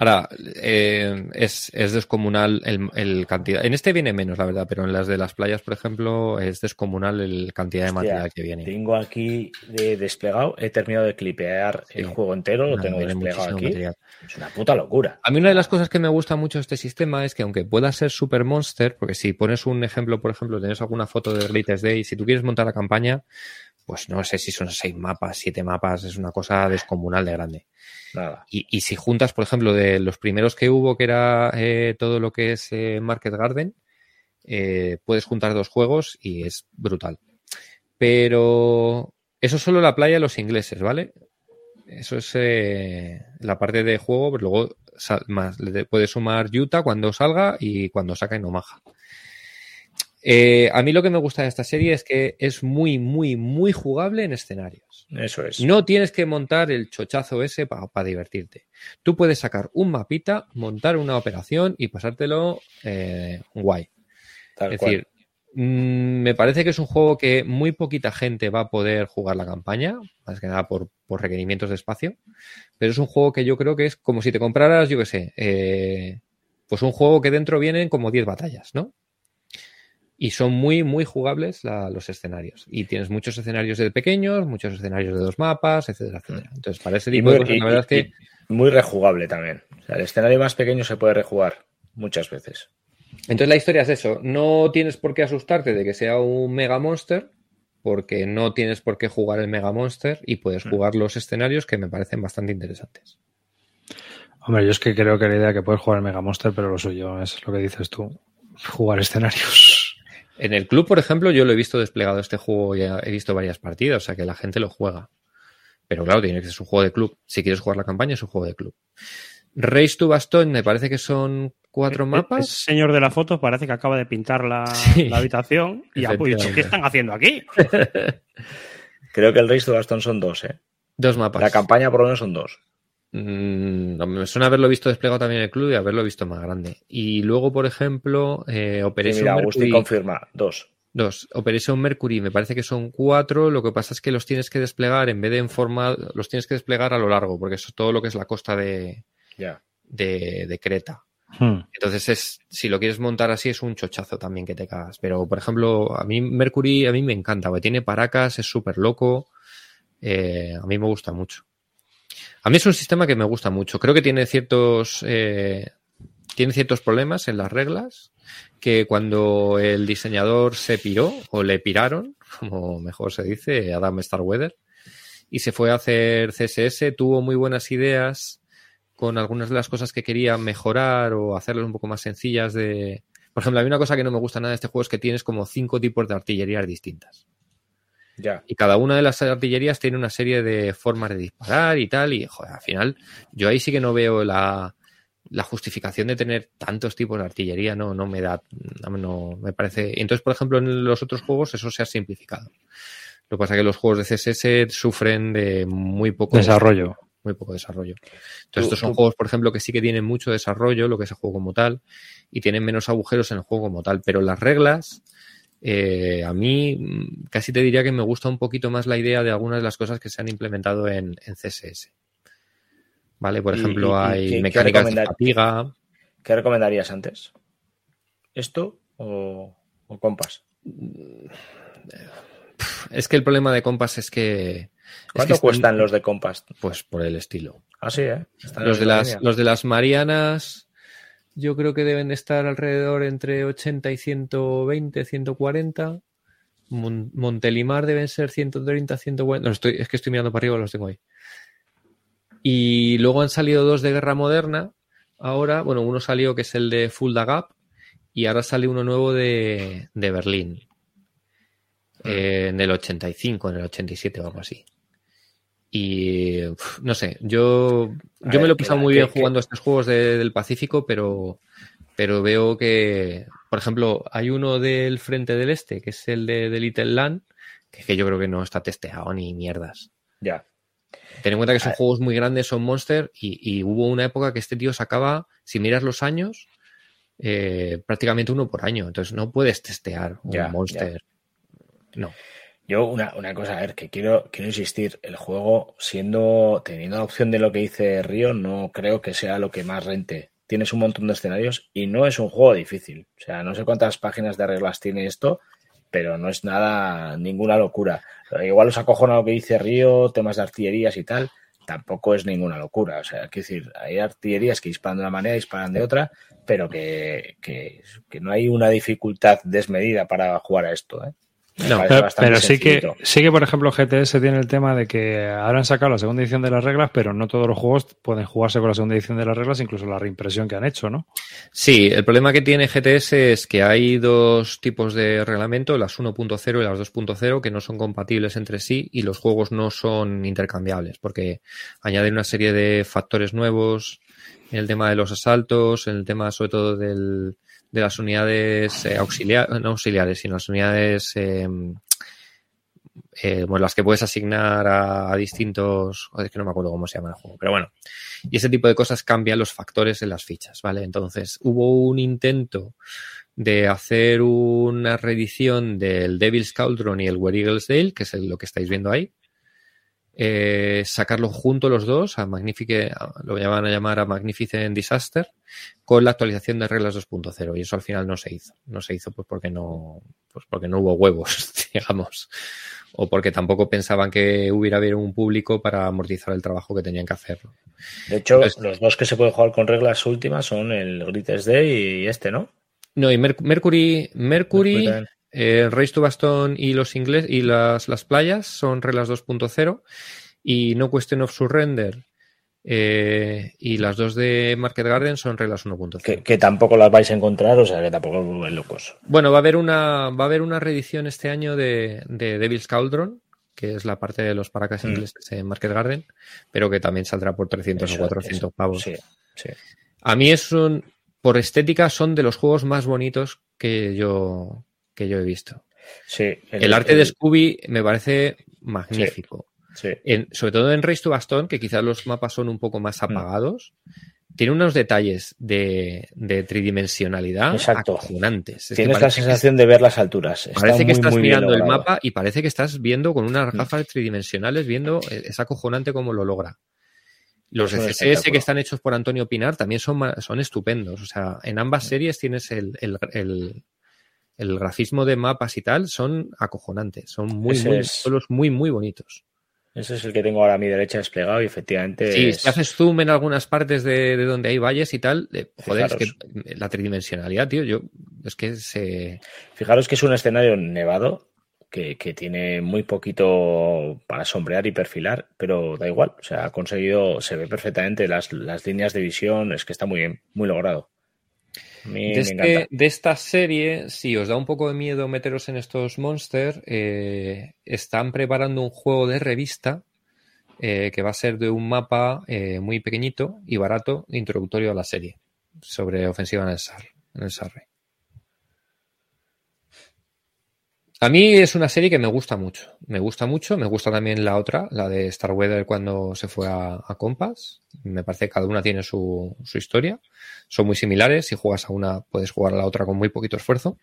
Ahora, eh, es, descomunal el, cantidad. En este viene menos, la verdad, pero en las de las playas, por ejemplo, es descomunal el cantidad de material que viene. Tengo aquí de desplegado, he terminado de clipear el juego entero, lo tengo desplegado aquí. Es una puta locura. A mí una de las cosas que me gusta mucho de este sistema es que aunque pueda ser Super Monster, porque si pones un ejemplo, por ejemplo, tienes alguna foto de Greatest Day, si tú quieres montar la campaña, pues no sé si son seis mapas, siete mapas, es una cosa descomunal de grande. Y, si juntas, por ejemplo, de los primeros que hubo, que era eh, todo lo que es eh, Market Garden, eh, puedes juntar dos juegos y es brutal. Pero eso es solo la playa de los ingleses, ¿vale? Eso es la parte de juego, pero luego más, le puedes sumar Utah cuando salga y cuando saca en Omaha. Eh, a mí lo que me gusta de esta serie es que es muy, muy, muy jugable en escenarios. Eso es. No tienes que montar el chochazo ese para divertirte. Tú puedes sacar un mapita, montar una operación y pasártelo eh, guay. Tal es cual. decir, mm, me parece que es un juego que muy poquita gente va a poder jugar la campaña, más que nada por, por requerimientos de espacio, pero es un juego que yo creo que es como si te compraras, yo qué sé, eh, pues un juego que dentro vienen como 10 batallas, ¿no? Y son muy, muy jugables la- los escenarios. Y tienes muchos escenarios de pequeños, muchos escenarios de dos mapas, etcétera, etcétera. Entonces, para ese tipo muy, de cosas, y- la verdad es que muy rejugable también. O sea, el escenario más pequeño se puede rejugar muchas veces. Entonces la historia es eso, no tienes por qué asustarte de que sea un Mega Monster, porque no tienes por qué jugar el Mega Monster y puedes jugar los escenarios que me parecen bastante interesantes. Hombre, yo es que creo que la idea que puedes jugar el Mega Monster, pero lo suyo es lo que dices tú, jugar escenarios. En el club, por ejemplo, yo lo he visto desplegado este juego, ya he visto varias partidas, o sea que la gente lo juega. Pero claro, tiene que ser un juego de club. Si quieres jugar la campaña, es un juego de club. Race to Bastón, me parece que son cuatro El mapas. señor de la foto parece que acaba de pintar la, Sí. la habitación y ha dicho. ¿qué están haciendo aquí? Creo que el Race to Bastón son dos, ¿eh? Dos mapas. La campaña por lo menos son dos. Mm, no, me suena haberlo visto desplegado también en el club y haberlo visto más grande. Y luego, por ejemplo, eh, Sí, Operation mira, Agustín Mercury. confirma, dos. Dos. Operation Mercury, me parece que son cuatro. Lo que pasa es que los tienes que desplegar en vez de en forma, los tienes que desplegar a lo largo, porque eso es todo lo que es la costa de, Ya. de, de Creta. Hmm. Entonces, es, si lo quieres montar así, es un chochazo también que te cagas. Pero, por ejemplo, a mí Mercury a mí me encanta, porque tiene paracas, es súper loco. Eh, a mí me gusta mucho. A mí es un sistema que me gusta mucho. Creo que tiene ciertos, eh, tiene ciertos problemas en las reglas que cuando el diseñador se piró o le piraron, como mejor se dice, Adam Starweather, y se fue a hacer CSS, tuvo muy buenas ideas con algunas de las cosas que quería mejorar o hacerlas un poco más sencillas de... Por ejemplo, mí una cosa que no me gusta nada de este juego es que tienes como cinco tipos de artillerías distintas. Ya. Y cada una de las artillerías tiene una serie de formas de disparar y tal. Y, joder, al final, yo ahí sí que no veo la, la justificación de tener tantos tipos de artillería. No, no me da, no, no me parece. Entonces, por ejemplo, en los otros juegos eso se ha simplificado. Lo que pasa es que los juegos de CSS sufren de muy poco Desarrollo. muy poco desarrollo. Entonces, Tú- estos son tú- juegos, por ejemplo, que sí que tienen mucho desarrollo, lo que es el juego como tal, y tienen menos agujeros en el juego como tal. Pero las reglas, eh, a mí mm, casi te diría que me gusta un poquito más la idea de algunas de las cosas que se han implementado en, en CSS. ¿Vale? Por ejemplo, y- y hay qué- qué mecánicas de recomendar- fatiga. ¿Qué recomendarías antes? ¿Esto o, o Compass? Es que el problema de Compass es que. es ¿Cuánto que están- cuestan los de Compass? Pues por el estilo. Ah, sí, ¿eh? Están Los de, la las, los de las Marianas, yo creo que deben de estar alrededor entre 80 y 120, 140. Mon- Montelimar deben ser 130, 140. No, estoy, es que estoy mirando para arriba, los tengo ahí. Y luego han salido dos de guerra moderna. Ahora, bueno, uno salió que es el de Fulda Gap y ahora sale uno nuevo de, de Berlín. Eh, en el 85, en el 87 o algo así. Y uf, no sé, yo, yo me lo he pasado muy que- bien jugando estos juegos de- del Pacífico, pero, pero veo que, por ejemplo, hay uno del Frente del Este, que es el de, de Little Land, que, que yo creo que no está testeado ni mierdas. Ya. Ten en cuenta que son Ah. juegos muy grandes, son Monster, y, y hubo una época que este tío sacaba, si miras los años, eh, prácticamente uno por año. Entonces no puedes testear un Ya, Monster. No. Yo, una, una cosa, a ver, que quiero, quiero insistir, el juego, siendo, teniendo la opción de lo que dice Río, no creo que sea lo que más rente. Tienes un montón de escenarios y no es un juego difícil. O sea, no sé cuántas páginas de reglas tiene esto, pero no es nada, ninguna locura. Igual os acojona lo que dice Río, temas de artillerías y tal, tampoco es ninguna locura. O sea, quiero decir, hay artillerías que disparan de una manera, disparan de otra, pero que, que, que no hay una dificultad desmedida para jugar a esto. ¿eh? No, Pero, sí que, sí que, por ejemplo, GTS tiene el tema de que ahora han sacado la segunda edición de las reglas, pero no todos los juegos pueden jugarse con la segunda edición de las reglas, incluso la reimpresión que han hecho, ¿no? Sí, el problema que tiene GTS es que hay dos tipos de reglamento, las 1.0 y las 2.0, que no son compatibles entre sí y los juegos no son intercambiables, porque añaden una serie de factores nuevos en el tema de los asaltos, en el tema sobre todo del, de las unidades eh, auxiliares, no auxiliares, sino las unidades eh, eh, bueno, las que puedes asignar a, distintos, es que no me acuerdo cómo se llama el juego, pero bueno, y ese tipo de cosas cambian los factores en las fichas, ¿vale? Entonces, hubo un intento de hacer una reedición del Devil's Cauldron y el Where Eagles Dale, que es lo que estáis viendo ahí, eh, sacarlo junto los dos, a Magnifique, lo llaman a llamar a Magnificent Disaster, con la actualización de reglas 2.0. Y eso al final no se hizo. No se hizo pues porque no, pues porque no hubo huevos, digamos. O porque tampoco pensaban que hubiera haber un público para amortizar el trabajo que tenían que hacer. De hecho, Entonces, los dos que se pueden jugar con reglas últimas son el Greatest Day y este, ¿no? No, y Mercury, Mercury, Mercury eh, Race to Bastón y los ingles y las, las playas son reglas 2.0 y No Question of Surrender eh, y las dos de Market Garden son reglas 1.0. Que, que, tampoco las vais a encontrar, o sea que tampoco es locos. Bueno, va a haber una, va a haber una reedición este año de, de Devil's Cauldron, que es la parte de los paracas mm. ingleses en Market Garden, pero que también saldrá por 300 eso, o 400 eso. pavos. Sí, sí. A mí es un, por estética son de los juegos más bonitos que yo, que yo he visto. Sí, el, el arte el... de Scooby me parece magnífico. Sí, sí. En, sobre todo en Race to Bastón, que quizás los mapas son un poco más apagados, mm. tiene unos detalles de, de tridimensionalidad Exacto. acojonantes. Es Tienes que la sensación que, de ver las alturas. Está parece que estás mirando el mapa y parece que estás viendo con unas gafas mm. tridimensionales, viendo, es acojonante cómo lo logra. Los FCS que están hechos por Antonio Pinar también son, son estupendos. O sea, en ambas series tienes el, el, el, el grafismo de mapas y tal, son acojonantes. Son muy, muy, es... muy, muy bonitos. Ese es el que tengo ahora a mi derecha desplegado y efectivamente. Sí, es... si haces zoom en algunas partes de, de donde hay valles y tal, eh, joder, Fijaros. es que la tridimensionalidad, tío, yo, es que se. Fijaros que es un escenario nevado que, que, tiene muy poquito para sombrear y perfilar, pero da igual, o sea, ha conseguido, se ve perfectamente las, las líneas de visión, es que está muy bien, muy logrado. Me, de, este, de, esta serie, si os da un poco de miedo meteros en estos monsters, eh, están preparando un juego de revista eh, que va a ser de un mapa eh, muy pequeñito y barato, introductorio a la serie, sobre ofensiva en el, Sar, en el Sarre. A mí es una serie que me gusta mucho. Me gusta mucho. Me gusta también la otra, la de Starweather cuando se fue a, a Compass. Me parece que cada una tiene su, su, historia. Son muy similares. Si juegas a una, puedes jugar a la otra con muy poquito esfuerzo.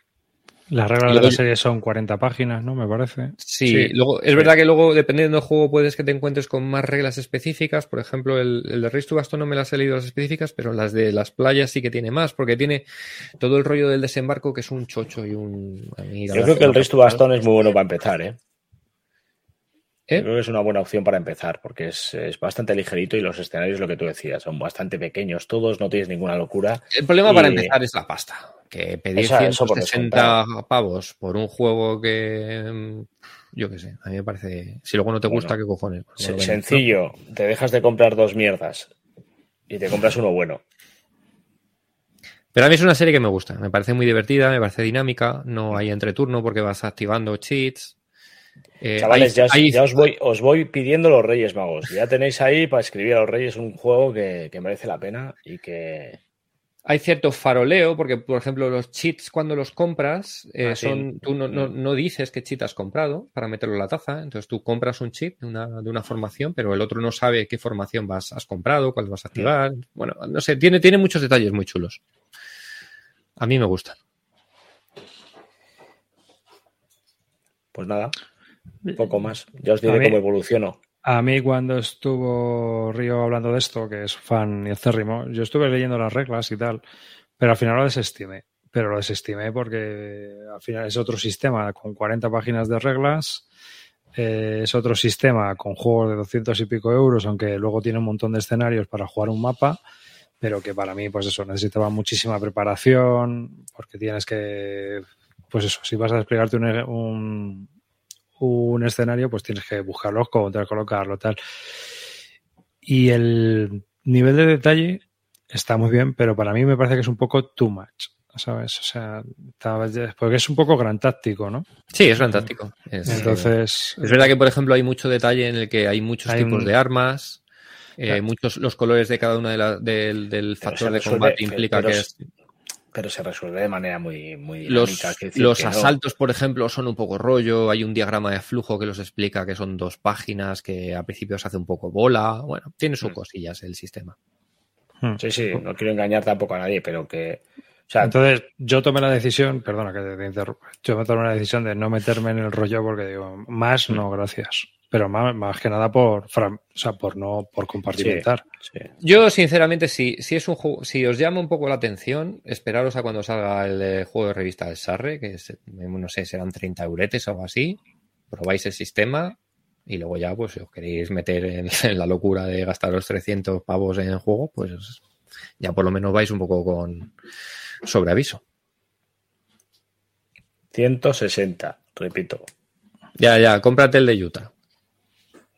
Las reglas de la serie son 40 páginas, ¿no? Me parece. Sí, sí. luego es sí. verdad que luego, dependiendo del juego, puedes que te encuentres con más reglas específicas. Por ejemplo, el, el de Race to Bastón no me las he leído las específicas, pero las de las playas sí que tiene más, porque tiene todo el rollo del desembarco que es un chocho y un. Yo creo que el Race to Bastón es muy bueno para empezar, ¿eh? ¿Eh? Creo que es una buena opción para empezar, porque es, es, bastante ligerito y los escenarios, lo que tú decías, son bastante pequeños todos, no tienes ninguna locura. El problema y... para empezar es la pasta que pedir eso, 160 eso pavos por un juego que yo qué sé, a mí me parece si luego no te gusta, bueno, ¿qué cojones? Sen sencillo, te dejas de comprar dos mierdas y te compras uno bueno. Pero a mí es una serie que me gusta, me parece muy divertida, me parece dinámica, no hay entreturno porque vas activando cheats. Eh, Chavales, ya, os, voy, os, voy, pidiendo los Reyes Magos. Ya tenéis ahí para escribir a los Reyes un juego que, que merece la pena y que, hay cierto faroleo, porque, por ejemplo, los cheats cuando los compras, eh, ah, son, sí. tú no, no, no, dices qué cheat has comprado para meterlo en la taza. Entonces tú compras un cheat de una, de una formación, pero el otro no sabe qué formación vas, has comprado, cuál vas a activar. Sí. Bueno, no sé, tiene, tiene muchos detalles muy chulos. A mí me gustan. Pues nada, poco más. Ya os diré cómo evoluciono. A mí cuando estuvo Río hablando de esto, que es fan y acérrimo, yo estuve leyendo las reglas y tal, pero al final lo desestimé. Pero lo desestimé porque al final es otro sistema con 40 páginas de reglas, eh, es otro sistema con juegos de 200 y pico euros, aunque luego tiene un montón de escenarios para jugar un mapa, pero que para mí, pues eso, necesitaba muchísima preparación, porque tienes que, pues eso, si vas a desplegarte un, un un escenario, pues tienes que buscarlo, encontrar, colocarlo, tal. Y el nivel de detalle está muy bien, pero para mí me parece que es un poco too much. ¿Sabes? O sea, porque es un poco gran táctico, ¿no? Sí, es gran táctico. Es, Entonces. Es verdad que, por ejemplo, hay mucho detalle en el que hay muchos hay tipos un... de armas. Eh, muchos los colores de cada una de la, del, del factor de combate implica que es pero se resuelve de manera muy, muy Los, dinámica. quiero decir los que no. asaltos, por ejemplo, son un poco rollo. Hay un diagrama de flujo que los explica que son dos páginas, que al principio se hace un poco bola. Bueno, tiene sus Mm. cosillas el sistema. Hmm. Sí, sí, no quiero engañar tampoco a nadie, pero que. O sea, Entonces, yo tomé la decisión, perdona que te interrumpa, yo me tomé la decisión de no meterme en el rollo porque digo, más no, gracias. Pero más, más que nada por, o sea, por no, por compartimentar. sí. Yo, sinceramente, si, si es un juego, si os llama un poco la atención, esperaros a cuando salga el eh, juego de revista del Sarre, que es, no sé, serán 30 euretes o algo así. Probáis el sistema y luego ya, pues, si os queréis meter en, en la locura de gastar los 300 pavos en el juego, pues ya por lo menos vais un poco con sobreaviso. 160, repito. Ya, ya, cómprate el de Utah.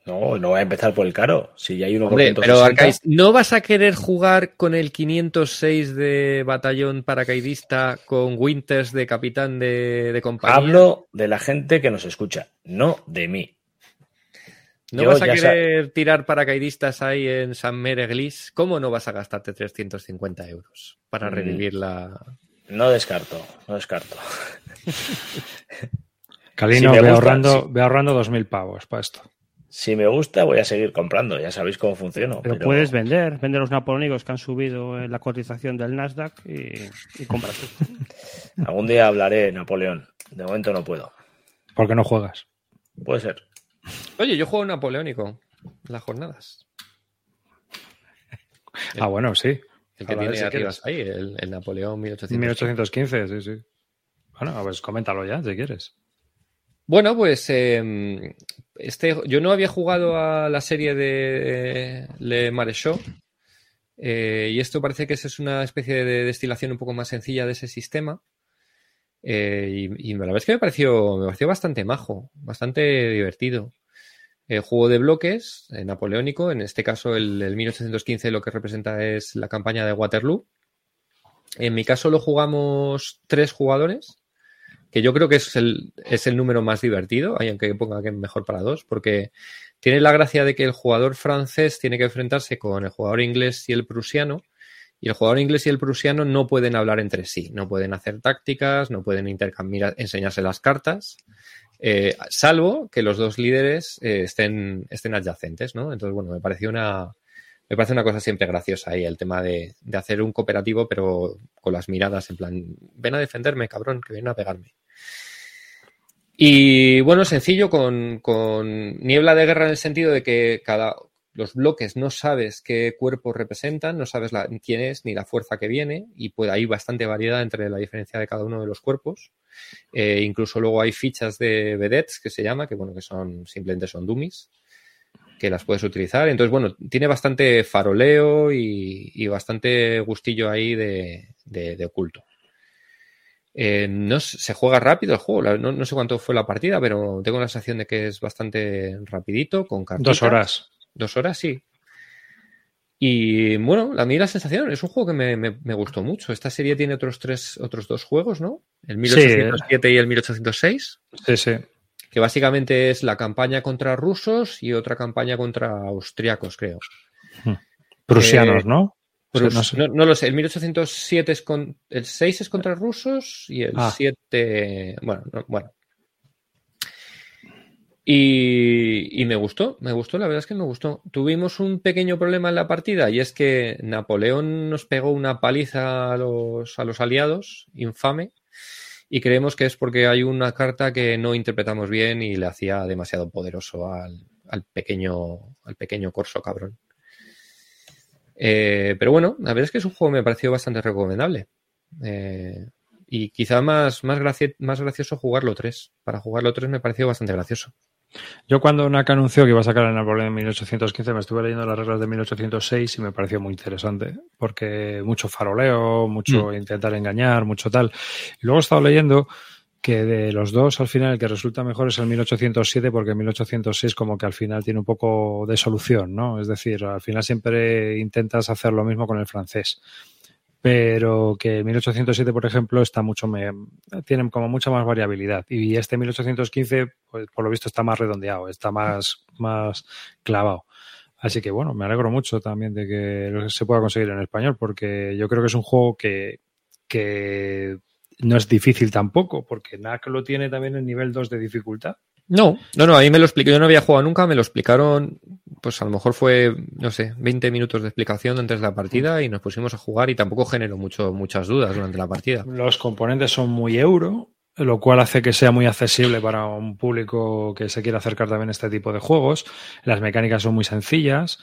No, no voy a empezar por el caro. Si ya hay uno por Hombre, 160. pero Arcais, ¿no vas a querer jugar con el 506 de batallón paracaidista con Winters de capitán de, de compañía? Hablo de la gente que nos escucha, no de mí. ¿No yo vas a querer tirar paracaidistas ahí en San Mereglis? ¿Cómo no vas a gastarte 350 euros para Mm. revivir la... No descarto, no descarto. Calino, Si me ve, gusta, ahorrando, sí. ve ahorrando 2.000 pavos para esto. Si me gusta, voy a seguir comprando. Ya sabéis cómo funciona. Pero, puedes vender, vender los napoleónicos que han subido en la cotización del Nasdaq y, y compras. Algún día hablaré de Napoleón. De momento no puedo. Porque no juegas. Puede ser. Oye, yo juego napoleónico en las jornadas. Ah, bueno, sí. El que tiene si arriba ahí, el, el Napoleón 1800. 1815, sí, sí. Bueno, pues coméntalo ya, si quieres. Bueno, pues eh, este, yo no había jugado a la serie de Le Maréchaux eh, y esto parece que es una especie de destilación un poco más sencilla de ese sistema eh, y, y la verdad es que me pareció, me pareció bastante majo, bastante divertido. Eh, juego de bloques eh, napoleónico, en este caso el, el 1815 lo que representa es la campaña de Waterloo. En mi caso lo jugamos tres jugadores que yo creo que es el, es el número más divertido, aunque ponga que mejor para dos, porque tiene la gracia de que el jugador francés tiene que enfrentarse con el jugador inglés y el prusiano, y el jugador inglés y el prusiano no pueden hablar entre sí, no pueden hacer tácticas, no pueden intercambiar, enseñarse las cartas, eh, salvo que los dos líderes eh, estén, estén adyacentes, ¿no? Entonces, bueno, me pareció una, me parece una cosa siempre graciosa ahí, el tema de, de, hacer un cooperativo, pero con las miradas en plan, ven a defenderme, cabrón, que vienen a pegarme. Y bueno, sencillo, con, con, niebla de guerra en el sentido de que cada los bloques no sabes qué cuerpos representan, no sabes quién es ni la fuerza que viene, y pues hay bastante variedad entre la diferencia de cada uno de los cuerpos. Eh, incluso luego hay fichas de vedettes que se llama, que bueno, que son simplemente son dummies que las puedes utilizar. Entonces, bueno, tiene bastante faroleo y, y bastante gustillo ahí de, de, de oculto. Eh, no se juega rápido el juego, no, no, sé cuánto fue la partida, pero tengo la sensación de que es bastante rapidito, con cartitas. Dos horas. Dos horas, sí. Y bueno, a mí la sensación es un juego que me, me, me, gustó mucho. Esta serie tiene otros tres, otros dos juegos, ¿no? El 1807 sí. y el 1806. Sí, sí que básicamente es la campaña contra rusos y otra campaña contra austriacos, creo. Prusianos, eh, ¿no? Prus no, sé. no, no, lo sé. El 1807 es con. El 6 es contra rusos y el ah. 7. Bueno, no, bueno. Y, y, me gustó, me gustó, la verdad es que me gustó. Tuvimos un pequeño problema en la partida y es que Napoleón nos pegó una paliza a los, a los aliados, infame, y creemos que es porque hay una carta que no interpretamos bien y le hacía demasiado poderoso al, al pequeño al pequeño corso cabrón. Eh, pero bueno, la verdad es que es un juego que me pareció bastante recomendable. Eh, y quizá más, más, más gracioso jugarlo 3. Para jugarlo 3 me pareció bastante gracioso. Yo cuando NAC anunció que iba a sacar el Napoleón en 1815 me estuve leyendo las reglas de 1806 y me pareció muy interesante porque mucho faroleo, mucho mm. intentar engañar, mucho tal. Y luego he estado leyendo que de los dos al final el que resulta mejor es el 1807 porque el 1806 como que al final tiene un poco de solución, ¿no? Es decir, al final siempre intentas hacer lo mismo con el francés pero que 1807, por ejemplo, está mucho me, tiene como mucha más variabilidad y este 1815, pues, por lo visto, está más redondeado, está más, más clavado. Así que bueno, me alegro mucho también de que se pueda conseguir en español, porque yo creo que es un juego que que no es difícil tampoco, porque NAC lo tiene también en nivel 2 de dificultad. No, no, no, a mí me lo explicó, yo no había jugado nunca, me lo explicaron, pues a lo mejor fue, no sé, 20 minutos de explicación antes de la partida y nos pusimos a jugar y tampoco generó mucho, muchas dudas durante la partida. Los componentes son muy euro, lo cual hace que sea muy accesible para un público que se quiera acercar también a este tipo de juegos. Las mecánicas son muy sencillas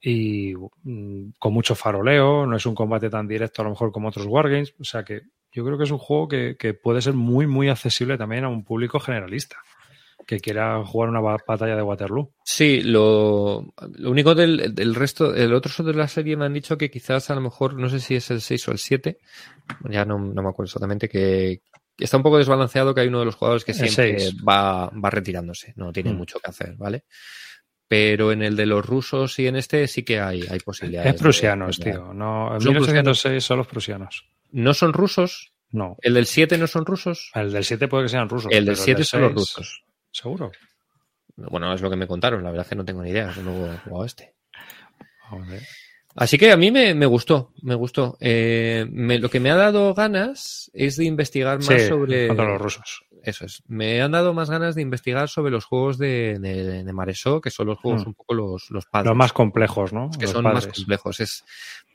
y mm, con mucho faroleo, no es un combate tan directo a lo mejor como otros wargames, o sea que yo creo que es un juego que, que puede ser muy, muy accesible también a un público generalista que quiera jugar una batalla de Waterloo. Sí, lo, lo único del, del, resto, el otro de la serie me han dicho que quizás a lo mejor, no sé si es el 6 o el 7, ya no, no me acuerdo exactamente, que, está un poco desbalanceado, que hay uno de los jugadores que siempre va, va, retirándose, no tiene mm. mucho que hacer, ¿vale? Pero en el de los rusos y en este sí que hay, hay posibilidades. Es prusianos, de, tío. No, en 1806 son los prusianos. ¿No son rusos? No. ¿El del 7 no son rusos? El del 7 puede que sean rusos. El del 7 son los rusos. ¿Seguro? Bueno, es lo que me contaron, la verdad es que no tengo ni idea, no he jugado este. Joder. Así que a mí me, me gustó, me gustó. Eh, me, lo que me ha dado ganas es de investigar más sí, sobre... Contra los rusos. Eso es. Me han dado más ganas de investigar sobre los juegos de, de, de Maresó, que son los juegos mm. un poco los, los padres. Los más complejos, ¿no? Que son padres. más complejos. Es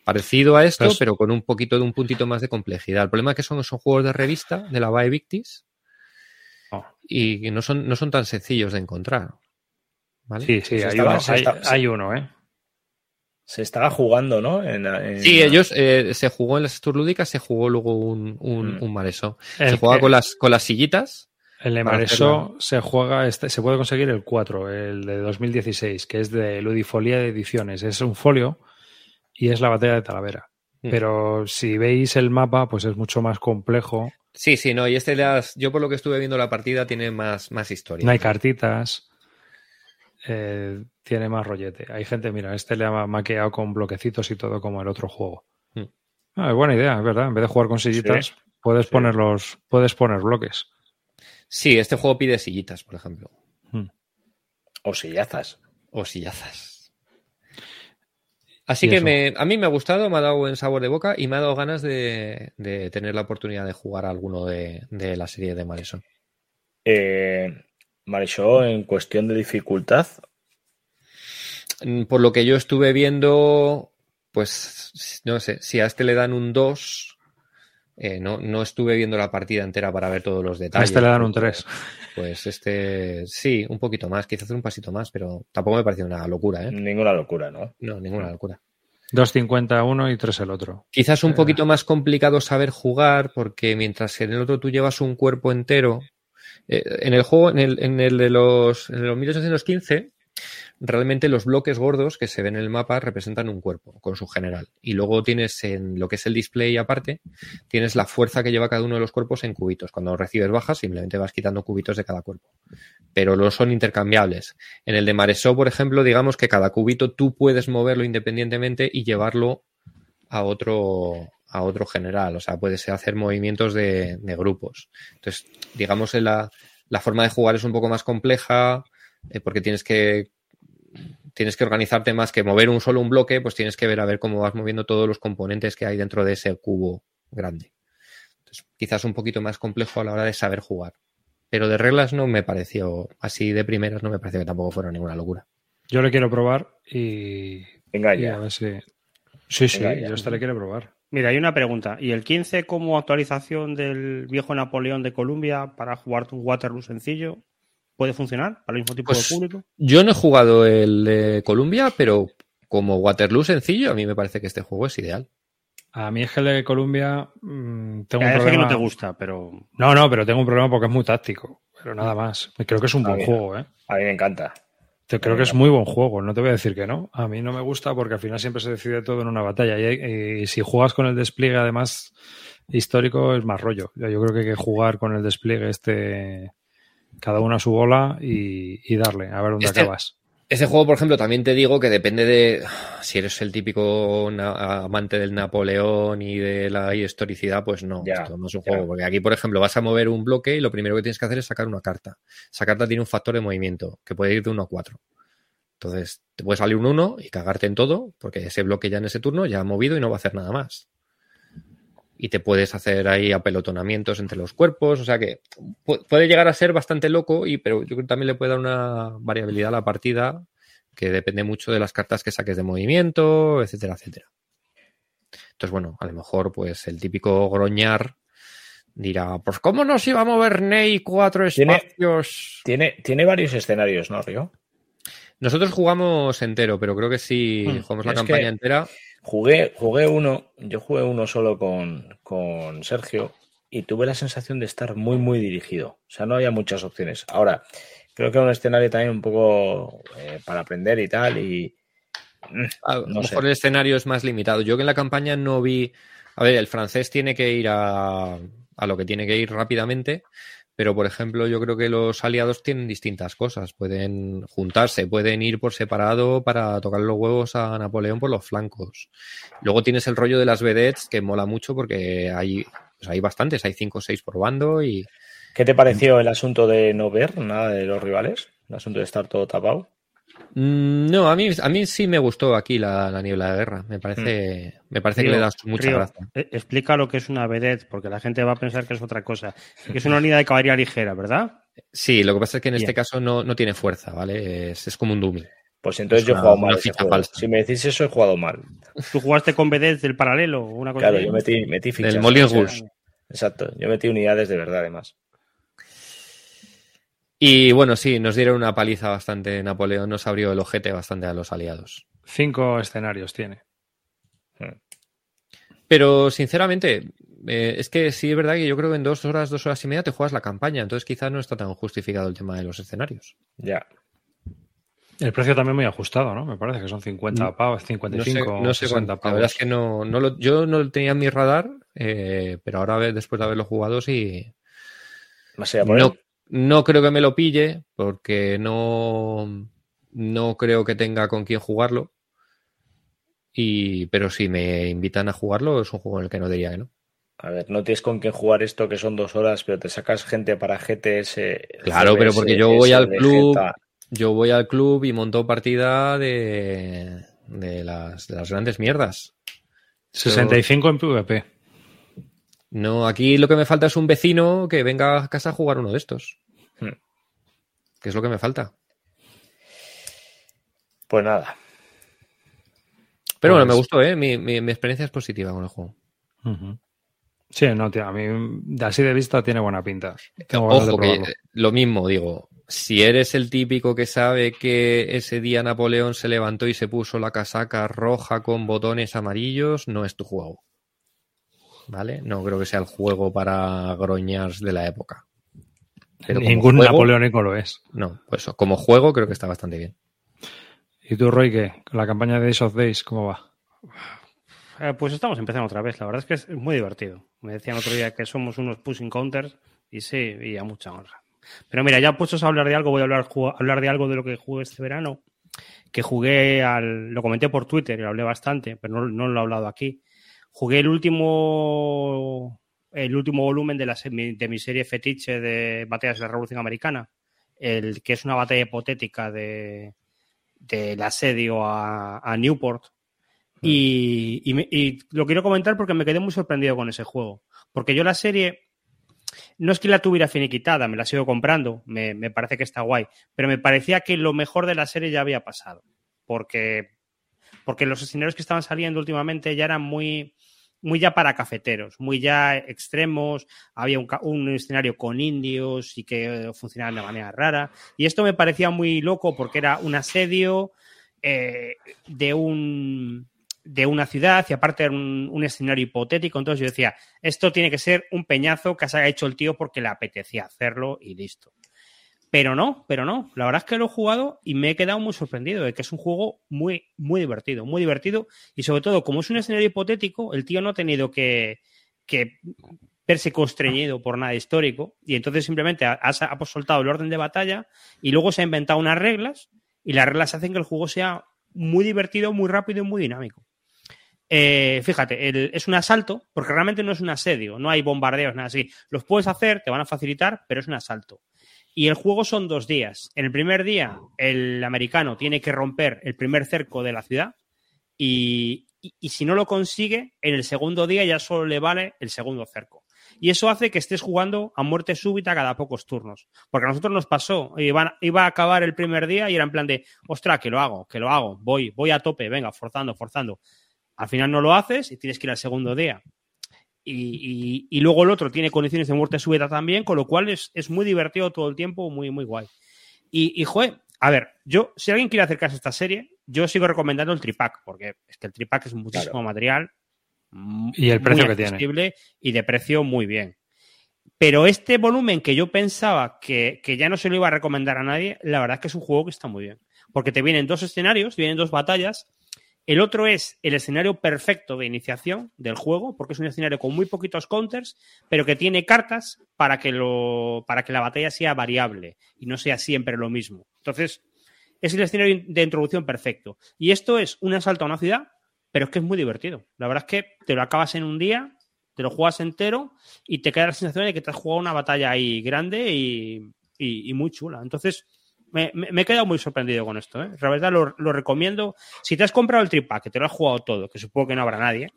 parecido a esto, pero, pero, con un poquito de un puntito más de complejidad. El problema es que son, son juegos de revista, de la Vae Victis, oh. y que no son, no son tan sencillos de encontrar. ¿Vale? Sí, sí, hay, uno, hay, hay uno, ¿eh? Se estaba jugando, ¿no? En, en... Sí, ellos eh, se jugó en las Sturlúdicas, se jugó luego un, un, mm. un Maresó. Se juega que, con las, con las sillitas. El de Maresó se juega, este, se puede conseguir el 4, el de 2016, que es de Ludifolia de Ediciones. Es un folio y es la batalla de Talavera. Mm. Pero si veis el mapa, pues es mucho más complejo. Sí, sí, no, y este, las, yo por lo que estuve viendo la partida, tiene más, más historia. No hay cartitas. Eh, tiene más rollete. Hay gente, mira, este le ha maqueado con bloquecitos y todo como el otro juego. Mm. Ah, es buena idea, es verdad. En vez de jugar con sillitas, sí. puedes sí. poner los, puedes poner bloques. Sí, este juego pide sillitas, por ejemplo. Hmm. O sillazas. O sillazas. Así que me, a mí me ha gustado, me ha dado buen sabor de boca y me ha dado ganas de, de tener la oportunidad de jugar a alguno de, de la serie de Marisol. Eh, Marisol, en cuestión de dificultad. Por lo que yo estuve viendo, pues no sé, si a este le dan un 2, eh, no, no, estuve viendo la partida entera para ver todos los detalles. A este le dan un 3. Pues este, sí, un poquito más, quizás un pasito más, pero tampoco me pareció una locura, ¿eh? Ninguna locura, ¿no? No, ninguna locura. 2.50 uno y 3 el otro. Quizás un poquito más complicado saber jugar, porque mientras en el otro tú llevas un cuerpo entero, eh, en el juego, en el, en el de los, en los 1815, realmente los bloques gordos que se ven en el mapa representan un cuerpo con su general. Y luego tienes en lo que es el display aparte, tienes la fuerza que lleva cada uno de los cuerpos en cubitos. Cuando recibes bajas, simplemente vas quitando cubitos de cada cuerpo. Pero no son intercambiables. En el de Maresó, por ejemplo, digamos que cada cubito tú puedes moverlo independientemente y llevarlo a otro, a otro general. O sea, puedes hacer movimientos de, de grupos. Entonces, digamos, la, la, forma de jugar es un poco más compleja eh, porque tienes que tienes que organizarte más que mover un solo un bloque, pues tienes que ver a ver cómo vas moviendo todos los componentes que hay dentro de ese cubo grande. Entonces, quizás un poquito más complejo a la hora de saber jugar. Pero de reglas no me pareció, así de primeras no me pareció que tampoco fuera ninguna locura. Yo le quiero probar y. Venga y ya. a ver si... Sí, sí, Venga ya. yo este le quiero probar. Mira, hay una pregunta. ¿Y el 15 como actualización del viejo Napoleón de Columbia para jugar un Waterloo sencillo? ¿Puede funcionar para el mismo tipo pues, de público? Yo no he jugado el de Columbia, pero como Waterloo sencillo, a mí me parece que este juego es ideal. A mí es que el de Columbia mmm, tengo ya, un problema. que no te gusta, pero. No, no, pero tengo un problema porque es muy táctico. Pero nada más. Creo que es un a buen mí, juego, ¿eh? A mí me encanta. Te creo que es muy buen juego, no te voy a decir que no. A mí no me gusta porque al final siempre se decide todo en una batalla. Y, y si juegas con el despliegue, además, histórico, es más rollo. Yo creo que hay que jugar con el despliegue este cada uno a su bola y, y darle, a ver dónde este, acabas. Este juego, por ejemplo, también te digo que depende de si eres el típico amante del Napoleón y de la historicidad, pues no, ya, esto no es un ya. juego. Porque aquí, por ejemplo, vas a mover un bloque y lo primero que tienes que hacer es sacar una carta. Esa carta tiene un factor de movimiento que puede ir de 1 a 4. Entonces, te puede salir un 1 y cagarte en todo, porque ese bloque ya en ese turno ya ha movido y no va a hacer nada más. Y te puedes hacer ahí apelotonamientos entre los cuerpos, o sea que puede llegar a ser bastante loco, y, pero yo creo que también le puede dar una variabilidad a la partida que depende mucho de las cartas que saques de movimiento, etcétera, etcétera. Entonces, bueno, a lo mejor pues el típico groñar dirá, pues ¿cómo nos iba a mover Ney cuatro espacios? Tiene, tiene, varios escenarios, ¿no, Río? Nosotros jugamos entero, pero creo que si hmm. jugamos la campaña entera. Jugué, jugué uno, yo jugué uno solo con, con Sergio y tuve la sensación de estar muy, muy dirigido. O sea, no había muchas opciones. Ahora, creo que era un escenario también un poco eh, para aprender y tal. Y mm, a lo mejor el escenario es más limitado. Yo que en la campaña no vi. A ver, el francés tiene que ir a, a lo que tiene que ir rápidamente, pero por ejemplo, yo creo que los aliados tienen distintas cosas. Pueden juntarse, pueden ir por separado para tocar los huevos a Napoleón por los flancos. Luego tienes el rollo de las vedettes que mola mucho porque hay, pues hay bastantes, hay cinco o seis por bando y. ¿Qué te pareció el asunto de no ver nada de los rivales? El asunto de estar todo tapado. Mm, no, a mí, a mí sí me gustó aquí la, niebla de guerra. Me parece, mm. me parece que le das mucha gracia. Eh, explica lo que es una vedette, porque la gente va a pensar que es otra cosa. Es una unidad de caballería ligera, ¿verdad? Sí, lo que pasa es que en este caso no, no, tiene fuerza, ¿vale? Es, como un dummy. Pues entonces yo he jugado mal. Si me decís eso, he jugado mal. ¿Tú jugaste con vedettes del paralelo? Una cosa claro, yo metí, metí fichas. Del Molly Exacto, yo metí unidades de verdad, además. Y bueno, sí, nos dieron una paliza bastante. Napoleón nos abrió el ojete bastante a los aliados. Cinco escenarios tiene. Hmm. Pero sinceramente, eh, es que sí es verdad que yo creo que en dos horas, dos horas y media te juegas la campaña. Entonces quizás no está tan justificado el tema de los escenarios. Ya. El precio también muy ajustado, ¿no? Me parece que son 50 pavos, 55 no sé, 60 pavos. La verdad es que no, no lo, yo no lo tenía en mi radar, eh, pero ahora después de haberlo jugado sí... no, no creo que me lo pille porque no, no creo que tenga con quién jugarlo. Y, pero si me invitan a jugarlo, es un juego en el que no diría que no. A ver, no tienes con quién jugar esto que son dos horas, pero te sacas gente para GTS. Claro, pero porque yo voy al club, yo voy al club y monto partida de, de, las, de las grandes mierdas. 65 en PvP. No, aquí lo que me falta es un vecino que venga a casa a jugar uno de estos. Hmm. ¿Qué es lo que me falta? Pues nada. Pero bueno, me pues- gustó, ¿eh? Mi, experiencia es positiva con el juego. Sí, no, tío, a mí así de vista tiene buena pinta. Ojo, que lo mismo, digo, si eres el típico que sabe que ese día Napoleón se levantó y se puso la casaca roja con botones amarillos, no es tu juego. ¿Vale? No creo que sea el juego para groñars de la época. Ningún napoleónico lo es. No, pues como juego creo que está bastante bien. ¿Y tú, Roy, qué? ¿La campaña de Days of Days, cómo va? Eh, pues estamos empezando otra vez. La verdad es que es muy divertido. Me decían otro día que somos unos pushing counters y sí, y a mucha honra. Pero mira, ya puestos a hablar de algo, voy a hablar, hablar de algo de lo que jugué este verano. Que jugué al. Lo comenté por Twitter y lo hablé bastante, pero no, no lo he hablado aquí. Jugué el último, el último volumen de, la, de mi serie fetiche de batallas de la Revolución Americana, el que es una batalla hipotética de, del asedio a, Newport. Mm. Y, lo quiero comentar porque me quedé muy sorprendido con ese juego. Porque yo la serie, no es que la tuviera finiquitada, me la sigo comprando, me, me, parece que está guay, pero me parecía que lo mejor de la serie ya había pasado. Porque, porque los escenarios que estaban saliendo últimamente ya eran muy, muy ya para cafeteros, muy ya extremos, había un, escenario con indios y que funcionaban de manera rara. Y esto me parecía muy loco porque era un asedio eh, de un de una ciudad y aparte era un, escenario hipotético. Entonces yo decía, esto tiene que ser un peñazo que se haya hecho el tío porque le apetecía hacerlo y listo. Pero no, pero no. La verdad es que lo he jugado y me he quedado muy sorprendido de que es un juego muy, muy divertido, muy divertido. Y sobre todo, como es un escenario hipotético, el tío no ha tenido que, verse constreñido por nada histórico. Y entonces simplemente ha, ha, soltado el orden de batalla y luego se ha inventado unas reglas. Y las reglas hacen que el juego sea muy divertido, muy rápido y muy dinámico. Eh, fíjate, es un asalto, porque realmente no es un asedio, no hay bombardeos, nada así. Los puedes hacer, te van a facilitar, pero es un asalto. Y el juego son dos días. En el primer día, el americano tiene que romper el primer cerco de la ciudad y, y, si no lo consigue, en el segundo día ya solo le vale el segundo cerco. Y eso hace que estés jugando a muerte súbita cada pocos turnos. Porque a nosotros nos pasó, iba, iba a acabar el primer día y era en plan de, ostra, que lo hago, que lo hago, voy, voy a tope, venga, forzando, forzando. Al final no lo haces y tienes que ir al segundo día. Y, y- y luego el otro tiene condiciones de muerte súbita también, con lo cual es, es muy divertido todo el tiempo, muy, muy guay. Y, y joder, a ver, yo, si alguien quiere acercarse a esta serie, yo sigo recomendando el tripack, porque es que el tripack es muchísimo Claro. material. Y el muy precio que tiene. accesible Y de precio muy bien. Pero este volumen que yo pensaba que, que ya no se lo iba a recomendar a nadie, la verdad es que es un juego que está muy bien. Porque te vienen dos escenarios, te vienen dos batallas. El otro es el escenario perfecto de iniciación del juego, porque es un escenario con muy poquitos counters, pero que tiene cartas para que, lo, para que la batalla sea variable y no sea siempre lo mismo. Entonces, es el escenario de introducción perfecto. Y esto es un asalto a una ciudad, pero es que es muy divertido. La verdad es que te lo acabas en un día, te lo juegas entero y te queda la sensación de que te has jugado una batalla ahí grande y, y- y muy chula. Entonces, me, me- me he quedado muy sorprendido con esto. ¿eh? La verdad, lo, lo recomiendo. Si te has comprado el tripack, que te lo has jugado todo, que supongo que no habrá nadie,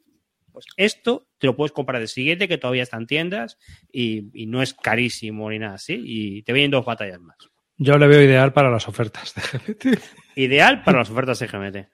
pues esto te lo puedes comprar de siguiente, que todavía está en tiendas y, y no es carísimo ni nada así. Y te vienen dos batallas más. Yo le veo ideal para las ofertas de GPT. Ideal para las ofertas de GMT.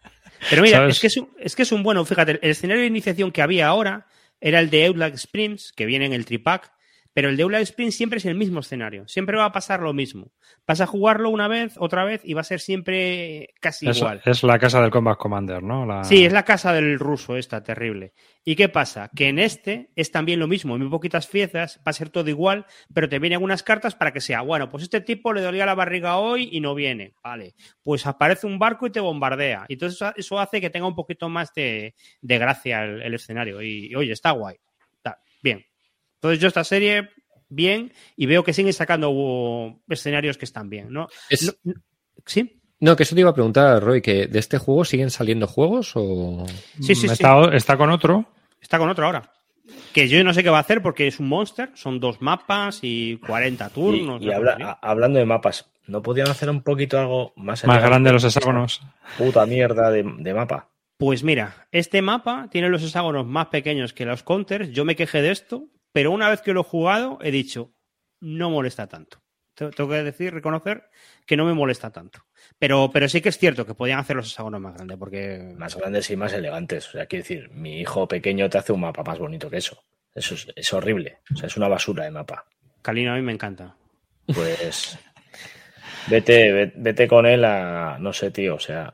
Pero mira, ¿Sabes? es que es, un, es que es un bueno, fíjate, el escenario de iniciación que había ahora era el de Outlaw Springs, que viene en el tripack, pero el de Outlaw Springs siempre es el mismo escenario, siempre va a pasar lo mismo. Vas a jugarlo una vez, otra vez y va a ser siempre casi Es, igual. es la casa del Combat Commander, ¿no? La- Sí, es la casa del ruso esta, terrible. ¿Y qué pasa? Que en este es también lo mismo, en muy poquitas piezas, va a ser todo igual, pero te vienen unas cartas para que sea, bueno, pues este tipo le dolía la barriga hoy y no viene, vale. Pues aparece un barco y te bombardea. Y entonces eso- eso hace que tenga un poquito más de, de gracia el, el escenario. Y, y, oye, está guay. Está bien. Entonces yo esta serie, bien, y veo que siguen sacando uh, escenarios que están bien, ¿no? Es- No- no- ¿Sí? No, que eso te iba a preguntar, Roy, que de este juego siguen saliendo juegos o. Sí, sí, sí. está, está con otro. Está con otro ahora. Que yo no sé qué va a hacer porque es un monster, son dos mapas y 40 Y, turnos. y habla- hablando de mapas, ¿no podían hacer un poquito algo más Más grande los hexágonos. Puta mierda de, de mapa. Pues mira, este mapa tiene los hexágonos más pequeños que los counters. Yo me quejé de esto, pero una vez que lo he jugado he dicho, no molesta tanto. Te- Tengo que decir, reconocer que no me molesta tanto. Pero, pero sí que es cierto que podían hacer los hexágonos más grandes porque... Más grandes y más elegantes. O sea, quiero decir, mi hijo pequeño te hace un mapa más bonito que eso. Eso es, es horrible. O sea, es una basura de mapa. Calino a mí me encanta. Pues vete, ve- vete con él a. No sé, tío. O sea.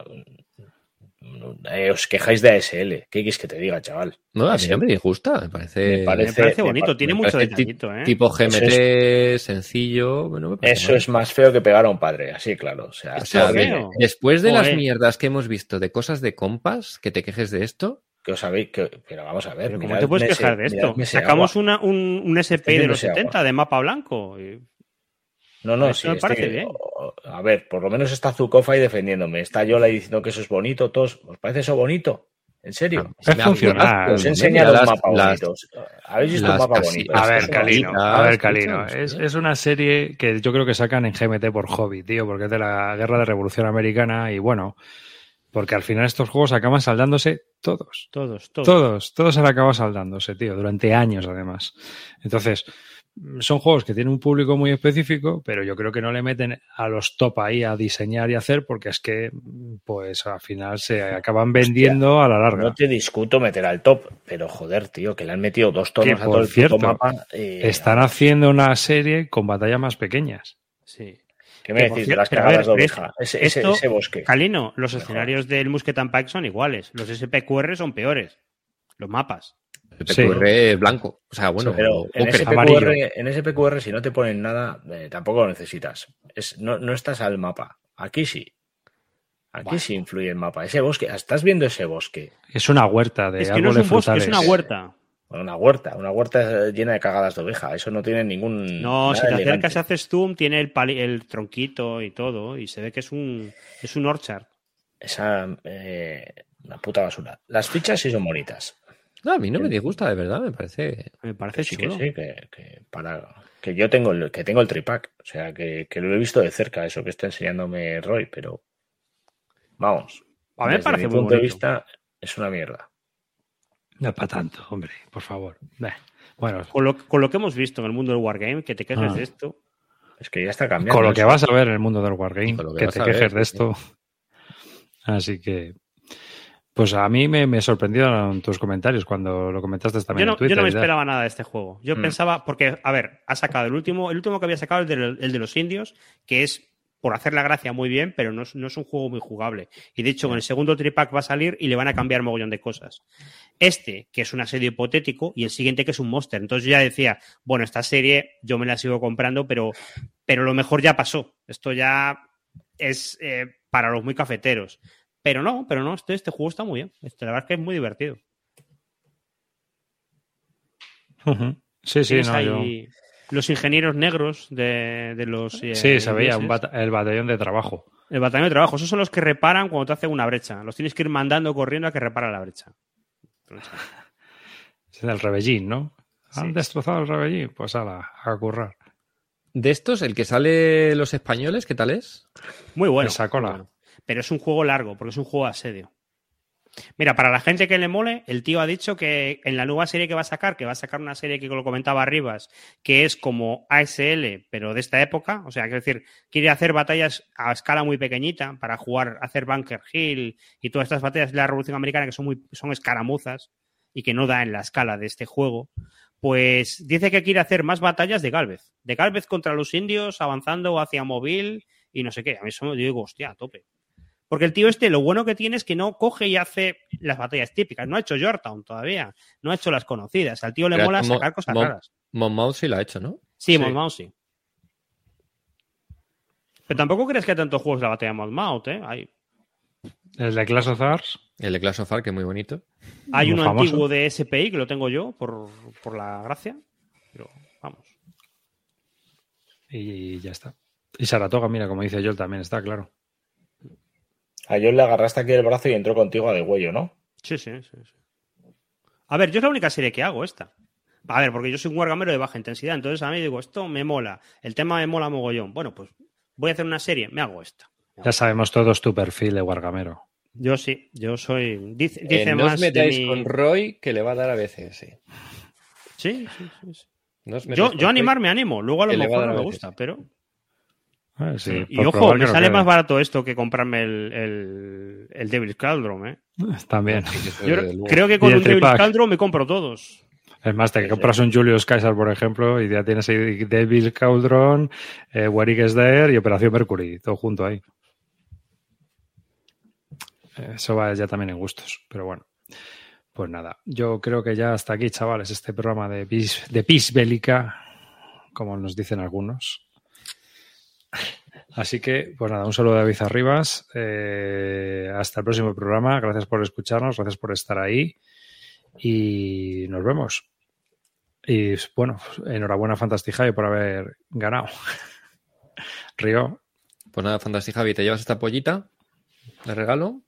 Eh, os quejáis de ASL. ¿Qué quieres que te diga, chaval? No, a mí no me disgusta, me parece. Me parece- me parece bonito, tiene me mucho detallito, ¿eh? Tipo GMT, sencillo. bueno, me parece Eso mal. es más feo que pegar a un padre, así claro. O sea, O sea, Está de- feo. después de las mierdas que hemos visto de cosas de compas, que te quejes de esto, que os sabéis que. Pero vamos a ver. Pero ¿Cómo te puedes quejar de esto? Sacamos una, un, un SP de los ese agua. 70 de mapa blanco. y- No, no, sí. me este- parece bien. A ver, por lo menos está Zukov ahí defendiéndome. Está Yola diciendo que eso es bonito. Todos, ¿Os parece eso bonito? ¿En serio? Es Me funcional. Os enseñado las- los mapas las- bonitos. ¿Habéis visto un mapa bonito? A ver, Es Calino, a ver, Calino. Es, es una serie que yo creo que sacan en GMT por hobby, tío, porque es de la guerra de revolución americana y bueno, porque al final estos juegos acaban saldándose todos. Todos, todos. Todos, todos han acabado saldándose, tío, durante años además. Entonces, son juegos que tienen un público muy específico, pero yo creo que no le meten a los top ahí a diseñar y hacer porque es que, pues al final se acaban vendiendo a la larga. No te discuto meter al top, pero joder, tío, que le han metido dos tonos Que, a todo el puto cierto, mapa. eh, Están haciendo una serie con batallas más pequeñas. Sí. ¿Qué me que decís de las cagadas ver, de oveja? Ese, ese- esto- ese bosque. Calino, los Mejor. escenarios del Musket and Pike son iguales. Los SPQR son peores. Los mapas. El Sí. PQR blanco. O sea, bueno, Pero o- en ese. PQR, en ese PQR, si no te ponen nada, eh, tampoco lo necesitas. Es, no, no estás al mapa. Aquí sí. Aquí Bueno. sí influye el mapa. Ese bosque, estás viendo ese bosque. Es una huerta de Es que no es árboles un bosque, es una huerta. Bueno, una huerta, una huerta llena de cagadas de oveja. Eso no tiene ningún. No, si te elegante. acercas, haces zoom, tiene el, pali- el tronquito y todo, y se ve que es un, es un orchard. Esa. eh, una puta basura. Las fichas sí son bonitas. No, a mí no me disgusta, de verdad, me parece. Me parece Que sí, que sí, que, que para. Que yo tengo el, que tengo el tripack. O sea, que, que lo he visto de cerca, eso que está enseñándome Roy, pero. Vamos. A mí me desde parece mi muy punto de vista, es una mierda. No para tanto, hombre, por favor. Bueno, con lo, con lo, que hemos visto en el mundo del Wargame, que te quejes Ah. de esto. Es que ya está cambiando. con lo que vas a ver en el mundo del Wargame, Con lo que que vas te a ver, quejes de sí, esto. Así que, pues a mí me, me sorprendieron tus comentarios cuando lo comentaste Yo también no, en Twitter. yo no me esperaba nada de este juego. Yo Mm. pensaba, porque, a ver, ha sacado el último, el último que había sacado, el de, el de los indios, que es por hacer la gracia muy bien, pero no es, no es un juego muy jugable. Y de hecho, en el segundo tripack va a salir y le van a cambiar mogollón de cosas. Este, que es un asedio hipotético, y el siguiente, que es un monster. Entonces yo ya decía, bueno, esta serie yo me la sigo comprando, pero, pero lo mejor ya pasó. Esto ya es eh, para los muy cafeteros. Pero no, pero no, este, este juego está muy bien. Este, la verdad es que es muy divertido. Sí, sí, no, yo- los ingenieros negros de, de los. eh, Sí, se veía un ingleses. bata- el batallón de trabajo. El batallón de trabajo. Esos son los que reparan cuando te hacen una brecha. Los tienes que ir mandando corriendo a que repara la brecha. Es el rebellín, ¿no? Han Sí. destrozado el rebellín. Pues ala, a currar. De estos, el que sale los españoles, ¿qué tal es? Muy bueno. Esa cola. muy bueno. Pero es un juego largo, porque es un juego de asedio. Mira, para la gente que le mole, el tío ha dicho que en la nueva serie que va a sacar, que va a sacar una serie que lo comentaba Arribas, que es como ASL, pero de esta época, o sea, quiero decir, quiere hacer batallas a escala muy pequeñita para jugar, hacer Bunker Hill y todas estas batallas de la Revolución Americana que son muy son escaramuzas y que no da en la escala de este juego. Pues dice que quiere hacer más batallas de Galvez, de Galvez contra los indios, avanzando hacia móvil y no sé qué. A mí eso me digo, hostia, a tope. Porque el tío este, lo bueno que tiene es que no coge y hace las batallas típicas. No ha hecho Yorktown todavía. No ha hecho las conocidas. Al tío le Pero mola Mo- sacar cosas Mo- raras. Monmouth sí lo ha hecho, ¿no? Sí, Sí. Monmouth sí. Pero tampoco crees que hay tantos juegos de la batalla de Monmouth, ¿eh? Hay, El de Clash of Stars. El de Clash of Fire, que es muy bonito. hay Muy uno famoso. antiguo de SPI que lo tengo yo por, por la gracia. Pero vamos. Y ya está. Y Saratoga, mira, como dice Joel, también está claro. A John le agarraste aquí el brazo y entró contigo a de huello, ¿no? Sí, sí, sí, sí. A ver, yo es la única serie que hago esta. A ver, porque yo soy un wargamero de baja intensidad, entonces a mí digo, esto me mola, el tema me mola mogollón. Bueno, pues voy a hacer una serie, me hago esta. Ya sabemos todos tu perfil de Wargamero. Yo sí, yo soy. Dice, Eh, dice no os más de metáis mi- con Roy, que le va a dar a veces, sí. Sí, sí, sí, sí. No os metáis Yo, yo Roy. animar me animo, luego a lo mejor no me gusta, pero. Ah, sí, y ojo, me sale más barato esto que comprarme el, el, el Devil's Cauldron, ¿eh? También. Yo creo que con un Devil's. Cauldron me compro todos. Es más, te Sí, compras un Julius Caesar, por ejemplo, y ya tienes ahí Devil Cauldron, eh, Warwick is There y Operación Mercury, todo junto ahí. Eso va ya también en gustos, pero bueno. Pues nada, yo creo que ya hasta aquí, chavales, este programa de Pis, de Pis Bélica, como nos dicen algunos. Así que, pues nada, un saludo a David Arribas. eh, hasta el próximo programa. Gracias por escucharnos, gracias por estar ahí. Y nos vemos. Y bueno, enhorabuena Fantastic Javi por haber ganado. Río, Pues nada, Fantasy Javi, te llevas esta pollita de regalo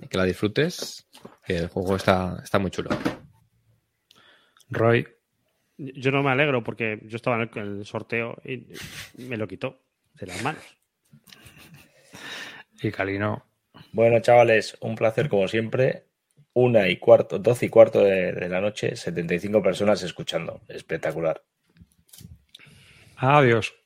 y que la disfrutes, que el juego está, está muy chulo. Roy, Yo no me alegro porque yo estaba en el, en el sorteo y me lo quitó de las manos. y Calino. Bueno, chavales, un placer como siempre. Una y cuarto, doce y cuarto de, de la noche, 75 personas escuchando. Espectacular. Adiós.